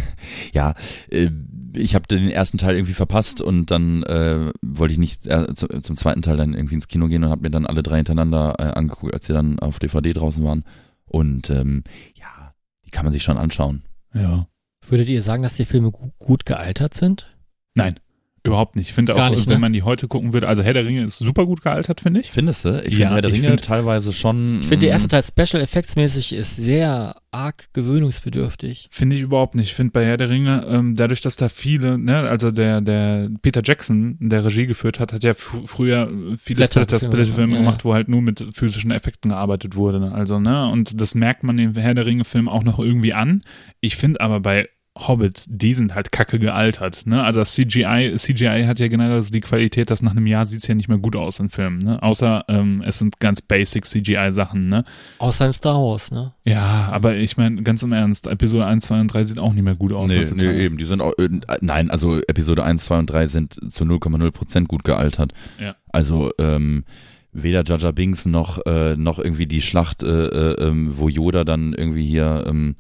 Ja, äh, ich habe den ersten Teil irgendwie verpasst und dann äh, wollte ich nicht äh, zu, zum zweiten Teil dann irgendwie ins Kino gehen und habe mir dann alle drei hintereinander äh, angeguckt, als sie dann auf DVD draußen waren. Und ähm, ja, die kann man sich schon anschauen. Ja. Würdet ihr sagen, dass die Filme gu gut gealtert sind? Nein, überhaupt nicht. Ich finde auch, nicht, wenn ne? man die heute gucken würde, also Herr der Ringe ist super gut gealtert, finde ich. Findest du? Ich Ja, finde Herr der ich Ringe find- teilweise schon. Ich finde, der mm, erste Teil Special Effects mäßig ist sehr arg gewöhnungsbedürftig. Finde ich überhaupt nicht. Ich finde bei Herr der Ringe, ähm, dadurch, dass da viele, ne, also der, der Peter Jackson, der Regie geführt hat, hat ja fr früher viele ja, gemacht, ja. wo halt nur mit physischen Effekten gearbeitet wurde. Ne? Also, ne, und das merkt man dem Herr der Ringe-Film auch noch irgendwie an. Ich finde aber bei Hobbit, die sind halt kacke gealtert. Ne? Also das CGI, CGI hat ja so die Qualität, dass nach einem Jahr sieht's ja nicht mehr gut aus in Filmen. Ne? Außer ähm, es sind ganz basic CGI-Sachen. Ne? Außer in Star Wars, ne? Ja, aber ich meine, ganz im Ernst, Episode 1, 2 und 3 sieht auch nicht mehr gut aus. Nee, nee, eben. Die sind auch, äh, nein, also Episode 1, 2 und 3 sind zu 0,0 Prozent gut gealtert. Ja. Also, ähm, weder Jaja Binks noch, äh, noch irgendwie die Schlacht, äh, äh, ähm, wo Yoda dann irgendwie hier, ähm,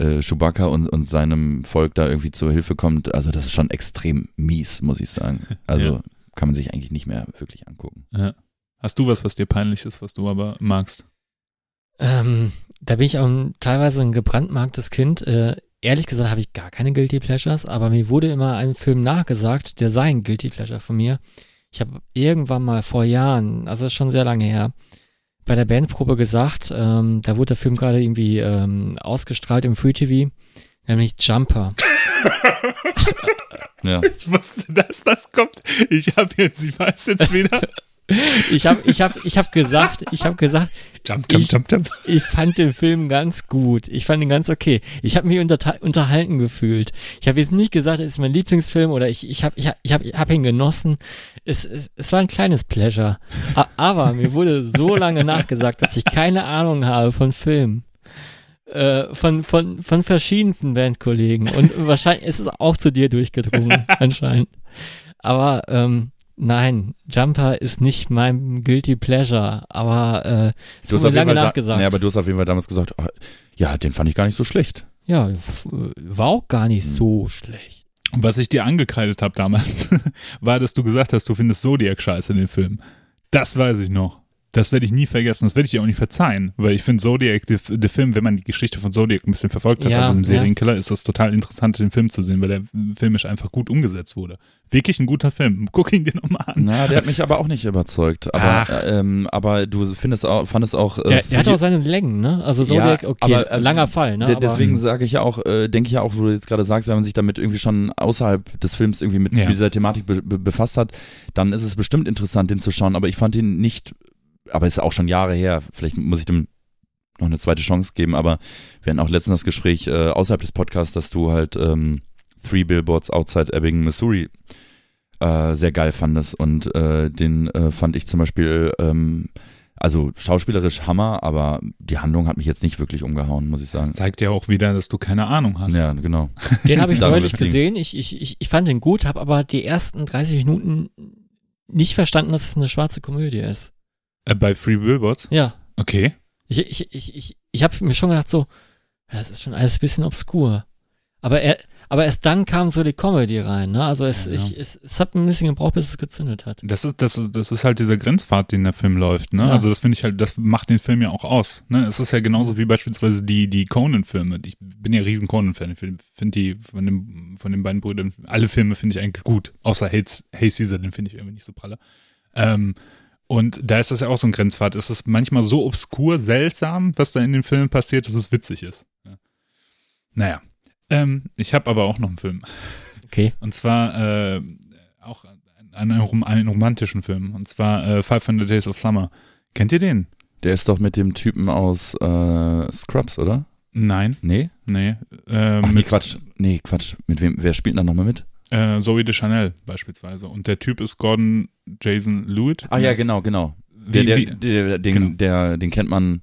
äh, Chewbacca und, und seinem Volk da irgendwie zur Hilfe kommt. Also, das ist schon extrem mies, muss ich sagen. Also, Ja. kann man sich eigentlich nicht mehr wirklich angucken. Ja. Hast du was, was dir peinlich ist, was du aber magst? Ähm, da bin ich auch ein, teilweise ein gebrandmarktes Kind. Äh, ehrlich gesagt habe ich gar keine Guilty Pleasures, aber mir wurde immer ein Film nachgesagt, der sei ein Guilty Pleasure von mir. Ich habe irgendwann mal vor Jahren, also schon sehr lange her, bei der Bandprobe gesagt, ähm, da wurde der Film gerade irgendwie ähm, ausgestrahlt im Free TV, nämlich Jumper. Ja. Ich wusste, dass das kommt. Ich habe jetzt, ich weiß jetzt wieder. Ich habe ich hab, ich hab gesagt, ich habe gesagt, Jump, jump, jump, jump. Ich fand den Film ganz gut. Ich fand ihn ganz okay. Ich habe mich unterhalten gefühlt. Ich habe jetzt nicht gesagt, es ist mein Lieblingsfilm oder ich, ich habe ich hab, ich hab, ich hab ihn genossen. Es, es, es war ein kleines Pleasure. Aber mir wurde so lange nachgesagt, dass ich keine Ahnung habe von Filmen. Äh, von, von, von verschiedensten Bandkollegen. Und wahrscheinlich ist es auch zu dir durchgedrungen, anscheinend. Aber ähm, Nein, Jumper ist nicht mein Guilty Pleasure, aber äh, es Du wurde hast auf mir jeden lange Fall da, nachgesagt. nee, aber du hast auf jeden Fall damals gesagt, ah, ja, den fand ich gar nicht so schlecht. ja, war auch gar nicht Hm. so schlecht. Und was ich dir angekreidet habe damals, war, dass du gesagt hast, du findest Zodiac scheiße in den Film. Das weiß ich noch. Das werde ich nie vergessen. Das werde ich dir auch nicht verzeihen, weil ich finde Zodiac, der, der Film, wenn man die Geschichte von Zodiac ein bisschen verfolgt hat, Ja, also im ja. Serienkiller, ist das total interessant, den Film zu sehen, weil der filmisch einfach gut umgesetzt wurde. Wirklich ein guter Film. Guck ihn dir nochmal an. Na, der hat mich aber auch nicht überzeugt. Aber, Ach. ähm, aber du findest auch, fandest auch. äh, Der, der hat auch seine Längen, ne? Also Zodiac, Ja, okay, aber, äh, langer Fall, ne? Aber, Deswegen sage ich ja auch, äh, denke ich ja auch, wo du jetzt gerade sagst, wenn man sich damit irgendwie schon außerhalb des Films irgendwie mit Ja. dieser Thematik be be befasst hat, dann ist es bestimmt interessant, den zu schauen. Aber ich fand ihn nicht, aber ist auch schon Jahre her. Vielleicht muss ich dem noch eine zweite Chance geben. Aber wir hatten auch letztens das Gespräch äh, außerhalb des Podcasts, dass du halt ähm, Three Billboards Outside Ebbing, Missouri äh, sehr geil fandest. Und äh, den äh, fand ich zum Beispiel ähm, also schauspielerisch Hammer, aber die Handlung hat mich jetzt nicht wirklich umgehauen, muss ich sagen. Das zeigt ja auch wieder, dass du keine Ahnung hast. Ja, genau. Den habe ich neulich gesehen. Ich, ich, ich, ich fand den gut, habe aber die ersten 30 Minuten nicht verstanden, dass es eine schwarze Komödie ist. Äh, bei Free Billboards? Ja. Okay. Ich, ich, ich, ich, ich habe mir schon gedacht, so, ja, das ist schon alles ein bisschen obskur. Aber er, aber erst dann kam so die Comedy rein, ne? Also es, Ja. ich, es, es hat ein bisschen gebraucht, bis es gezündet hat. Das ist, das ist, das ist halt dieser Grenzfahrt, den der Film läuft, ne? Ja. Also das finde ich halt, das macht den Film ja auch aus. Ne? Es ist ja genauso wie beispielsweise die, die Conan-Filme. Ich bin ja riesen Conan-Fan. Ich finde find die von, dem, von den beiden Brüdern, alle Filme finde ich eigentlich gut. Außer Hey, hey Caesar, den finde ich irgendwie nicht so pralle. Ähm, und da ist das ja auch so ein Grenzfahrt. Es ist manchmal so obskur, seltsam, was da in den Filmen passiert, dass es witzig ist. Ja. Naja. Ähm, ich habe aber auch noch einen Film. Okay. Und zwar äh, auch einen, rom- einen romantischen Film. Und zwar äh, 500 Days of Summer. Kennt ihr den? Der ist doch mit dem Typen aus äh, Scrubs, oder? Nein, Nee? nee. Äh, Ach, nee, mit Quatsch. Nee, Quatsch. Mit wem, wer spielt denn da nochmal mit? Äh, Zoe de Chanel beispielsweise. Und der Typ ist Gordon Jason Lewitt. Ah ja, genau, genau. Wie, Der, der, der, den, Genau. der, den kennt man,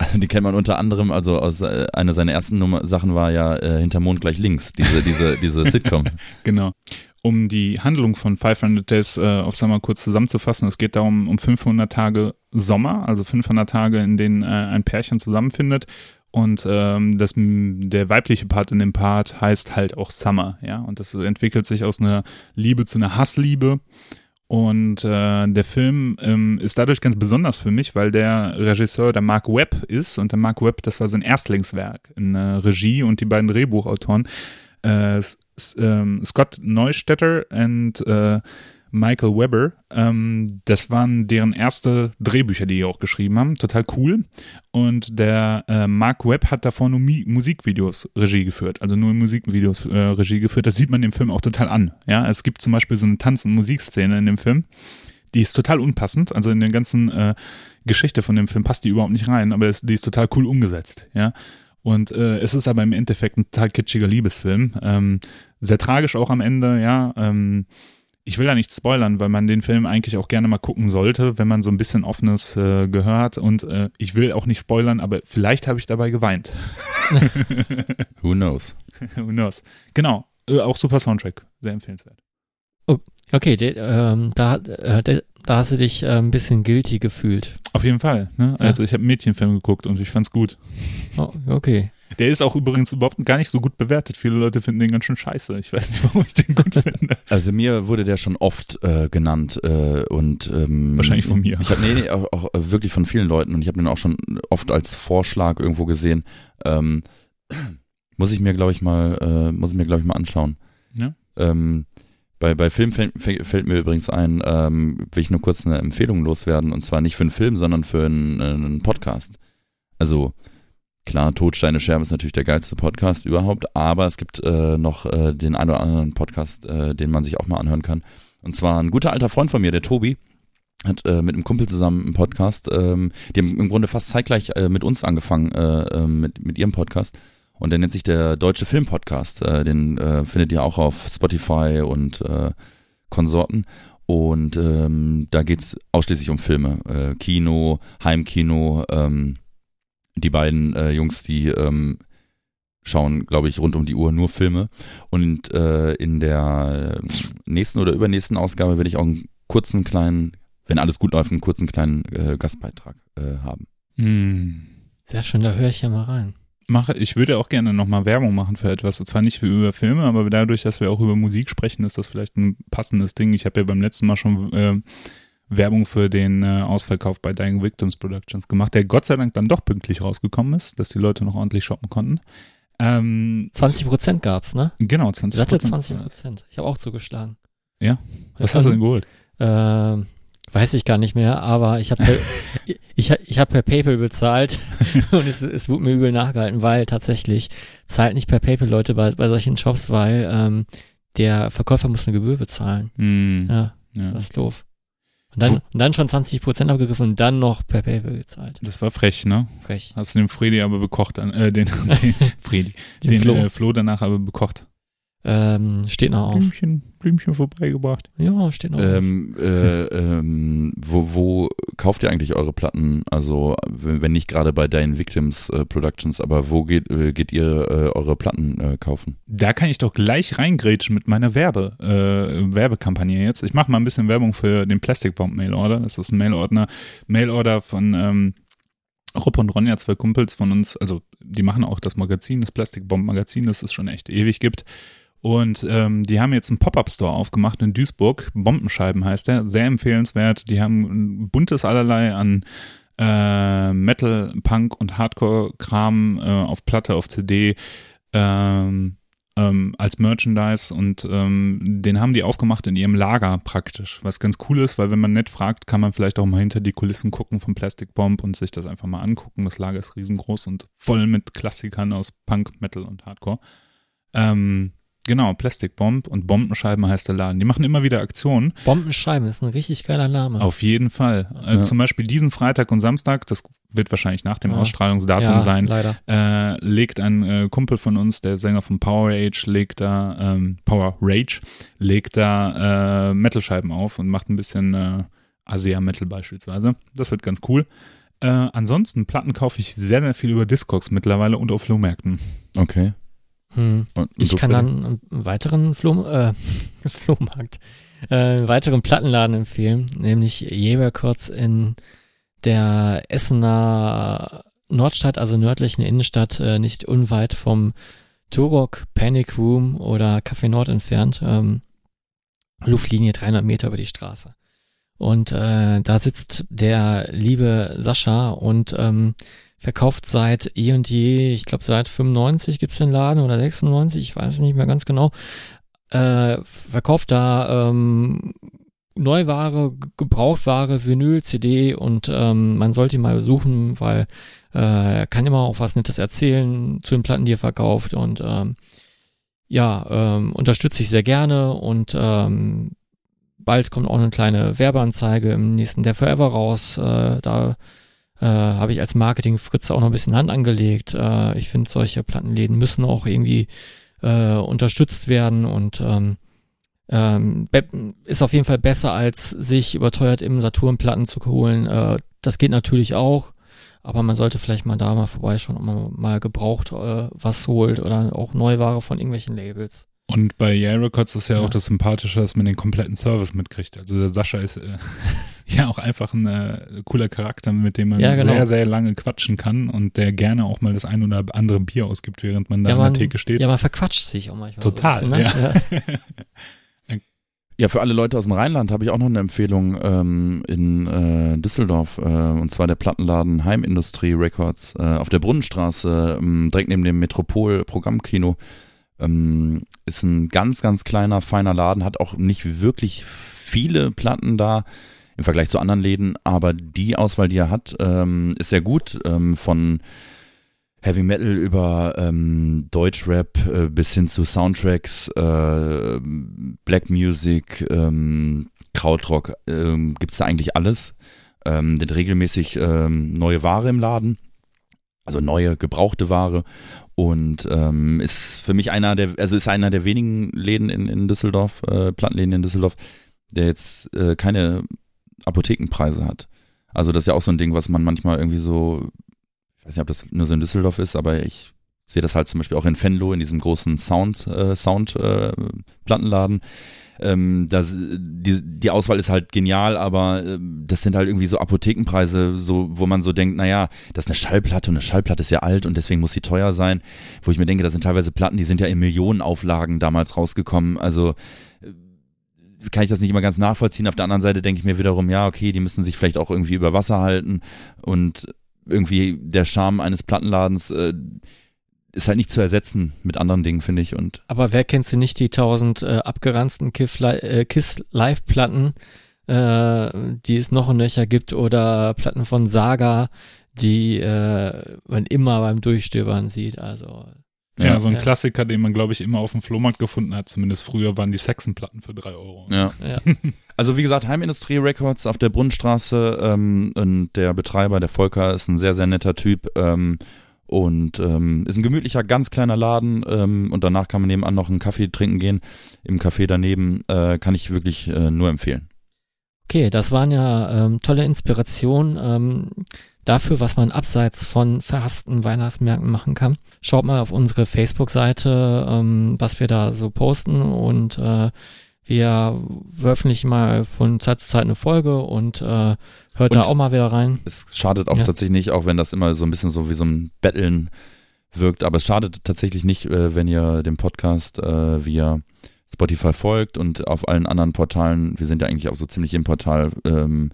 den kennt man unter anderem, also aus äh, einer seiner ersten Nummer, Sachen war ja äh, Hinter Mond gleich links, diese, diese, diese Sitcom. Genau. Um die Handlung von 500 Days äh, of Summer kurz zusammenzufassen, es geht darum, um 500 Tage Sommer, also 500 Tage, in denen äh, ein Pärchen zusammenfindet. Und ähm, das, der weibliche Part in dem Part heißt halt auch Summer, ja. Und das entwickelt sich aus einer Liebe zu einer Hassliebe. Und äh, der Film ähm, ist dadurch ganz besonders für mich, weil der Regisseur der Mark Webb ist. Und der Mark Webb, das war sein Erstlingswerk in äh, Regie und die beiden Drehbuchautoren äh, ähm, Scott Neustetter und äh, Michael Webber. Ähm, das waren deren erste Drehbücher, die die auch geschrieben haben. Total cool. Und der äh, Mark Webb hat davor nur Mi Musikvideos Regie geführt, also nur Musikvideos äh, Regie geführt. Das sieht man dem Film auch total an. Ja, es gibt zum Beispiel so eine Tanz- und Musikszene in dem Film. Die ist total unpassend. Also in der ganzen äh, Geschichte von dem Film passt die überhaupt nicht rein, aber es, die ist total cool umgesetzt. Ja. Und äh, es ist aber im Endeffekt ein total kitschiger Liebesfilm. Ähm, sehr tragisch auch am Ende, ja. Ähm, ich will da nicht spoilern, weil man den Film eigentlich auch gerne mal gucken sollte, wenn man so ein bisschen offenes äh, Gehör hat. Und äh, ich will auch nicht spoilern, aber vielleicht habe ich dabei geweint. Who knows? Who knows? Genau. Äh, auch super Soundtrack. Sehr empfehlenswert. Okay, de, ähm, da, äh, de, da hast du dich äh, ein bisschen guilty gefühlt. Auf jeden Fall. Ne? Ja. Also ich habe einen Mädchenfilm geguckt und ich fand's gut. Oh, okay. Der ist auch übrigens überhaupt gar nicht so gut bewertet. Viele Leute finden den ganz schön scheiße. Ich weiß nicht, warum ich den gut finde. Also mir wurde der schon oft äh, genannt äh, und ähm, Wahrscheinlich von mir. Ich habe nee, nee, auch, auch äh, wirklich von vielen Leuten und ich habe den auch schon oft als Vorschlag irgendwo gesehen. Ähm, muss ich mir glaube ich mal äh, muss ich mir glaube ich mal anschauen. Ja. Ähm, bei, bei Film fällt, fällt mir übrigens ein, ähm, will ich nur kurz eine Empfehlung loswerden und zwar nicht für einen Film, sondern für einen, einen Podcast. Also klar, Todsteine Scherben ist natürlich der geilste Podcast überhaupt, aber es gibt äh, noch äh, den einen oder anderen Podcast, äh, den man sich auch mal anhören kann. Und zwar ein guter alter Freund von mir, der Tobi, hat äh, mit einem Kumpel zusammen einen Podcast, ähm, die haben im Grunde fast zeitgleich äh, mit uns angefangen, äh, äh, mit, mit ihrem Podcast. Und der nennt sich der Deutsche Film Podcast. Äh, den äh, findet ihr auch auf Spotify und äh, Konsorten. Und ähm, da geht's ausschließlich um Filme. Äh, Kino, Heimkino. Ähm, die beiden äh, Jungs, die ähm, schauen, glaube ich, rund um die Uhr nur Filme. Und äh, in der nächsten oder übernächsten Ausgabe werde ich auch einen kurzen kleinen, wenn alles gut läuft, einen kurzen kleinen äh, Gastbeitrag äh, haben. Hm. Sehr schön, da höre ich ja mal rein. Mache, ich würde auch gerne nochmal Werbung machen für etwas. Zwar nicht für über Filme, aber dadurch, dass wir auch über Musik sprechen, ist das vielleicht ein passendes Ding. Ich habe ja beim letzten Mal schon äh, Werbung für den äh, Ausverkauf bei Dying Victims Productions gemacht, der Gott sei Dank dann doch pünktlich rausgekommen ist, dass die Leute noch ordentlich shoppen konnten. Ähm, 20 Prozent gab's, ne? genau, 20 Satte 20 Prozent. Ich habe auch zugeschlagen. Ja? Was hast du denn geholt? Ähm, weiß ich gar nicht mehr, aber ich habe ich, ich hab per PayPal bezahlt und es, es wurde mir übel nachgehalten, weil tatsächlich zahlt nicht per PayPal Leute bei, bei solchen Shops, weil ähm, der Verkäufer muss eine Gebühr bezahlen. Hm, Ja, ja. das ist doof. Und dann, und dann schon 20 Prozent abgegriffen und dann noch per PayPal gezahlt. Das war frech, ne? Frech. Hast du den Fredi aber bekocht, äh, den, den Fredi, Den den Flo. Äh, Flo danach aber bekocht. Ähm, steht noch aus. Blümchen, Blümchen vorbeigebracht. Ja, steht noch. Ähm, äh, ähm, wo, wo kauft ihr eigentlich eure Platten? Also, wenn nicht gerade bei Dying Victims äh, Productions, aber wo geht, äh, geht ihr äh, eure Platten äh, kaufen? Da kann ich doch gleich reingrätschen mit meiner Werbe, äh, Werbekampagne jetzt. Ich mache mal ein bisschen Werbung für den Plastic Bomb Mail Order. Das ist ein Mailordner, Mailorder von ähm, Rupp und Ronja, zwei Kumpels von uns. Also die machen auch das Magazin, das Plastic Bomb Magazin, das es schon echt ewig gibt. Und ähm, die haben jetzt einen Pop-Up-Store aufgemacht in Duisburg. Bombenscheiben heißt der. Sehr empfehlenswert. Die haben ein buntes allerlei an äh, Metal, Punk und Hardcore-Kram äh, auf Platte, auf CD. Ähm, ähm, als Merchandise und ähm, den haben die aufgemacht in ihrem Lager praktisch, was ganz cool ist, weil wenn man nett fragt, kann man vielleicht auch mal hinter die Kulissen gucken von Plastic Bomb und sich das einfach mal angucken. Das Lager ist riesengroß und voll mit Klassikern aus Punk, Metal und Hardcore. Ähm, genau, Plastic Bomb und Bombenscheiben heißt der Laden. Die machen immer wieder Aktionen. Bombenscheiben ist ein richtig geiler Name. Auf jeden Fall. Äh, Ja. Zum Beispiel diesen Freitag und Samstag, das wird wahrscheinlich nach dem Ja. Ausstrahlungsdatum ja, sein, leider. äh, legt ein äh, Kumpel von uns, der Sänger von Power Rage, legt da, ähm, Power Rage, legt da äh, Metalscheiben auf und macht ein bisschen äh, Asia-Metal beispielsweise. Das wird ganz cool. Äh, ansonsten, Platten kaufe ich sehr, sehr viel über Discogs mittlerweile und auf Flohmärkten. Okay. Hm. Und, und Ich kann dann einen weiteren Flo äh, Flohmarkt, äh, einen weiteren Plattenladen empfehlen, nämlich J Records in der Essener Nordstadt, also nördlichen Innenstadt, äh, nicht unweit vom Turok Panic Room oder Café Nord entfernt, ähm, Luftlinie 300 Meter über die Straße. Und äh, da sitzt der liebe Sascha und ähm, verkauft seit eh und je, ich glaube seit 95 gibt's den Laden oder 96, ich weiß es nicht mehr ganz genau, äh, verkauft da ähm, Neuware, Gebrauchtware, Vinyl, CD und ähm, man sollte ihn mal besuchen, weil äh, er kann immer auch was Nettes erzählen zu den Platten, die er verkauft und ähm, ja, ähm, unterstütze ich sehr gerne und ähm, bald kommt auch eine kleine Werbeanzeige im nächsten Day Forever raus. Äh, da äh, habe ich als Marketing Fritz auch noch ein bisschen Hand angelegt. Äh, ich finde, solche Plattenläden müssen auch irgendwie äh, unterstützt werden und ähm, ähm, ist auf jeden Fall besser, als sich überteuert im Saturn Platten zu holen. Äh, das geht natürlich auch, aber man sollte vielleicht mal da mal vorbeischauen, ob man mal gebraucht äh, was holt oder auch Neuware von irgendwelchen Labels. Und bei Yale Records ist ja, Ja. auch das Sympathische, dass man den kompletten Service mitkriegt. Also der Sascha ist äh, ja auch einfach ein äh, cooler Charakter, mit dem man Ja, genau. sehr, sehr lange quatschen kann und der gerne auch mal das ein oder andere Bier ausgibt, während man da Ja, an man- der Theke steht. Ja, man verquatscht sich auch manchmal. Total, so bisschen, ne? ja. Ja, für alle Leute aus dem Rheinland habe ich auch noch eine Empfehlung ähm, in äh, Düsseldorf, äh, und zwar der Plattenladen Heimindustrie Records äh, auf der Brunnenstraße, ähm, direkt neben dem Metropol Programmkino. Ähm, ist ein ganz, ganz kleiner, feiner Laden, hat auch nicht wirklich viele Platten da im Vergleich zu anderen Läden, aber die Auswahl, die er hat, ähm, ist sehr gut. Ähm, von Heavy Metal über ähm, Deutschrap äh, bis hin zu Soundtracks, äh, Black Music, ähm, Krautrock, ähm, gibt's da eigentlich alles. Ähm, denn regelmäßig ähm, neue Ware im Laden, also neue gebrauchte Ware und ähm, ist für mich einer der, also ist einer der wenigen Läden in, in Düsseldorf, äh, Plattenläden in Düsseldorf, der jetzt äh, keine Apothekenpreise hat. Also das ist ja auch so ein Ding, was man manchmal irgendwie so, ich weiß nicht, ob das nur so in Düsseldorf ist, aber ich sehe das halt zum Beispiel auch in Fenlo, in diesem großen Sound, äh, Sound äh, Plattenladen. Ähm, das, die, die Auswahl ist halt genial, aber äh, das sind halt irgendwie so Apothekenpreise, so, wo man so denkt, naja, das ist eine Schallplatte und eine Schallplatte ist ja alt und deswegen muss sie teuer sein. Wo ich mir denke, das sind teilweise Platten, die sind ja in Millionenauflagen damals rausgekommen. Also äh, kann ich das nicht immer ganz nachvollziehen. Auf der anderen Seite denke ich mir wiederum, ja, okay, die müssen sich vielleicht auch irgendwie über Wasser halten und irgendwie der Charme eines Plattenladens äh, ist halt nicht zu ersetzen mit anderen Dingen, finde ich. Und Aber wer kennt sie nicht, die tausend äh, abgeranzten äh, Kiss Live-Platten, äh, die es noch und nöcher gibt, oder Platten von Saga, die äh, man immer beim Durchstöbern sieht. Also Ja, Ja. so ein Ja. Klassiker, den man, glaube ich, immer auf dem Flohmarkt gefunden hat. Zumindest früher waren die Saxon-Platten für drei Euro. ja. ja. Also wie gesagt, Heimindustrie Records auf der Brunnenstraße ähm, und der Betreiber, der Volker, ist ein sehr, sehr netter Typ ähm, und ähm, ist ein gemütlicher, ganz kleiner Laden ähm, und danach kann man nebenan noch einen Kaffee trinken gehen. Im Café daneben äh, kann ich wirklich äh, nur empfehlen. Okay, das waren ja ähm, tolle Inspirationen ähm, dafür, was man abseits von verhassten Weihnachtsmärkten machen kann. Schaut mal auf unsere Facebook-Seite, ähm, was wir da so posten und äh, wir veröffentlichen mal von Zeit zu Zeit eine Folge und äh, hört da Und- auch mal wieder rein. Es schadet auch Ja. tatsächlich nicht, auch wenn das immer so ein bisschen so wie so ein Betteln wirkt, aber es schadet tatsächlich nicht, äh, wenn ihr dem Podcast äh, via Spotify folgt und auf allen anderen Portalen, wir sind ja eigentlich auch so ziemlich im Portal ähm,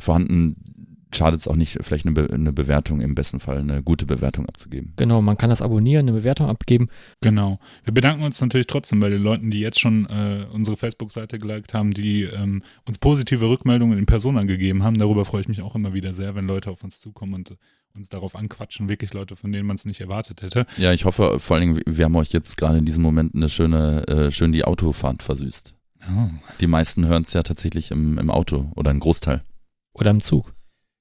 vorhanden, schadet es auch nicht, vielleicht eine, Be eine Bewertung im besten Fall, eine gute Bewertung abzugeben. Genau, man kann das abonnieren, eine Bewertung abgeben. Genau. Wir bedanken uns natürlich trotzdem bei den Leuten, die jetzt schon äh, unsere Facebook-Seite geliked haben, die ähm, uns positive Rückmeldungen in Persona gegeben haben. Darüber freue ich mich auch immer wieder sehr, wenn Leute auf uns zukommen und äh, uns darauf anquatschen. Wirklich Leute, von denen man es nicht erwartet hätte. Ja, ich hoffe vor allen Dingen, wir haben euch jetzt gerade in diesem Moment eine schöne, äh, schön die Autofahrt versüßt. Die meisten hören es ja tatsächlich im, im Auto oder ein Großteil. Oder im Zug.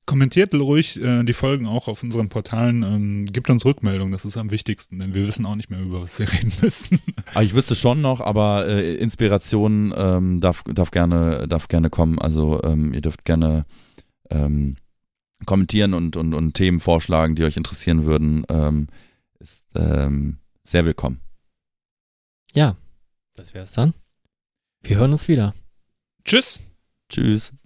Kommentiert ruhig äh, die Folgen auch auf unseren Portalen. Ähm, gibt uns Rückmeldung, das ist am wichtigsten, denn wir wissen auch nicht mehr, über was wir reden müssen. Ah, ich wüsste schon noch, aber äh, Inspiration ähm, darf, darf, gerne, darf gerne kommen. Also ähm, ihr dürft gerne ähm, kommentieren und, und, und Themen vorschlagen, die euch interessieren würden. Ähm, ist ähm, sehr willkommen. Ja, das wär's dann. Wir hören uns wieder. Tschüss! Tschüss.